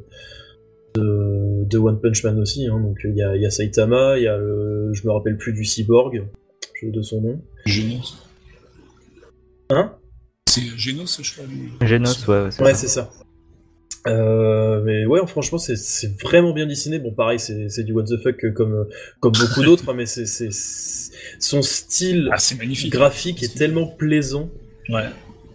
de, de One Punch Man aussi. hein. Donc, il y a, il y a Saitama, il y a le, je me rappelle plus du cyborg, je- de son nom. Genos. Hein? C'est Genos, je crois. Genos, ouais, ouais, c'est Ouais, ça. Euh, mais ouais, franchement, c'est- c'est vraiment bien dessiné. Bon, pareil, c'est c'est du what the fuck euh, comme, comme beaucoup d'autres, mais c'est c'est- c'est- son style Ah, c'est magnifique. graphique est tellement plaisant. Ouais.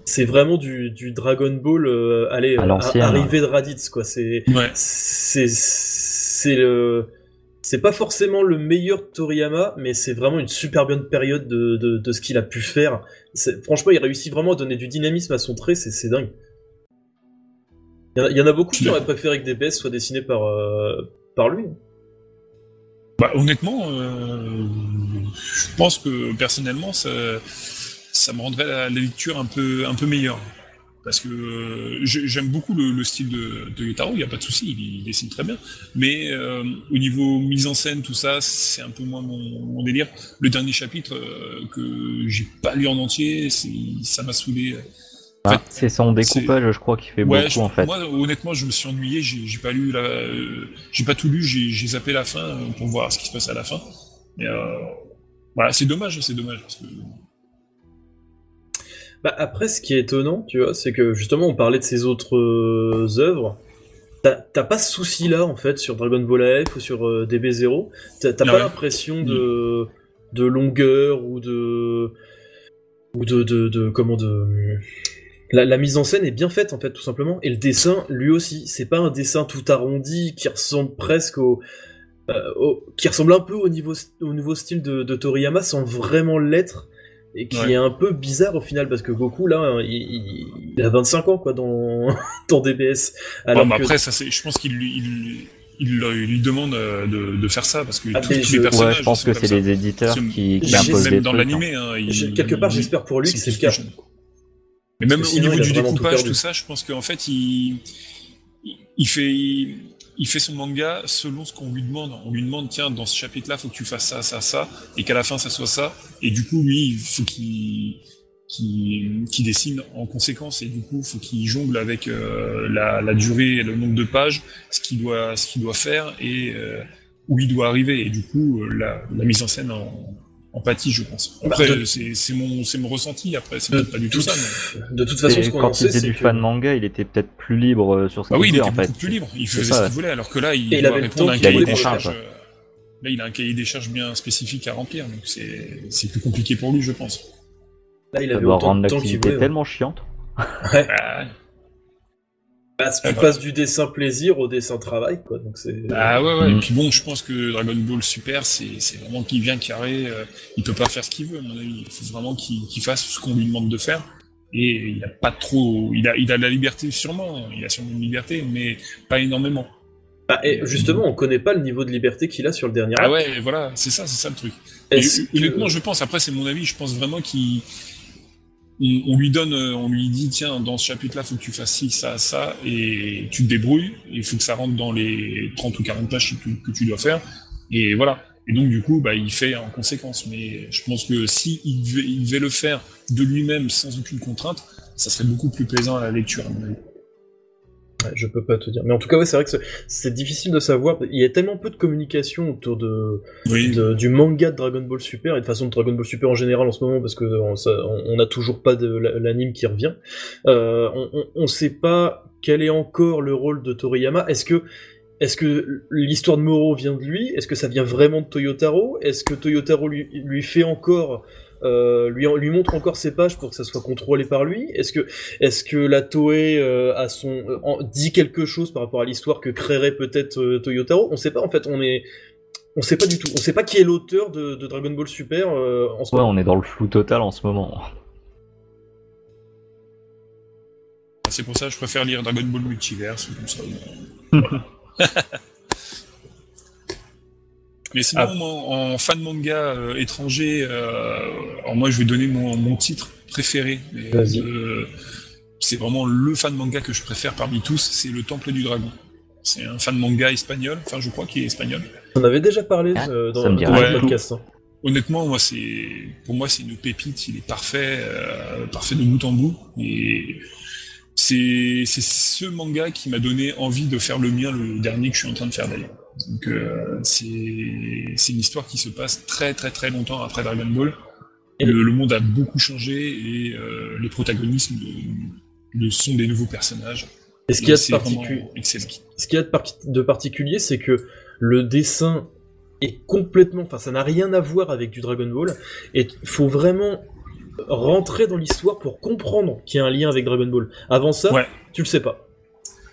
C'est vraiment du, du Dragon Ball, euh, allez, euh, arrivé de Raditz, quoi. C'est Ouais. c'est c'est le c'est pas forcément le meilleur Toriyama, mais c'est vraiment une super bonne période de, de, de ce qu'il a pu faire. C'est- Franchement, il réussit vraiment à donner du dynamisme à son trait, c'est c'est dingue. Il y, en a, il y en a beaucoup qui auraient préféré que des BS soient dessinés par, euh, par lui. Bah, honnêtement, euh, je pense que personnellement, ça, ça me rendrait la, la lecture un peu, un peu meilleure. Parce que euh, j'ai- j'aime beaucoup le, le style de, de Yotaro, il n'y a pas de souci, il, il dessine très bien. Mais euh, au niveau mise en scène, tout ça, c'est un peu moins mon, mon délire. Le dernier chapitre que j'ai pas lu en entier, ça m'a saoulé. En Ah, fait, c'est son découpage, je crois, qui fait Ouais, beaucoup, je- en fait. moi honnêtement, je me suis ennuyé, j'ai pas lu la, euh, j'ai pas tout lu, j'ai zappé la fin euh, pour voir ce qui se passe à la fin. Mais euh, voilà, c'est dommage, c'est dommage parce que Bah après, ce qui est étonnant, tu vois, c'est que justement, on parlait de ses autres euh, œuvres. T'as pas ce souci-là, en fait, sur Dragon Ball F ou sur euh, DB0. T'as pas ouais. l'impression de, de longueur ou de. ou de. de, de- comment de. La, la mise en scène est bien faite, en fait, tout simplement. Et le dessin, lui aussi. C'est pas un dessin tout arrondi qui ressemble presque au. euh, au- qui ressemble un peu au, niveau, au nouveau style de, de Toriyama sans vraiment l'être et qui Ouais. est un peu bizarre au final parce que Goku là hein, il, il- il a 25 ans quoi dans, dans DBS alors Bon, bah, que après, ça, c'est, je pense qu'il lui, il, il, il lui demande euh, de, de faire ça parce que Ah, tous, je- les Ouais, personnages. Ouais, je pense que c'est les éditeurs qui, qui imposent même des dans l'animé, hein, quelque part j'espère pour lui que c'est le cas. Mais même au niveau du tout découpage, tout ça, je pense qu'en fait, il, il- fait, il, fait son manga selon ce qu'on lui demande. On lui demande, tiens, dans ce chapitre-là, faut que tu fasses ça, ça, ça, et qu'à la fin, ça soit ça. Et du coup, lui, il faut qu'il dessine en conséquence. Et du coup, faut qu'il jongle avec euh, la, la durée et le nombre de pages, ce qu'il doit, ce qu'il doit faire et euh, où il doit arriver. Et du coup, euh, la, la mise en scène en, en pâtit, je pense. Bah, Après, de- c'est, c'est mon, c'est mon ressenti. Après, c'est peut-être pas du tout ça. Mais... de toute façon ce quand il c'est du que- fan manga, il était peut-être plus libre euh, sur ce Bah qu'il oui, il faisait était en beaucoup fait. plus libre. Il faisait ça. ce qu'il voulait, alors que là, il, il doit répondre à un cahier des charges. euh, Là, il a un cahier des charges bien spécifique à remplir, donc c'est c'est plus compliqué pour lui, je pense. là il Ça avait doit autant rendre de temps qu'il l'activité voulait tellement chiante. ouais. Bah, tu Ah passes du dessin plaisir au dessin travail quoi donc c'est bah ouais, ouais. Et puis bon, je pense que Dragon Ball Super, c'est c'est vraiment qu'il vient carré. euh, il peut pas faire ce qu'il veut, à mon avis. Il faut vraiment qu'il qu'il fasse ce qu'on lui demande de faire. Et il a pas trop. Il a, il a de la liberté sûrement. Il a sûrement une liberté, mais pas énormément. Bah, et justement on connaît pas le niveau de liberté qu'il a sur le dernier Ah ouais, voilà, c'est ça, c'est ça le truc. Et que- honnêtement, je pense, après c'est mon avis, je pense vraiment qu'il on, on lui donne, euh, on lui dit tiens dans ce chapitre-là faut que tu fasses ci, ça, ça, et tu te débrouilles. Il faut que ça rentre dans les 30 ou 40 pages que tu, que tu dois faire. Et voilà. Et donc du coup, bah il fait en conséquence. Mais je pense que si il devait, il devait le faire de lui-même sans aucune contrainte, ça serait beaucoup plus plaisant à la lecture. À mon avis. Ouais, je peux pas te dire mais en tout cas ouais c'est vrai que c'est- difficile de savoir il y a tellement peu de communication autour de Oui. de- du manga de Dragon Ball Super et de façon de Dragon Ball Super en général en ce moment parce que on, ça- on- on n'a toujours pas de la- l'anime qui revient. Euh, on, on sait pas quel est encore le rôle de Toriyama. Est-ce que est-ce que l'histoire de Moro vient de lui? Est-ce que ça vient vraiment de Toyotaro? Est-ce que Toyotaro lui, lui fait encore euh, lui, lui montre encore ses pages pour que ça soit contrôlé par lui Est-ce que, est-ce que la Toei euh, a son, euh, en- dit quelque chose par rapport à l'histoire que créerait peut-être euh, Toyotaro? On sait pas en fait, on est, on sait pas du tout. On sait pas qui est l'auteur de, de Dragon Ball Super euh, en ce Ouais, moment. on est dans le flou total en ce moment. C'est pour ça que je préfère lire Dragon Ball Multiverse ou comme ça. Voilà. Mais sinon, Ah. moi, en fan manga euh, étranger, euh, alors moi je vais donner mon, mon titre préféré. euh, c'est vraiment le fan manga que je préfère parmi tous, c'est le Temple du Dragon. C'est un fan manga espagnol, enfin je crois qu'il est espagnol. On avait déjà parlé Ah, euh, dans, le podcast. hein. Honnêtement, moi c'est, pour moi c'est une pépite, il est parfait, euh, parfait de bout en bout. Et c'est c'est ce manga qui m'a donné envie de faire le mien, le dernier que je suis en train de faire d'ailleurs. Donc euh, c'est une histoire qui se passe très très très longtemps après Dragon Ball. Le, le monde a beaucoup changé et euh, les protagonistes de- sont des nouveaux personnages. Et ce qu'il y qu'il y a de, par- de particulier, c'est que le dessin est complètement, enfin, ça n'a rien à voir avec du Dragon Ball, et il faut vraiment rentrer dans l'histoire pour comprendre qu'il y a un lien avec Dragon Ball. Avant ça, Ouais. tu le sais pas.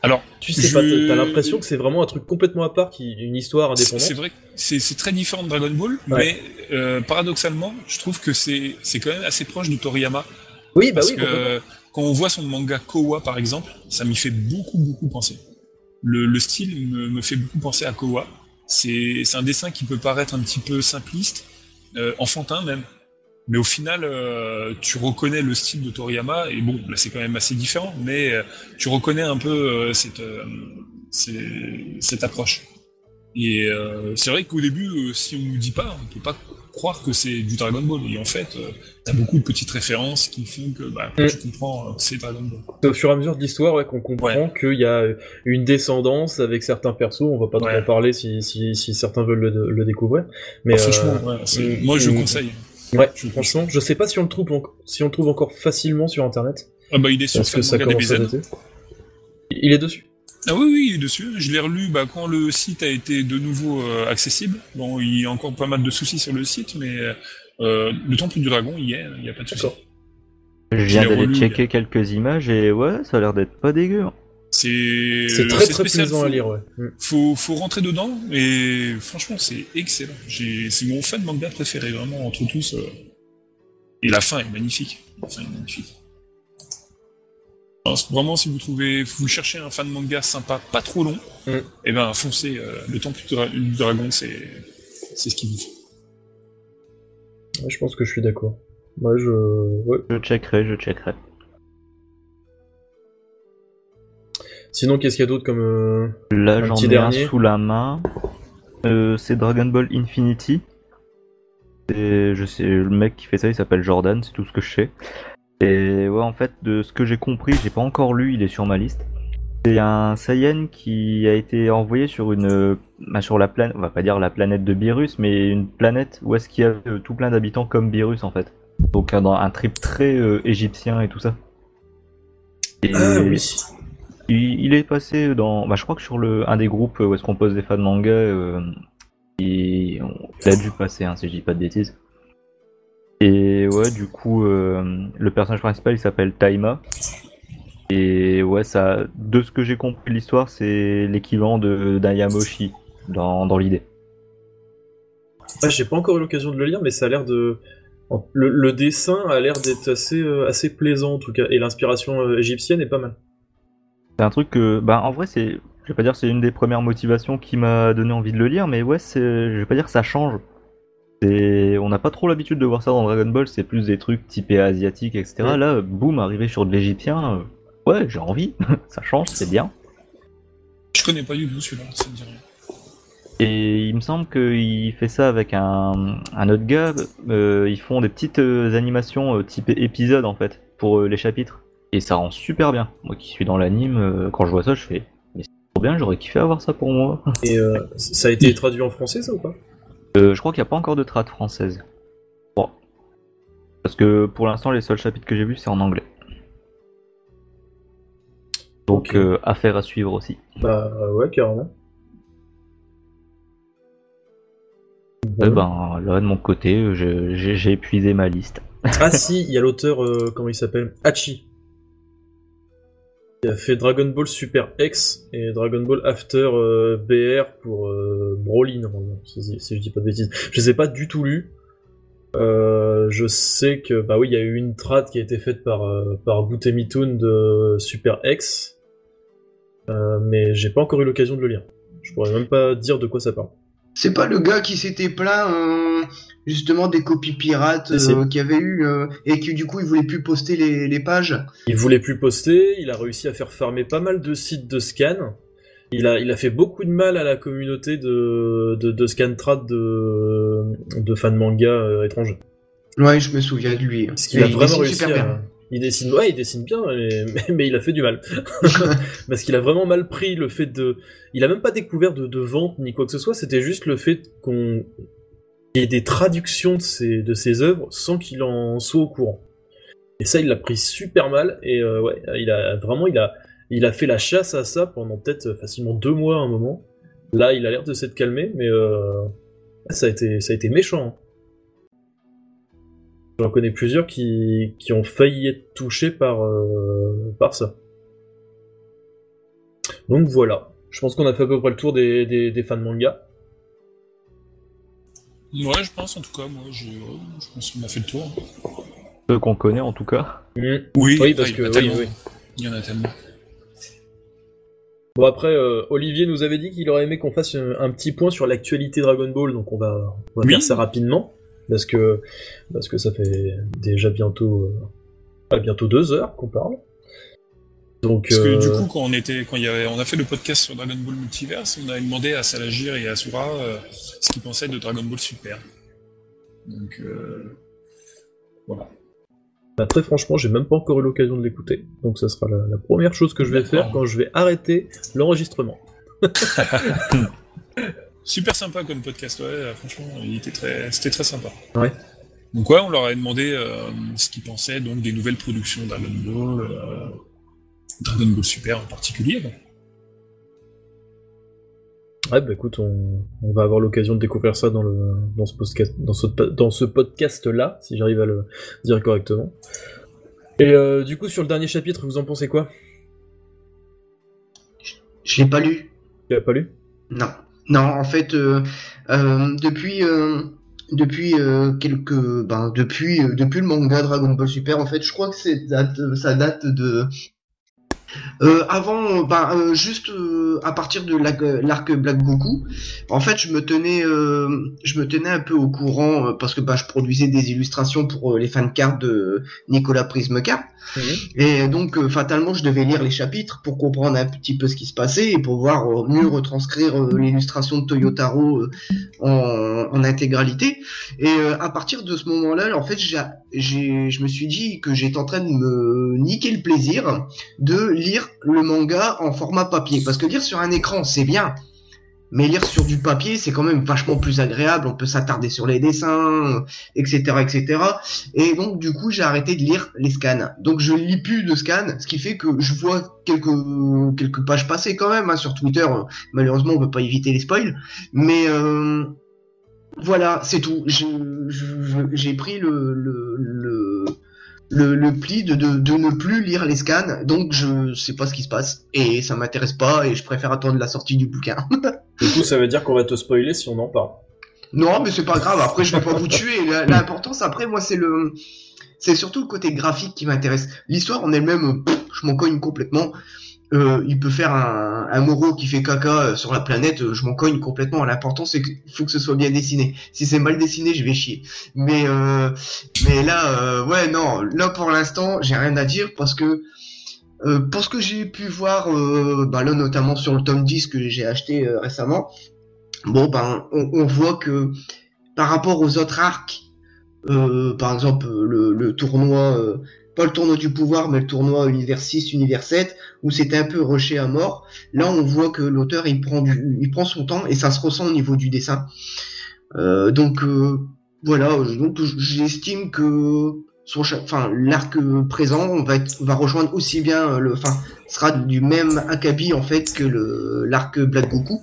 Alors, Tu sais je- pas, t'as- l'impression que c'est vraiment un truc complètement à part, qui une histoire indépendante. c'est vrai, c'est très différent de Dragon Ball, Ouais. mais euh, paradoxalement, je trouve que c'est quand même assez proche de Toriyama. Oui, bah Parce oui, que quand on voit son manga Kowa par exemple, ça m'y fait beaucoup beaucoup penser. Le, le style me, me fait beaucoup penser à Kowa. C'est c'est un dessin qui peut paraître un petit peu simpliste, euh, enfantin même. Mais au final, euh, tu reconnais le style de Toriyama, et bon, là c'est quand même assez différent, mais euh, tu reconnais un peu euh, cette, approche. Et c'est vrai qu'au début, si on nous dit pas, on peut pas croire que c'est du Dragon Ball. Et en fait, t'as beaucoup de petites références qui font que bah, Mm. tu comprends euh, que c'est Dragon Ball. Au fur et à mesure de l'histoire ouais, qu'on comprend qu'il y a une descendance avec certains persos. On va pas trop Ouais. en parler si, si, si certains veulent le, le découvrir. Mais Ah, franchement, c'est- mm, moi je mm. conseille. Ouais, Je- franchement, je sais pas si on le trouve, en- si on le trouve encore facilement sur internet. Ah bah il est sur ça DBZ. Il est dessus. Ah oui, oui, il est dessus. Je l'ai relu bah, quand le site a été de nouveau euh, accessible. Bon, il y a encore pas mal de soucis sur le site, mais euh, le Temple du Dragon, il y est, il n'y a pas de soucis. Je viens d'aller checker quelques images et ouais, ça a l'air d'être pas dégueu. Hein. C'est très très spécial, plaisant faut- à lire, ouais. Mm. Faut, faut rentrer dedans, et franchement, c'est excellent. C'est mon fan manga préféré, vraiment, entre tous. euh. Et la fin est magnifique. La fin est magnifique. Alors, vraiment, si vous trouvez, vous cherchez un fan manga sympa, pas trop long, Mm. et ben foncez. euh, le Temple du, Dra- du Dragon, c'est c'est ce qu'il vous faut. Ouais, je pense que je suis d'accord. Ouais, je. Ouais. Je checkerai, je checkerai. Sinon, qu'est-ce qu'il y a d'autre comme. euh, Là, j'en ai dernier? un sous la main. Euh, c'est Dragon Ball Infinity. Et je sais, le mec qui fait ça, il s'appelle Jordan, c'est tout ce que je sais. Et ouais, en fait, de ce que j'ai compris, j'ai pas encore lu, il est sur ma liste. C'est un Saiyan qui a été envoyé sur une, bah, sur la planète, on va pas dire la planète de Beerus, mais une planète où est-ce qu'il y a euh, tout plein d'habitants comme Beerus en fait. Donc un, trip très euh, égyptien et tout ça. Et Ah oui. Il, est passé dans, bah, je crois que sur le un des groupes où est-ce qu'on pose des fans manga, euh, il, a dû passer, hein, si je dis pas de bêtises. Et ouais, du coup, euh, le personnage principal il s'appelle Taima. Et ouais, ça, de ce que j'ai compris de l'histoire, c'est l'équivalent de d'un Yamoshi dans, l'idée. J'ai pas encore eu l'occasion de le lire, mais ça a l'air de. Le, dessin a l'air d'être assez, euh, assez plaisant en tout cas, et l'inspiration égyptienne est pas mal. C'est un truc que, bah, en vrai, c'est, je vais pas dire que c'est une des premières motivations qui m'a donné envie de le lire, mais ouais, c'est, je vais pas dire que ça change. C'est, on n'a pas trop l'habitude de voir ça dans Dragon Ball, c'est plus des trucs typés asiatiques, etc. Ouais. Là, boum, arrivé sur de l'égyptien, euh, ouais, j'ai envie, ça change, c'est bien. Je connais pas du tout celui-là, ça me dit rien. Et il me semble qu'il fait ça avec un, un autre gars. euh, ils font des petites euh, animations euh, typées épisodes en fait pour euh, les chapitres. Et ça rend super bien. Moi qui suis dans l'anime, euh, quand je vois ça, je fais mais c'est trop bien, j'aurais kiffé avoir ça pour moi. Et euh, ça a été traduit en français, ça ou pas? Euh, je crois qu'il n'y a pas encore de trad française. Bon. Parce que pour l'instant, les seuls chapitres que j'ai vus, c'est en anglais. Donc, euh, affaire à suivre aussi. Bah ouais, carrément. Eh Bon. ben, là, de mon côté, j'ai j'ai épuisé ma liste. Ah si, il y a l'auteur, euh, comment il s'appelle? Hachi. Il a fait Dragon Ball Super X et Dragon Ball After euh, BR pour euh, Broly, normalement, si, je dis pas de bêtises. Je les ai pas du tout lus. Euh, je sais que, bah oui, il y a eu une trad qui a été faite par, euh, par de Super X, mais j'ai pas encore eu l'occasion de le lire. Je pourrais même pas dire de quoi ça parle. C'est pas le gars qui s'était plaint euh, justement des copies pirates euh, qu'il y avait eu euh, et qui du coup il voulait plus poster les, les pages. Il voulait plus poster, il a réussi à faire farmer pas mal de sites de scan. Il a, il a fait beaucoup de mal à la communauté de, de, de scantrad de, de fans manga étrangers. Ouais, je me souviens de lui. Parce qu'il a vraiment réussi super à... bien. Il dessine, ouais, il dessine bien, mais, mais, il a fait du mal. Parce qu'il a vraiment mal pris le fait de... Il a même pas découvert de, de vente ni quoi que ce soit, c'était juste le fait qu'on... qu'il y ait des traductions de ses, de ses œuvres sans qu'il en soit au courant. Et ça, il l'a pris super mal, et euh, ouais, il a vraiment, il a, il a fait la chasse à ça pendant peut-être facilement deux mois à un moment. Là, il a l'air de s'être calmé, mais euh, ça, a été, ça a été méchant. J'en connais plusieurs qui, qui ont failli être touchés par, euh, par ça. Donc voilà. Je pense qu'on a fait à peu près le tour des, des, des fans manga. Ouais, je pense en tout cas, moi, je, je pense qu'on a fait le tour. Ceux qu'on connaît en tout cas. Mm. Oui, Oui, parce il y que- en a oui, tellement. oui. Il y en a tellement. Bon après, euh, Olivier nous avait dit qu'il aurait aimé qu'on fasse un, un petit point sur l'actualité Dragon Ball, donc on va, on va Oui. faire ça rapidement parce que parce que ça fait déjà bientôt euh, bientôt deux heures qu'on parle. Donc Parce que euh, du coup, quand on était, quand il y avait, on a fait le podcast sur Dragon Ball Multiverse, on avait demandé à Salagir et à Asura euh, ce qu'ils pensaient de Dragon Ball Super. Donc euh, voilà. bah, très franchement, j'ai même pas encore eu l'occasion de l'écouter, donc ça sera la, la première chose que je vais faire quand je vais arrêter l'enregistrement. Super sympa comme podcast, ouais. Franchement, il était très, c'était très sympa. Donc ouais, on leur a demandé euh, ce qu'ils pensaient donc des nouvelles productions Dragon Ball, euh, Dragon Ball Super en particulier. quoi. Ouais, bah écoute, on, on va avoir l'occasion de découvrir ça dans, le, dans ce podcast, dans ce, dans ce podcast-là, si j'arrive à le dire correctement. Et euh, du coup, sur le dernier chapitre, vous en pensez quoi? Je l'ai pas lu. Tu l'as pas lu? Non. Non, en fait, euh, euh, depuis euh, depuis euh, quelques ben depuis euh, depuis le manga Dragon Ball Super, en fait, je crois que c'est date ça date de euh, avant, ben, euh, juste euh, à partir de la- l'arc Black Goku, en fait, je me tenais, je me tenais un peu au courant parce que bah, je produisais des illustrations pour les fan cards de Nicolas Prismecar. Et donc, fatalement, je devais lire les chapitres pour comprendre un petit peu ce qui se passait et pour pouvoir mieux retranscrire l'illustration de Toyotaro en, en intégralité. Et à partir de ce moment-là, en fait, j'ai, je me suis dit que j'étais en train de me niquer le plaisir de lire le manga en format papier. Parce que lire sur un écran, c'est bien. Mais lire sur du papier, c'est quand même vachement plus agréable. On peut s'attarder sur les dessins, etc., etc. Et donc, du coup, j'ai arrêté de lire les scans. Donc, je lis plus de scans, ce qui fait que je vois quelques quelques pages passer quand même hein, sur Twitter. Malheureusement, on peut pas éviter les spoils. Mais euh, voilà, c'est tout. J'ai pris le, le, le, le pli de, de, de ne plus lire les scans, donc je sais pas ce qui se passe et ça m'intéresse pas et je préfère attendre la sortie du bouquin. Du coup, ça veut dire qu'on va te spoiler si on en parle. Non, mais c'est pas grave. Après, je vais pas vous tuer. L'importance, après, moi, c'est le, c'est surtout le côté graphique qui m'intéresse. L'histoire en elle-même, je m'en cogne complètement. Euh, il peut faire un, un Moro qui fait caca euh, sur la planète, euh, je m'en cogne complètement. L'important, c'est qu'il faut que ce soit bien dessiné. Si c'est mal dessiné, je vais chier. Mais, mais là, ouais, non. Là, pour l'instant, j'ai rien à dire parce que. Pour ce que j'ai pu voir, bah là notamment sur le tome 10 que j'ai acheté récemment, bon ben on, voit que par rapport aux autres arcs, par exemple le, tournoi, pas le tournoi du pouvoir, mais le tournoi univers 6, univers 7, où c'était un peu rushé à mort, là on voit que l'auteur il prend il prend son temps et ça se ressent au niveau du dessin. Euh, donc euh, voilà, donc j'estime que enfin l'arc présent va être, va rejoindre aussi bien le, enfin sera du même acabit en fait que le l'arc Black Goku.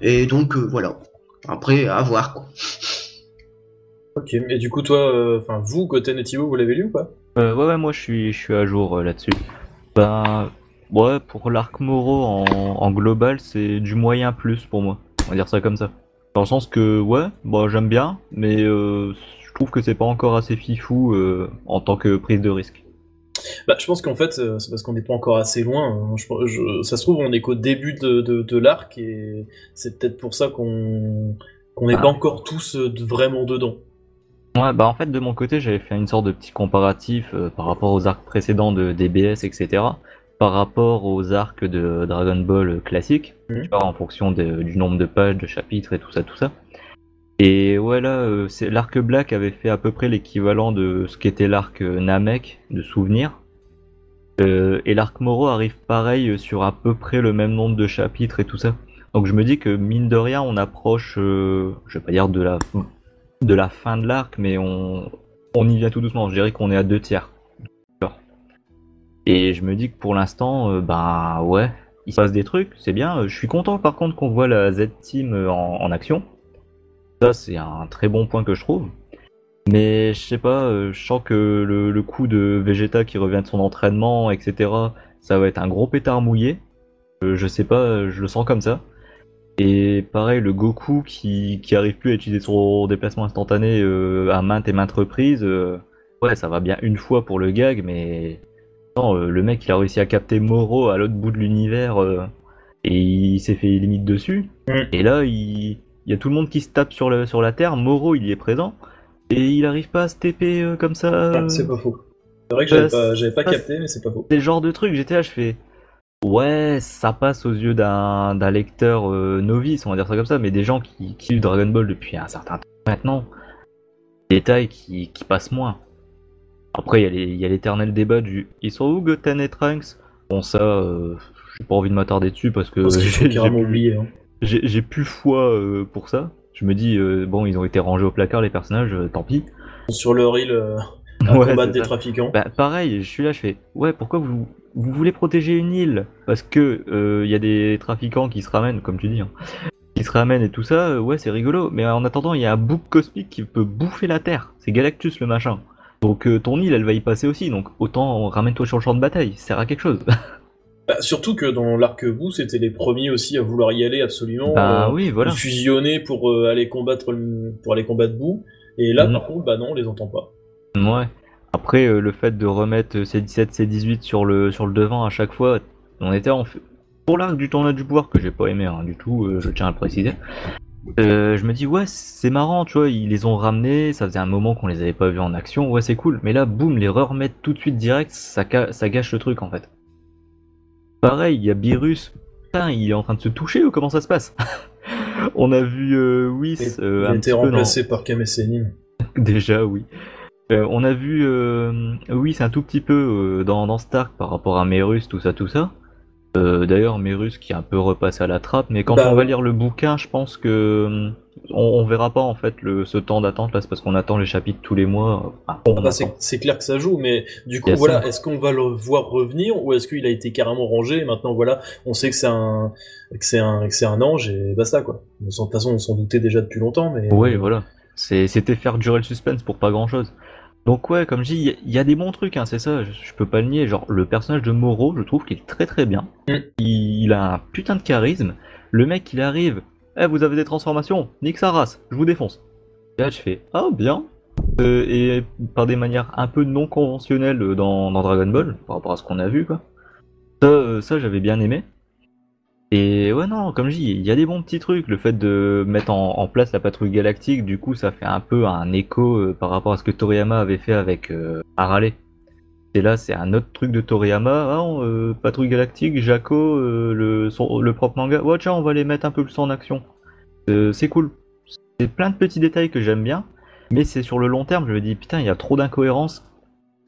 Et donc euh, voilà. Après, à voir quoi. Ok, et du coup, toi, enfin, vous, côté Netivo, vous l'avez lu ou pas? Euh, ouais, ouais, moi je suis, je suis à jour euh, là-dessus. Ben, ouais, pour l'arc Moro en, en global, c'est du moyen plus pour moi. On va dire ça comme ça. Dans le sens que, ouais, bon, j'aime bien, mais euh, je trouve que c'est pas encore assez fifou en tant que prise de risque. Bah, je pense qu'en fait, c'est parce qu'on n'est pas encore assez loin. hein. Je- je- ça se trouve, on est qu'au début de, de, de l'arc et c'est peut-être pour ça qu'on qu'on n'est Ah. pas encore tous vraiment dedans. Ouais, bah en fait, de mon côté, j'avais fait une sorte de petit comparatif euh, par rapport aux arcs précédents de DBS, etc. Par rapport aux arcs de Dragon Ball classique, Mhm. tu vois, en fonction de- du nombre de pages, de chapitres et tout ça, tout ça. Et ouais, là, euh, l'arc Black avait fait à peu près l'équivalent de ce qu'était l'arc euh, Namek, de souvenir. Euh, et l'arc Moro arrive pareil sur à peu près le même nombre de chapitres et tout ça. Donc je me dis que mine de rien, on approche, euh, je vais pas dire de la de la fin de l'arc, mais on, y vient tout doucement. Je dirais qu'on est à deux tiers. Et je me dis que pour l'instant, euh, ben ouais, il se passe des trucs, c'est bien. Je suis content par contre qu'on voit la Z-Team euh, en, action. Ça, c'est un très bon point que je trouve. Mais je sais pas, euh, je sens que le, le coup de Vegeta qui revient de son entraînement, etc., ça va être un gros pétard mouillé. Euh, je sais pas, je le sens comme ça. Et pareil, le Goku qui, qui arrive plus à utiliser son déplacement instantané euh, à maintes et maintes reprises, euh, ouais, ça va bien une fois pour le gag, mais non, euh, le mec il a réussi à capter Moro à l'autre bout de l'univers et il s'est fait limite dessus. Mm. Et là, il, il y a tout le monde qui se tape sur, le, sur la terre, Moro il y est présent, et il arrive pas à se TP euh, comme ça. Ah, c'est pas faux. C'est vrai que j'avais pas, pas capté, mais c'est pas faux. C'est le genre de truc, j'étais là, je fais. Ouais, ça passe aux yeux d'un d'un lecteur euh, novice, on va dire ça comme ça, mais des gens qui kiffent Dragon Ball depuis un certain temps maintenant. Détails qui, qui passent moins. Après, il y a l'éternel débat du Ils sont où Goten et Trunks? Bon, ça, euh, j'ai pas envie de m'attarder dessus parce que Parce j'ai- j'ai oublier. hein. j'ai plus foi euh, pour ça. Je me dis, euh, bon, ils ont été rangés au placard, les personnages, tant pis. Sur leur île, à Ouais, combattre des ça. trafiquants. Bah pareil, je suis là, je fais ouais, pourquoi vous vous voulez protéger une île? Parce que il y a des trafiquants qui se ramènent, comme tu dis, hein, qui se ramènent et tout ça. euh, ouais, c'est rigolo. Mais en attendant, il y a un bouc cosmique qui peut bouffer la Terre. C'est Galactus le machin. Donc euh, ton île, elle va y passer aussi. Donc autant ramène-toi sur le champ de bataille. Ça sert à quelque chose. Bah, surtout que dans l'arc-bout, c'était les premiers aussi à vouloir y aller absolument. bah euh, oui, voilà. fusionner pour euh, aller combattre pour aller combattre Boo. Et là, par contre, bah non, on les entend pas. Ouais. Après, euh, le fait de remettre euh, C17, C18 sur le, sur le devant à chaque fois, on était en fait... Pour l'arc du tournoi du pouvoir, que j'ai pas aimé hein, du tout, euh, je tiens à le préciser, euh, je me dis, ouais, c'est marrant, tu vois, ils les ont ramenés, ça faisait un moment qu'on les avait pas vus en action, ouais, c'est cool. Mais là, boum, les remettre tout de suite direct, ça, ca- ça gâche le truc en fait. Pareil, il y a Beerus, putain, il est en train de se toucher ou comment ça se passe? On a vu euh, Whis euh, il a été dans- remplacé par Kame Sennin. Déjà, oui. Euh, on a vu, euh, oui, c'est un tout petit peu euh, dans, dans Stark par rapport à Merus, tout ça, tout ça. D'ailleurs, Merus qui est un peu repassé à la trappe, mais quand Bah, on va lire le bouquin, je pense que on, on verra pas en fait le, ce temps d'attente là, c'est parce qu'on attend les chapitres tous les mois. Ah, Ah bah, c'est clair que ça joue, mais du coup, voilà, est-ce qu'on va le voir revenir ou est-ce qu'il a été carrément rangé et maintenant, voilà, on sait que c'est un, que c'est un, que c'est un ange et basta quoi. De toute façon, on s'en doutait déjà depuis longtemps, mais. Oui, voilà. C'était faire durer le suspense pour pas grand chose. Donc ouais, comme je dis, il y a- il y, a des bons trucs, hein, c'est ça, je, je peux pas le nier. Genre, le personnage de Moro, je trouve qu'il est très très bien. Mm. Il, il a un putain de charisme. Le mec, il arrive, eh, vous avez des transformations, nique sa race, je vous défonce. Et là, je fais, ah, bien. Euh, et par des manières un peu non conventionnelles euh, dans, dans Dragon Ball, par rapport à ce qu'on a vu, quoi. Ça, euh, ça j'avais bien aimé. Et ouais, non, comme je dis, il y a des bons petits trucs. Le fait de mettre en, place la patrouille galactique, du coup, ça fait un peu un écho euh, par rapport à ce que Toriyama avait fait avec euh, Harale. Et là, c'est un autre truc de Toriyama. Ah, euh, patrouille galactique, Jaco, euh, le, propre manga. Ouais, tiens, on va les mettre un peu plus en action. C'est cool. C'est plein de petits détails que j'aime bien. Mais c'est sur le long terme, je me dis, putain, il y a trop d'incohérences.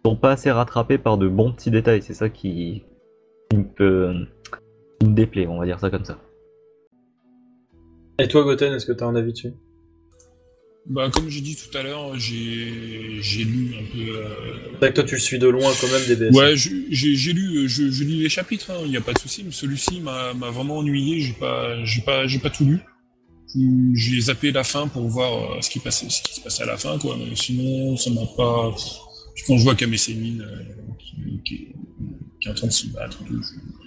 Ils sont pas assez rattrapés par de bons petits détails. C'est ça qui, qui me peut qui me déplaît, on va dire ça comme ça. Et toi, Goten, est-ce que t'as un avis dessus? Bah, comme j'ai dit tout à l'heure, j'ai j'ai lu un peu. euh, C'est vrai que toi, tu le suis de loin quand même des BS. Ouais, je- j'ai j'ai lu, euh, je, je lis les chapitres, il n'y a pas de souci. Mais celui-ci m'a m'a vraiment ennuyé. J'ai pas, j'ai pas, j'ai pas tout lu. J'ai zappé la fin pour voir euh, ce qui passait, ce qui se passait à la fin, quoi. Mais sinon, ça m'a pas. Quand je vois Kame Sennin euh, qui, qui, qui est en train de se battre, et tout, je-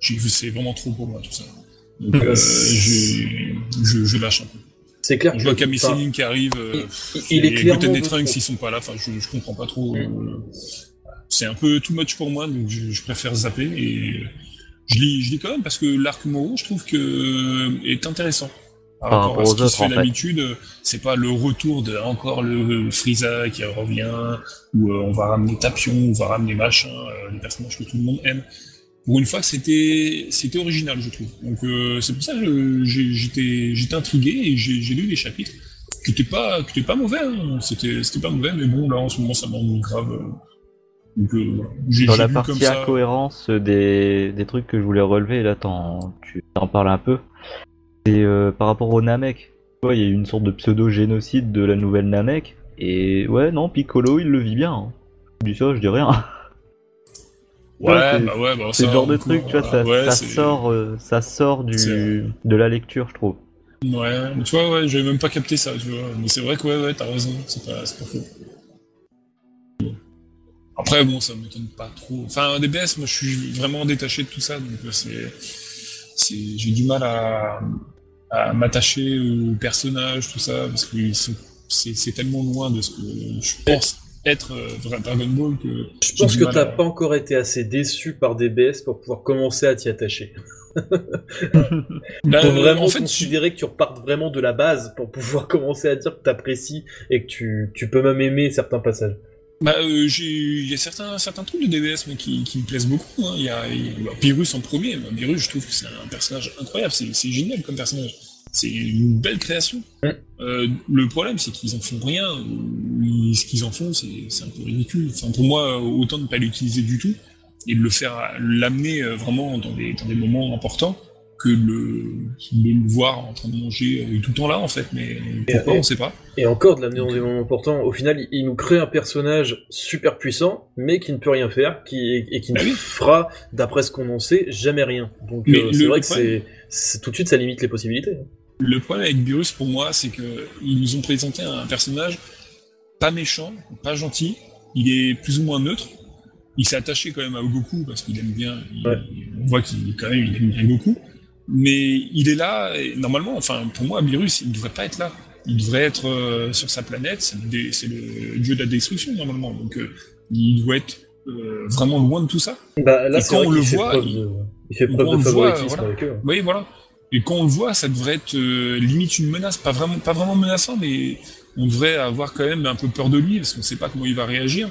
j'ai- c'est vraiment trop pour moi tout ça. Donc, euh, j'ai- je, je lâche un peu. C'est clair Je vois enfin, Sennin qui arrive. euh, il- il est clairement Goten des de Trunks, trop. ils sont pas là. Enfin, je, je comprends pas trop. Mm. euh, c'est un peu too much pour moi, donc je, je préfère zapper et je lis, je lis quand même parce que l'arc Moro, je trouve que euh, est intéressant. Par Par rapport à ce qui se fait d'habitude, euh, c'est pas le retour de encore le Frieza qui revient, ou euh, on va ramener Tapion, on va ramener machin, euh, les personnages que tout le monde aime. Pour une fois, c'était c'était original, je trouve. Donc euh, c'est pour ça que j'étais j'étais intrigué et j'ai lu les chapitres qui étaient pas qui pas mauvais. Hein. C'était c'était pas mauvais, mais bon là en ce moment ça m'ennuie grave. Donc euh, Dans la partie incohérence des, des trucs que je voulais relever, là t'en, tu t'en parles un peu, c'est euh, par rapport au Namek. Il y a eu une sorte de pseudo-génocide de la nouvelle Namek, et ouais, non, Piccolo il le vit bien. hein. Dis ça, je dis rien. Ouais, bah ouais, bah C'est ça, le genre de truc, tu vois, ça, ouais, ça sort, euh, ça sort du, de la lecture, je trouve. Ouais, mais tu vois, ouais, j'avais même pas capté ça, tu vois. Mais c'est vrai que ouais, ouais, t'as raison, c'est pas, c'est pas faux. Après, bon, ça m'étonne pas trop. Enfin, DBS, moi, je suis vraiment détaché de tout ça, donc euh, c'est, c'est, j'ai du mal à, à m'attacher aux personnages, tout ça, parce que c'est tellement loin de ce que je pense être euh, vrai Dragon Ball que Je pense que t'as à- pas encore été assez déçu par des BS pour pouvoir commencer à t'y attacher. Bah, Faut vraiment en fait, considérer que tu repartes vraiment de la base pour pouvoir commencer à dire que t'apprécies et que tu, tu peux même aimer certains passages. Bah, euh, il y a certains, certains trucs de DBS moi, qui, qui me plaisent beaucoup. Hein. Il y a, y a- bah, Pyrrhus en premier. Bah, Pyrrhus, je trouve que c'est un personnage incroyable. C'est, c'est génial comme personnage. C'est une belle création. Euh, le problème, c'est qu'ils en font rien. Ils- ce qu'ils en font, c'est, un peu ridicule. Enfin, pour moi, autant ne pas l'utiliser du tout et de le faire, l'amener euh, vraiment dans des, dans des moments importants. que le, de le voir en train de manger euh, tout le temps là, en fait. Mais pourquoi, et- on sait pas. Et encore de l'amener dans des moments importants. Au final, il, nous crée un personnage super puissant, mais qui ne peut rien faire, qui et qui ne Bah oui. fera, d'après ce qu'on en sait, jamais rien. Donc euh, c'est vrai que c'est tout de suite ça limite les possibilités. Le problème avec Beerus, pour moi, c'est que ils nous ont présenté un personnage pas méchant, pas gentil. Il est plus ou moins neutre. Il s'est attaché quand même à Goku parce qu'il aime bien. il- Ouais. on voit qu'il quand même il aime bien Goku. Mais il est là. Et normalement, enfin, pour moi, Beerus, il ne devrait pas être là. Il devrait être euh, sur sa planète. C'est le, dé- c'est le dieu de la destruction normalement. Donc, euh, il doit être euh, vraiment loin de tout ça. Bah, là, Et quand on le voit, preuve il- de, il fait quand preuve on de le voit, favoritisme voilà. avec eux. Oui, voilà. Et quand on le voit, ça devrait être euh, limite une menace, pas vraiment, pas vraiment menaçant, mais on devrait avoir quand même un peu peur de lui parce qu'on sait pas comment il va réagir.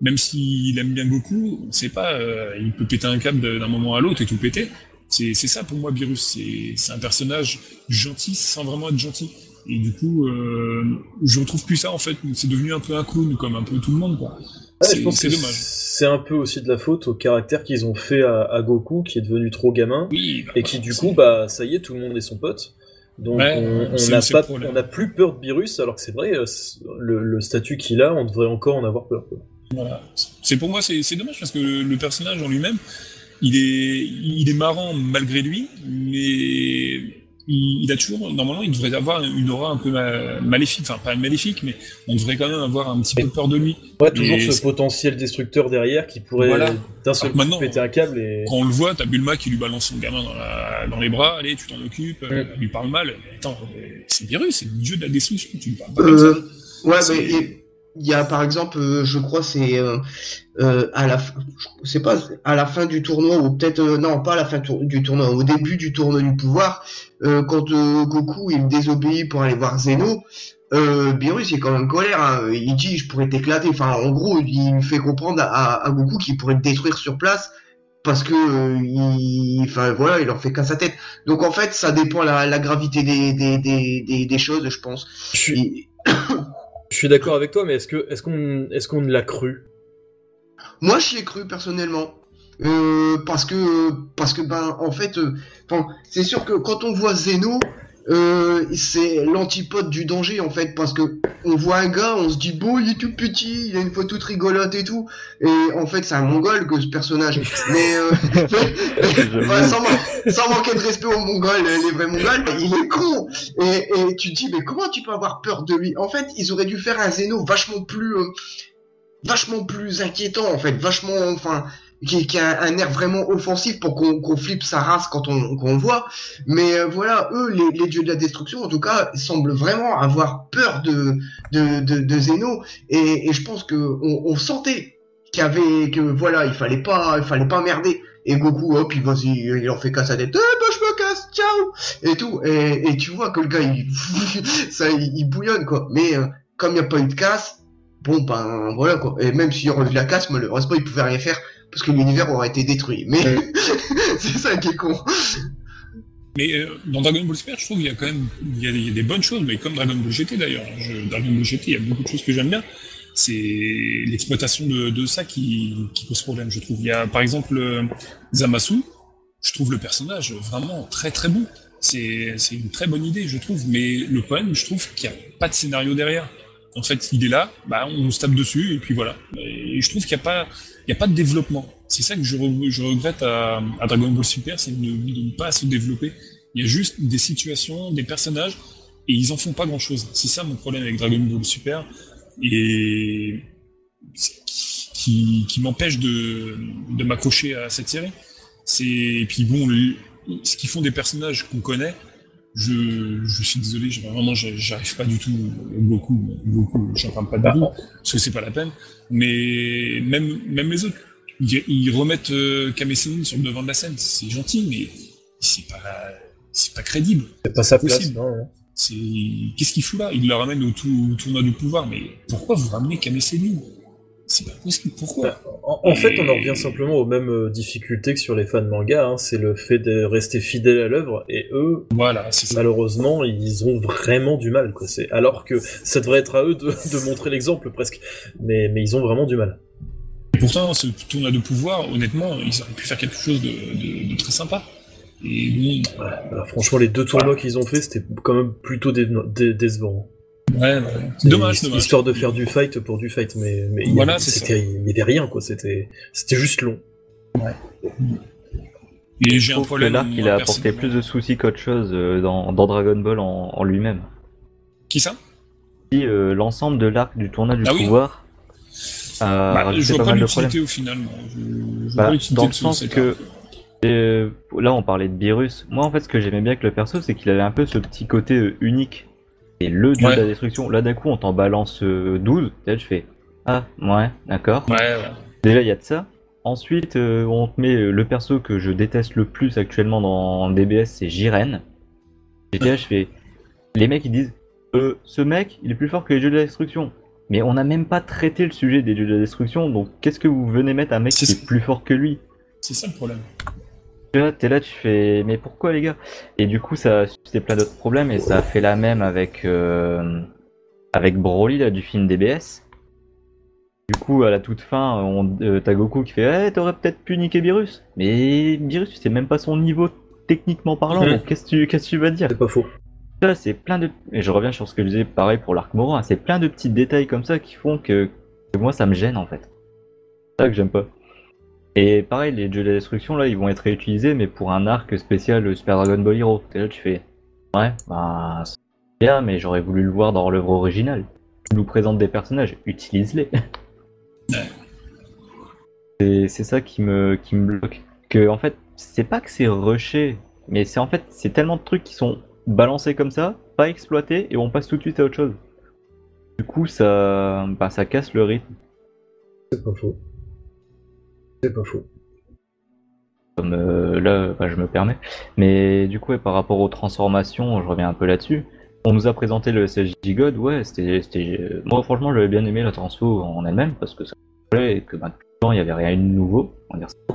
Même s'il aime bien Goku, on sait pas, euh, il peut péter un câble d'un moment à l'autre et tout péter. C'est ça pour moi, Beerus. C'est c'est un personnage gentil sans vraiment être gentil. Et du coup, euh, je retrouve plus ça en fait. C'est devenu un peu un clown, comme un peu tout le monde, quoi. C'est je pense c'est que dommage. c'est un peu aussi de la faute au caractère qu'ils ont fait à, à Goku, qui est devenu trop gamin, Oui, bah, et qui du coup, bah, ça y est, tout le monde est son pote. Donc Ouais, on- n'a pas, on plus peur de Beerus, alors que c'est vrai, euh, le, le statut qu'il a, on devrait encore en avoir peur. quoi. Voilà. C'est pour moi, c'est c'est dommage parce que le, le personnage en lui-même, il est, il est marrant malgré lui, mais il, il a toujours, normalement, il devrait avoir une aura un peu ma- maléfique, enfin pas maléfique, mais on devrait quand même avoir un petit peu peur de lui. Ouais, toujours Et ce potentiel destructeur derrière qui pourrait Voilà. d'un seul Alors coup maintenant, péter un câble et. Quand on le voit, t'as Bulma qui lui balance son gamin dans, la- dans les bras, allez, tu t'en occupes, euh, Mm. elle lui parle mal. Mais attends, euh, c'est virus, c'est le dieu de la destruction, tu lui parles pas comme ça. Euh, ouais, C'est- mais il- y a par exemple, euh, je crois, c'est euh, euh, à la fin, c'est pas à la fin du tournoi ou peut-être euh, non, pas à la fin du tournoi, au début du tournoi du pouvoir, euh, quand euh, Goku il désobéit pour aller voir Zeno. Euh, Beerus il est quand même colère, hein. il dit je pourrais t'éclater, enfin en gros il fait comprendre à, à Goku qu'il pourrait te détruire sur place parce que euh, il, enfin voilà, il en fait qu'à sa tête. Donc en fait ça dépend la, la gravité des, des, des, des, des choses, je pense. Je suis, Et- je suis d'accord avec toi, mais est-ce que est-ce qu'on est-ce qu'on l'a cru? Moi, j'y ai cru personnellement. Euh, parce que, parce que, ben, en fait, euh, c'est sûr que quand on voit Zeno, euh, c'est l'antipode du danger, en fait, parce que on voit un gars, on se dit, bon, il est tout petit, il a une photo toute rigolote et tout, et en fait, c'est un mongol que ce personnage. Mais, euh, Ouais, sans, man- sans manquer de respect aux Mongols, les vrais Mongols, mais il est con. Et, et tu te dis, mais comment tu peux avoir peur de lui? En fait, ils auraient dû faire un Zeno vachement plus, euh, vachement plus inquiétant, en fait, vachement, enfin, qui, qui a un air vraiment offensif pour qu'on qu'on flippe sa race quand on, le voit. Mais euh, voilà, eux, les, les dieux de la destruction, en tout cas, semblent vraiment avoir peur de, de, de, de Zeno. Et, et je pense que on, sentait qu'il avait, que voilà, il fallait pas, il fallait pas merder. Et Goku, hop, il vas-y, il en fait qu'à sa tête. Eh ben, je me casse, ciao! Et tout. Et, et tu vois que le gars, il, ça, il, il bouillonne, quoi. Mais, euh, comme il n'y a pas eu de casse, bon, ben, voilà, quoi. Et même s'il y aurait eu la casse, malheureusement, il pouvait rien faire. Parce que l'univers aurait été détruit. Mais, c'est ça qui est con. Mais euh, dans Dragon Ball Super, je trouve qu'il y a quand même il y a, il y a des bonnes choses, mais comme Dragon Ball GT d'ailleurs. Je- Dragon Ball GT, il y a beaucoup de choses que j'aime bien. C'est l'exploitation de, de ça qui, qui pose problème, je trouve. Il y a par exemple euh, Zamasu, je trouve le personnage vraiment très très bon. C'est c'est une très bonne idée, je trouve. Mais le problème, je trouve qu'il n'y a pas de scénario derrière. En fait, il est là, bah, on se tape dessus, et puis voilà. Et je trouve qu'il n'y a pas n'y a pas de développement. C'est ça que je, re- je regrette à, Dragon Ball Super, c'est de, ne- de ne pas se développer. Il y a juste des situations, des personnages, et ils en font pas grand chose. C'est ça mon problème avec Dragon Ball Super, et qui, qui m'empêche de, de m'accrocher à cette série. Et puis bon, ce qu'ils font des personnages qu'on connaît, je, suis désolé, vraiment, j'arrive pas du tout. Goku, Goku, j'en parle pas tout, parce que c'est pas la peine. Mais même, même les autres, ils, ils remettent euh, sur le devant de la scène. C'est gentil, mais c'est pas, c'est pas crédible. C'est pas sa place, Possible. non, non. C'est qu'est-ce qu'il fout là? Il le ramène au, tout- au tournoi du pouvoir, mais pourquoi vous ramenez Kame Sennin C'est pas possible. Pourquoi En, en fait, on en revient simplement aux mêmes euh, difficultés que sur les fans manga. hein. C'est le fait de rester fidèle à l'œuvre, et eux, Voilà, c'est ça. malheureusement, ils ont vraiment du mal. Quoi. Alors que ça devrait être à eux de, de montrer l'exemple presque, mais mais ils ont vraiment du mal. Et pourtant, ce tournoi de pouvoir, honnêtement, ils auraient pu faire quelque chose de, de- de très sympa. Et bon. Bah, franchement, les deux tournois qu'ils ont fait, c'était quand même plutôt décevant. Ouais, dommage, dommage. Histoire de faire du fight pour du fight, mais, mais voilà, il n'y avait rien, quoi. C'était juste long. Ouais. Et j'ai un problème. L'arc, il a apporté plus de soucis qu'autre chose euh, dans, dans, Dragon Ball en, lui-même. Qui ça? Euh, L'ensemble de l'arc du tournoi du ah pouvoir. bah, je vois pas, l'utilité au final. Je, je bah, dans le sens que euh, là, on parlait de Beerus. Moi, en fait, ce que j'aimais bien avec le perso, c'est qu'il avait un peu ce petit côté unique. Et le dieu de la destruction. Là, d'un coup, on t'en balance 12. Là, je fais Ah, ouais, d'accord. Ouais, ouais. Déjà, il y a de ça. Ensuite, euh, on te met euh, le perso que je déteste le plus actuellement dans DBS, c'est Jiren. Et là, je fais. Les mecs, ils disent euh, ce mec, il est plus fort que les dieux de la destruction. Mais on n'a même pas traité le sujet des dieux de la destruction, donc qu'est-ce que vous venez mettre un mec qui est plus fort que lui? C'est ça le problème. T'es là, tu fais, mais pourquoi les gars? Et du coup, ça a suscité plein d'autres problèmes et ça a fait la même avec avec Broly là, du film DBS. Du coup, à la toute fin, on, euh, t'as Goku qui fait Eh, t'aurais peut-être pu niquer Virus. Mais Virus, c'est même pas son niveau techniquement parlant, mhm. donc qu'est-ce que tu, qu'est-ce que tu vas dire? C'est pas faux. Ça, c'est plein de. Et je reviens sur ce que je disais pareil pour l'arc Moro, hein. c'est plein de petits détails comme ça qui font que, moi ça me gêne en fait. C'est ça que j'aime pas. Et pareil, les jeux de la destruction là, ils vont être réutilisés, mais pour un arc spécial Super Dragon Ball Hero. Et là, tu fais Ouais, bah, c'est bien, mais j'aurais voulu le voir dans l'œuvre originale. Tu nous présentes des personnages, utilise-les. C'est ça qui me, qui me bloque. Que en fait, c'est pas que c'est rushé, mais c'est en fait, c'est tellement de trucs qui sont balancés comme ça, pas exploités, et on passe tout de suite à autre chose. Du coup, ça, bah, ça casse le rythme. C'est pas faux. C'est pas faux. Comme euh, là, bah, je me permets. Mais du coup, par rapport aux transformations, je reviens un peu là-dessus. On nous a présenté le SSJ God, ouais, c'était. Moi, franchement, j'avais bien aimé la transfo en elle-même parce que ça et que maintenant il n'y avait rien de nouveau, on va dire ça.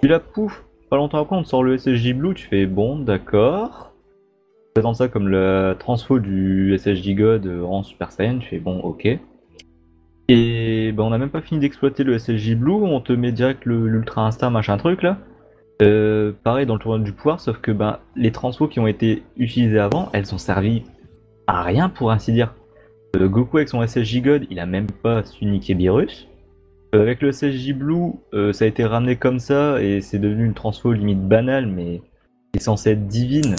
Puis là, pouf, pas longtemps après, on te sort le SSJ Blue, tu fais bon, d'accord. Tu présentes ça comme la transfo du SSJ God en Super Saiyan, tu fais bon, ok. Et ben, on n'a même pas fini d'exploiter le SSJ Blue, on te met direct l'Ultra Instinct, machin truc là. Euh, pareil dans le tournoi du pouvoir, sauf que ben, les transfos qui ont été utilisés avant, elles ont servi à rien pour ainsi dire. Euh, Goku avec son SSJ God, il a même pas su niquer Beerus. Euh, avec le SSJ Blue, ça a été ramené comme ça et c'est devenu une transfo limite banale, mais est censée être divine.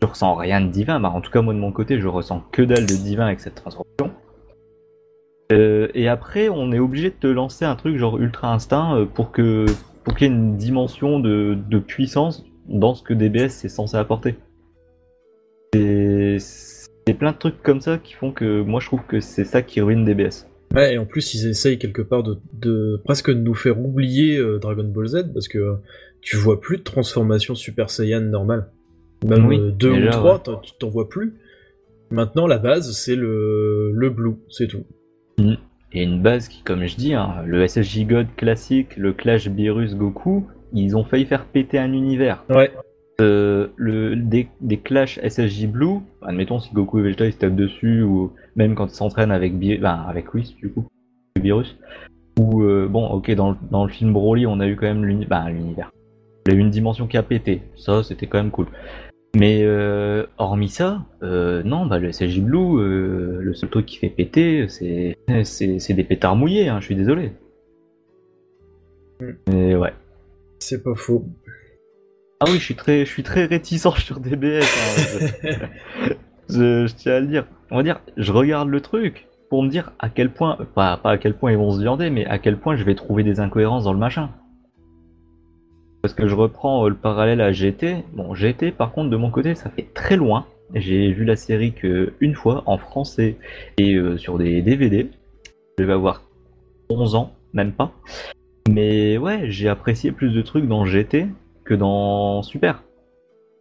Je ressens rien de divin, bah, en tout cas moi de mon côté je ressens que dalle de divin avec cette transformation. et après on est obligé de te lancer un truc genre ultra instinct pour que pour qu'il y ait une dimension de, puissance dans ce que DBS est censé apporter. C'est plein de trucs comme ça qui font que moi je trouve que c'est ça qui ruine DBS. Ouais, et en plus ils essayent quelque part de, presque de nous faire oublier euh, Dragon Ball Z parce que tu vois plus de transformation Super Saiyan normale. Même 2 euh, ou 3, tu t'en vois plus. Maintenant la base c'est le, le Blue, c'est tout. Mm et une base qui, comme je dis, hein, le SSJ God classique, le Clash Beerus Goku, ils ont failli faire péter un univers. Ouais. Euh, le, des, des Clash SSJ Blue, admettons si Goku et Vegeta ils se tapent dessus, ou même quand ils s'entraînent avec, ben, avec Whis, du coup, Beerus. Ou, euh, bon, ok, dans, dans, le film Broly, on a eu quand même ben, l'univers. il y a eu une dimension qui a pété. Ça, c'était quand même cool. Mais euh, hormis ça, euh, non, bah, le SLJ Blue, euh, le seul truc qui fait péter, c'est, c'est, des pétards mouillés, hein, je suis désolé. Mais ouais. C'est pas faux. Ah oui, je suis très, je suis très réticent sur DBS. Hein, je, tiens à le dire. On va dire, je regarde le truc pour me dire à quel point, pas, pas à quel point ils vont se viander, mais à quel point je vais trouver des incohérences dans le machin. Parce que je reprends euh, le parallèle à GT. Bon, GT, par contre, de mon côté, ça fait très loin. J'ai vu la série que une fois en français et euh, sur des DVD. Je vais avoir 11 ans, même pas. Mais ouais, j'ai apprécié plus de trucs dans GT que dans Super.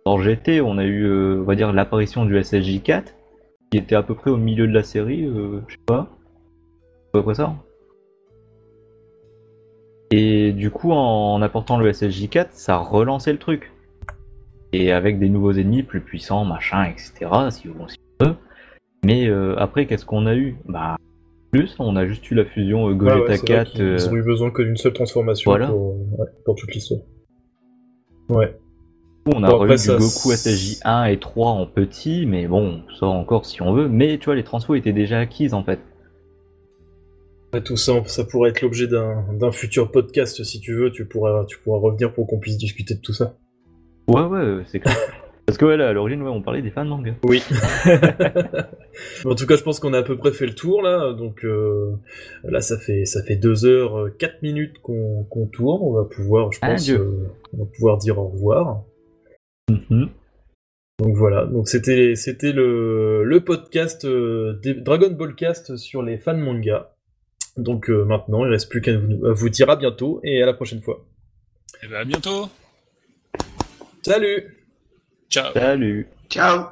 Dans GT, on a eu, euh, on va dire, l'apparition du SSJ 4, qui était à peu près au milieu de la série, je sais pas. À peu ça. Et du coup, en apportant le SSJ4, ça relançait le truc. Et avec des nouveaux ennemis plus puissants, machin, etc. Si vous voulez. Mais euh, après, qu'est-ce qu'on a eu? Bah, plus, on a juste eu la fusion euh, Gogeta 4. Ils, ils, ont eu besoin que d'une seule transformation pour, toute l'histoire. Ouais. On a Bon, après, du ça, Goku SSJ 1 et 3 en petit, mais bon, ça encore si on veut. Mais tu vois, les transfos étaient déjà acquises en fait. Ouais, tout ça, ça pourrait être l'objet d'un futur podcast si tu veux. Tu pourras, tu pourras revenir pour qu'on puisse discuter de tout ça. Ouais, ouais, euh, c'est clair. Parce que ouais, là, à l'origine, ouais, on parlait des fans de manga. Oui. en tout cas, je pense qu'on a à peu près fait le tour là. Donc euh, là, ça fait ça fait deux heures euh, quatre minutes qu'on tourne. On va pouvoir, je pense, euh, on va pouvoir dire au revoir. Mhm. Donc voilà. Donc c'était c'était le le podcast euh, des Dragon Ball Cast sur les fans manga. Donc euh, maintenant, il reste plus qu'à vous, vous dire à bientôt et à la prochaine fois. Et bien à bientôt. Salut. Ciao. Salut. Ciao.